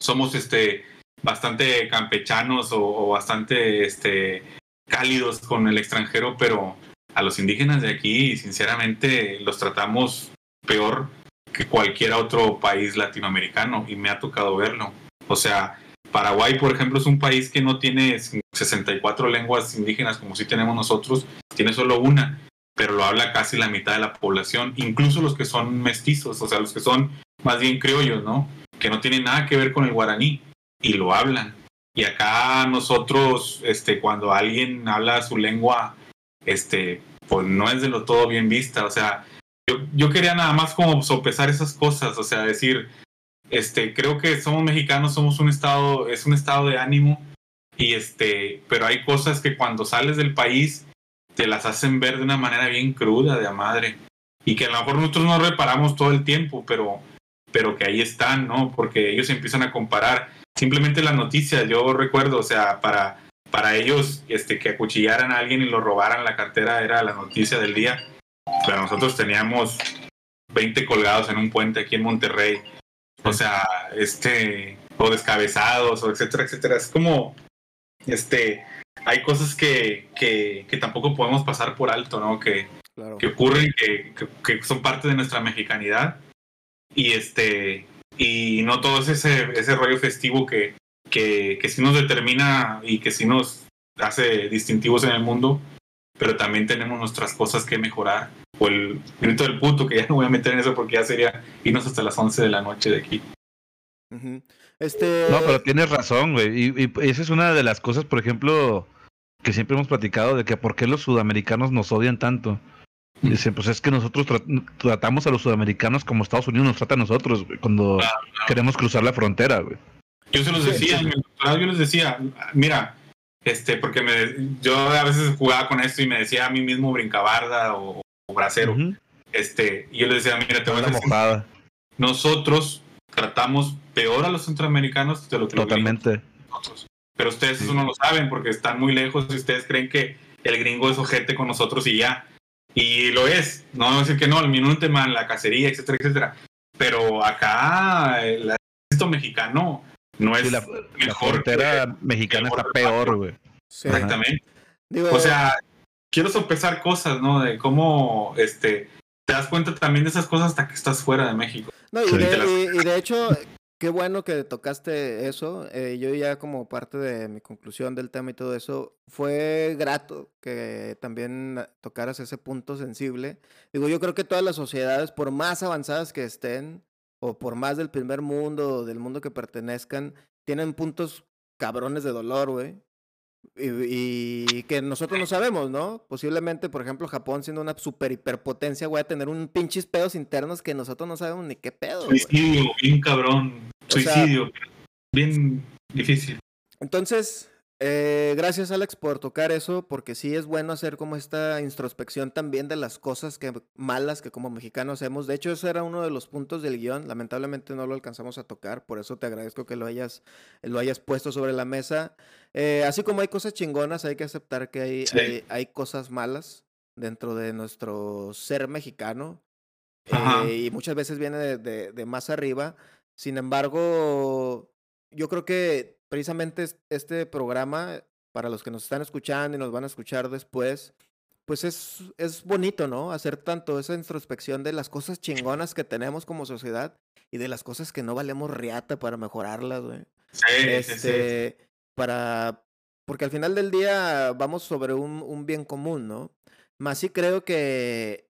somos este bastante campechanos o, bastante este cálidos con el extranjero, pero a los indígenas de aquí, sinceramente, los tratamos peor que cualquier otro país latinoamericano y me ha tocado verlo. O sea, Paraguay, por ejemplo, es un país que no tiene 64 lenguas indígenas como sí tenemos nosotros, tiene solo una, pero lo habla casi la mitad de la población, incluso los que son mestizos, o sea, los que son más bien criollos, ¿no? Que no tienen nada que ver con el guaraní y lo hablan. Y acá nosotros, este, cuando alguien habla su lengua, este, pues no es de lo todo bien vista. O sea, yo, yo quería nada más como sopesar esas cosas, o sea, decir, este, creo que somos mexicanos, somos un estado, es un estado de ánimo, y este, pero hay cosas que cuando sales del país te las hacen ver de una manera bien cruda, de a madre, y que a lo mejor nosotros no reparamos todo el tiempo, pero, pero que ahí están, ¿no? Porque ellos empiezan a comparar simplemente las noticias, yo recuerdo, o sea, para, para ellos este, que acuchillaran a alguien y lo robaran la cartera era la noticia del día, pero nosotros teníamos 20 colgados en un puente aquí en Monterrey, o sea, este, o descabezados, o etcétera, etcétera, es como, este, hay cosas que, que, que tampoco podemos pasar por alto, ¿no? Que, Claro. que ocurren, que, que, que son parte de nuestra mexicanidad. Y este y no todo es ese, ese rollo festivo que, que, que sí nos determina y que sí nos hace distintivos en el mundo, pero también tenemos nuestras cosas que mejorar. O el grito del puto, que ya no voy a meter en eso porque ya sería irnos hasta las 11 de la noche de aquí. Este. No, pero tienes razón, güey. Y, y esa es una de las cosas, por ejemplo, que siempre hemos platicado de que por qué los sudamericanos nos odian tanto. Y Dicen, pues es que nosotros tra- tratamos a los sudamericanos como Estados Unidos nos trata a nosotros, güey, cuando queremos cruzar la frontera, güey. Yo se los Sí, decía, sí. en el doctorado yo les decía, mira, este, porque me, yo a veces jugaba con esto y me decía a mí mismo brincabarda o, o bracero. Este, y yo les decía, mira, te voy a mojada, nosotros tratamos peor a los centroamericanos de lo que los totalmente. nosotros. Pero ustedes eso no lo saben porque están muy lejos y ustedes creen que el gringo es ojete con nosotros y ya. Y lo es. No a decir que no, el Minuteman, la cacería, etcétera, etcétera. Pero acá el ejército mexicano no es Sí, la, la mejor frontera que- mexicana que está peor, güey. Sí. Exactamente. Digo, O sea, quiero sopesar cosas, ¿no? De cómo, este, te das cuenta también de esas cosas hasta que estás fuera de México. No, y, Sí. de, y- y de hecho, qué bueno que tocaste eso. Eh, yo ya como parte de mi conclusión del tema y todo eso, fue grato que también tocaras ese punto sensible. Digo, yo creo que todas las sociedades, por más avanzadas que estén, o por más del primer mundo, o del mundo que pertenezcan, tienen puntos cabrones de dolor, güey. Y, y que nosotros no sabemos, ¿no? Posiblemente, por ejemplo, Japón siendo una super hiperpotencia, voy a tener un pinches pedos internos que nosotros no sabemos ni qué pedo, güey. Suicidio, bien cabrón. O sea- Suicidio, bien difícil. Entonces, eh, gracias Alex por tocar eso, porque sí es bueno hacer como esta introspección también de las cosas que malas que como mexicanos hacemos. De hecho, ese era uno de los puntos del guion. Lamentablemente no lo alcanzamos a tocar, por eso te agradezco que lo hayas, lo hayas puesto sobre la mesa. Eh, así como hay cosas chingonas, hay que aceptar que hay, Sí. hay, hay cosas malas dentro de nuestro ser mexicano. Eh, y muchas veces viene de, de- de más arriba. Sin embargo, yo creo que precisamente es- este programa, para los que nos están escuchando y nos van a escuchar después, pues es, es bonito, ¿no? Hacer tanto esa introspección de las cosas chingonas que tenemos como sociedad y de las cosas que no valemos riata para mejorarlas, güey. Sí, sí, sí. Este, para, porque al final del día vamos sobre un, un bien común, ¿no? Más sí creo que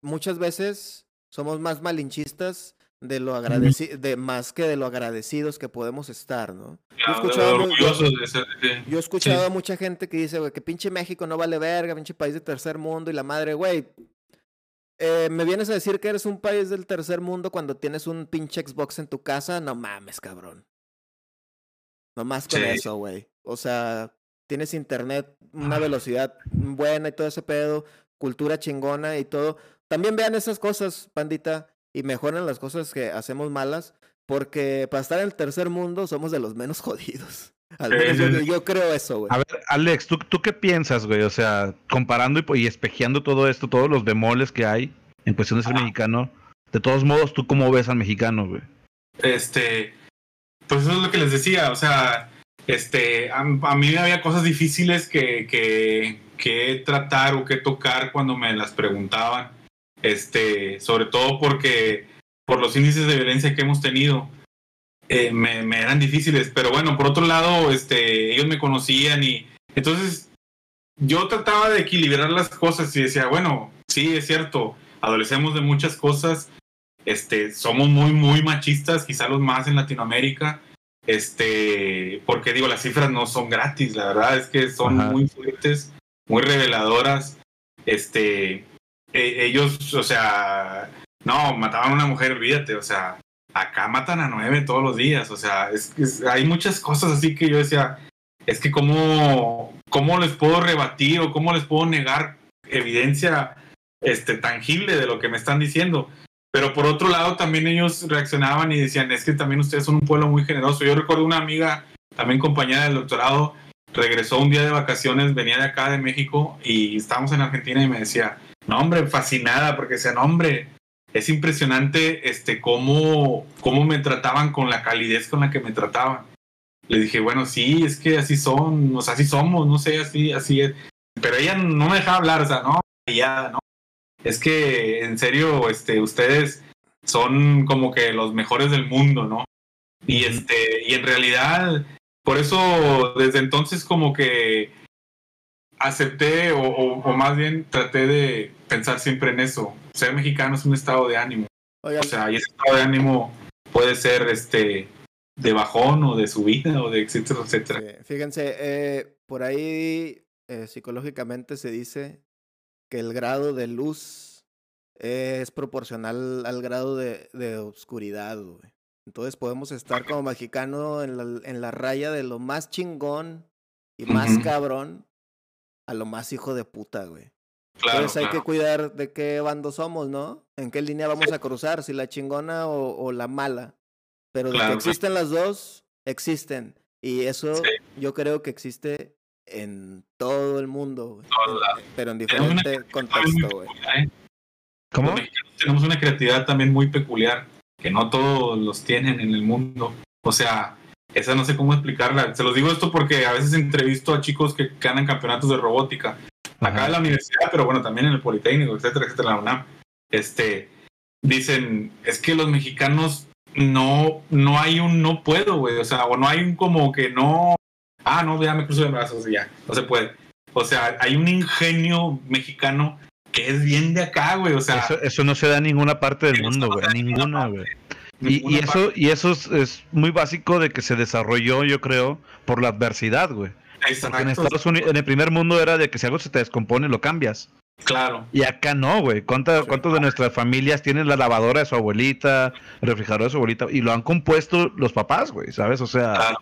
muchas veces somos más malinchistas de lo agradeci de más que de lo agradecidos que podemos estar, ¿no? Yo he escuchado, yo- he a mucha gente que dice, güey, que pinche México no vale verga, pinche país de tercer mundo y la madre, güey. eh, ¿Me vienes a decir que eres un país del tercer mundo cuando tienes un pinche Xbox en tu casa? No mames, cabrón. No más con Sí. eso, güey. O sea, tienes internet, una velocidad buena y todo ese pedo, cultura chingona y todo. También vean esas cosas, pandita, y mejoren las cosas que hacemos malas, porque para estar en el tercer mundo somos de los menos jodidos. Al menos sí, yo, creo eso, güey. A ver, Alex, ¿tú, ¿tú qué piensas, güey? O sea, comparando y, y espejeando todo esto, todos los bemoles que hay en cuestión de ser mexicano, de todos modos, ¿tú cómo ves al mexicano, güey? este, pues eso es lo que les decía, o sea, este, a, a mí había cosas difíciles que, que, que tratar o que tocar cuando me las preguntaban, este, sobre todo porque por los índices de violencia que hemos tenido, eh, me, me eran difíciles, pero bueno, por otro lado, este, ellos me conocían y entonces yo trataba de equilibrar las cosas y decía, bueno, sí, es cierto, adolecemos de muchas cosas, este, somos muy, muy machistas, quizá los más en Latinoamérica, este, porque digo, las cifras no son gratis, la verdad es que son Ajá. muy fuertes, muy reveladoras, este, e- ellos, o sea, no, mataban a una mujer, olvídate, o sea, acá matan a nueve todos los días, o sea, hay muchas cosas así que yo decía, es que cómo, cómo les puedo rebatir o cómo les puedo negar evidencia este, tangible de lo que me están diciendo. Pero por otro lado, también ellos reaccionaban y decían, es que también ustedes son un pueblo muy generoso. Yo recuerdo una amiga, también compañera del doctorado, regresó un día de vacaciones, venía de acá de México y estábamos en Argentina y me decía, no hombre, fascinada, porque decía, no hombre, es impresionante este, cómo, cómo me trataban con la calidez con la que me trataban. Le dije, bueno, sí, es que así son, o sea, así somos, no sé, así, así es. Pero ella no me dejaba hablar, o sea, no, ya, no. Es que, en serio, este, ustedes son como que los mejores del mundo, ¿no? Y este, y en realidad, por eso, desde entonces como que acepté, o, o- o más bien traté de pensar siempre en eso. Ser mexicano es un estado de ánimo. Oigan, O sea, y ese estado de ánimo puede ser este de bajón o de subida o de etcétera, etcétera. Sí, Fíjense, eh, por ahí eh, psicológicamente se dice que el grado de luz es proporcional al grado de, de oscuridad, güey. Entonces podemos estar como mexicano en la, en la raya de lo más chingón y más cabrón a lo más hijo de puta, güey. Claro, Entonces hay que cuidar de qué bando somos, ¿no? En qué línea vamos a cruzar, si la chingona o, o la mala. Pero de que existen las dos, existen. Y eso Sí. yo creo que existe en todo el mundo, lados. pero en diferente contexto, güey. ¿eh? ¿Cómo? Tenemos una creatividad también muy peculiar, que no todos los tienen en el mundo. O sea, esa no sé cómo explicarla. Se los digo esto porque a veces entrevisto a chicos que ganan campeonatos de robótica. acá Ajá. en la universidad, pero bueno, también en el Politécnico, etcétera, etcétera, la UNAM, este, dicen, es que los mexicanos no, no hay un no puedo, güey, o sea, o no hay un como que no, ah, no, ya me cruzo de brazos y ya, no se puede. O sea, hay un ingenio mexicano que es bien de acá, güey, o sea, Eso, eso no se da en ninguna parte del mundo, güey. ninguna güey. Y, eso, y eso es, es muy básico de que se desarrolló, yo creo, por la adversidad, güey. Porque en Estados Unidos, en el primer mundo era de que si algo se te descompone, lo cambias. claro. Y acá no, güey. ¿Cuánta- ¿Cuántos de nuestras familias tienen la lavadora de su abuelita, el refrigerador de su abuelita? Y lo han compuesto los papás, güey, ¿sabes? O sea, Claro.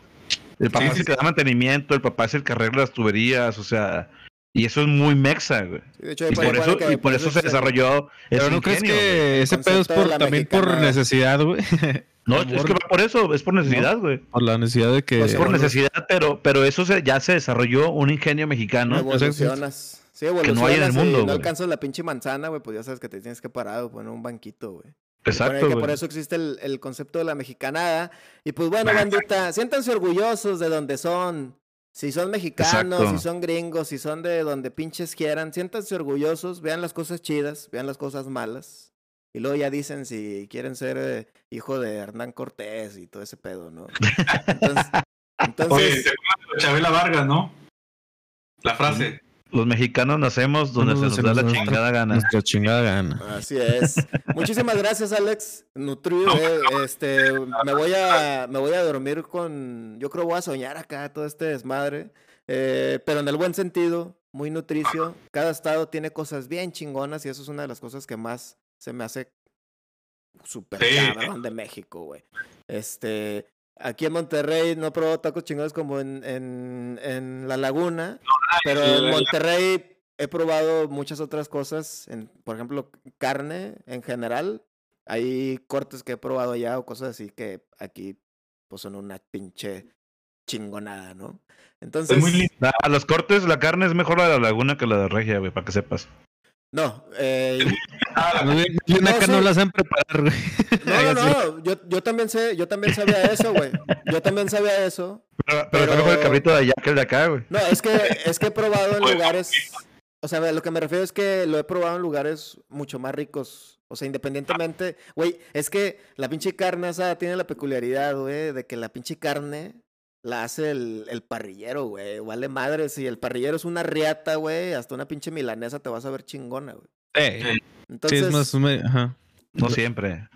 el papá Sí, es sí, el que da mantenimiento, el papá es el que arregla las tuberías, o sea, y eso es muy mexa, güey. Sí, de hecho, Y por eso, que y por eso se desarrolló Pero ese no crees güey. que ese pedo es por, también por necesidad, güey. No, es que va por eso, es por necesidad, güey. Por la necesidad de que. Pues, Es por necesidad, pero, pero eso se- ya se desarrolló un ingenio mexicano. Evolucionas. Sí, no hay en el evolucionas mundo, no güey. alcanzas la pinche manzana, güey, pues ya sabes que te tienes que parar o poner un banquito, güey. Exacto, que güey. por eso existe el, el concepto de la mexicanada. Y pues bueno, bandita, siéntanse orgullosos de donde son. Si son mexicanos, Exacto. si son gringos, si son de donde pinches quieran, siéntanse orgullosos, vean las cosas chidas, vean las cosas malas. Y luego ya dicen si quieren ser eh, hijo de Hernán Cortés y todo ese pedo, ¿no? Entonces, Oye, entonces ¿te acuerdas de Chabela Vargas, ¿no? La frase. Los mexicanos nacemos donde se se nos da nos la chingada gana. Nuestra chingada gana. Así es. Muchísimas gracias, Alex. Nutrido, eh, este, me voy a, me voy a dormir con, yo creo voy a soñar acá todo este desmadre, eh, pero en el buen sentido, muy nutricio. Cada estado tiene cosas bien chingonas y eso es una de las cosas que más se me hace súper Sí. cabrón de México, güey. Este, aquí en Monterrey no he probado tacos chingones como en, en, en La Laguna, pero sí, en Monterrey he probado muchas otras cosas, en, por ejemplo, carne en general. Hay cortes que he probado allá o cosas así que aquí pues son una pinche chingonada, ¿no? Entonces, Es muy lindo. La- a los cortes, la carne es mejor la de la laguna que la de regia, güey, para que sepas. No, eh, No, bien- bien No, sí. no saben preparar, güey. no, no, no, yo, yo también sé, yo también sabía eso, güey. Yo también sabía eso. Pero, pero, está Pero- mejor el cabrito de allá que el de acá, güey. No, es que, es que he probado en lugares. O sea, lo que me refiero es que lo he probado en lugares mucho más ricos. O sea, independientemente. Güey, es que la pinche carne esa tiene la peculiaridad, güey, de que la pinche carne la hace el, el parrillero, güey. Vale madre. Si el parrillero es una riata, güey, hasta una pinche milanesa te vas a ver chingona, güey. Eh, sí, Entonces, es más. me- ajá. No siempre.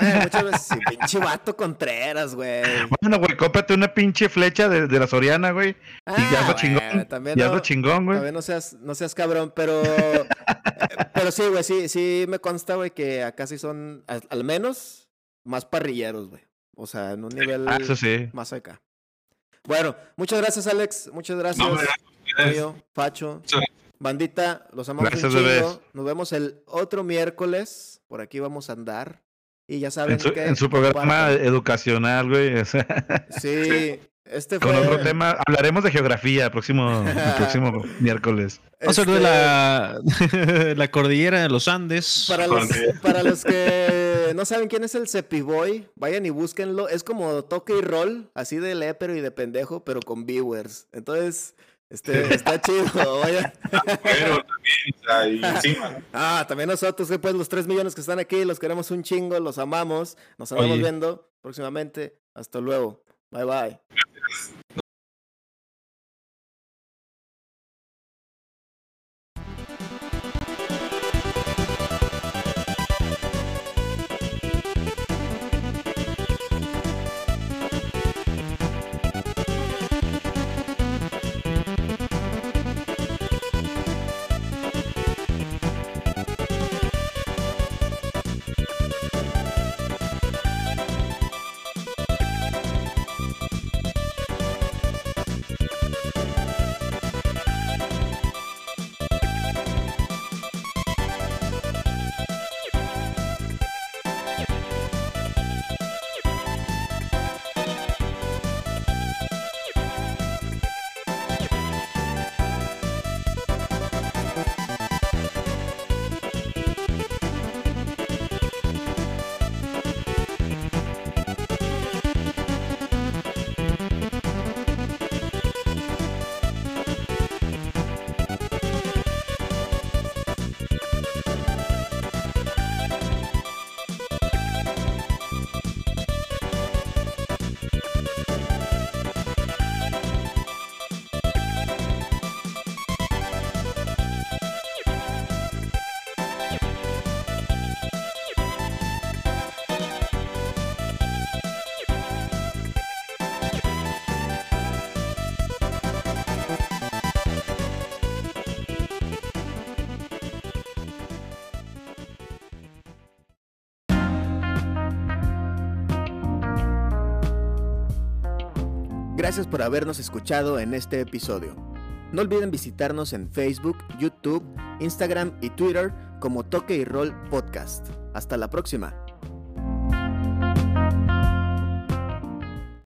eh, muchas veces, sí, pinche vato Contreras, güey. Bueno, güey, cómprate una pinche flecha de, de la Soriana, güey. Y ya Ah, chingón. güey, también Ya no- chingón, güey. A ver, no seas, no seas cabrón, pero. pero sí, güey, sí, sí me consta, güey, que acá sí son, al, al menos, más parrilleros, güey. O sea, en un nivel Ah, eso sí. más acá. Bueno, muchas gracias, Alex. Muchas gracias, No, gracias. Bandita, los amamos Gracias, un chingo. bebés. Nos vemos el otro miércoles. Por aquí vamos a andar. Y ya saben En su, que. en su programa educacional, güey. o sea, Sí, este con fue. otro tema. Hablaremos de geografía el próximo, el próximo miércoles. Vamos a hablar este, de la, la cordillera de los Andes. Para los, Porque- para los que no saben quién es el Cepiboy, vayan y búsquenlo. Es como toque y roll, así de lepero y de pendejo, pero con viewers. Entonces, este, está chido. Vayan. Pero también, y encima. Ah, también nosotros, que pues los 3 millones que están aquí, los queremos un chingo, los amamos. Nos andamos Oye. viendo próximamente. Hasta luego. Bye bye. Gracias por habernos escuchado en este episodio. No olviden visitarnos en Facebook, YouTube, Instagram y Twitter como Toque y Roll Podcast. Hasta la próxima.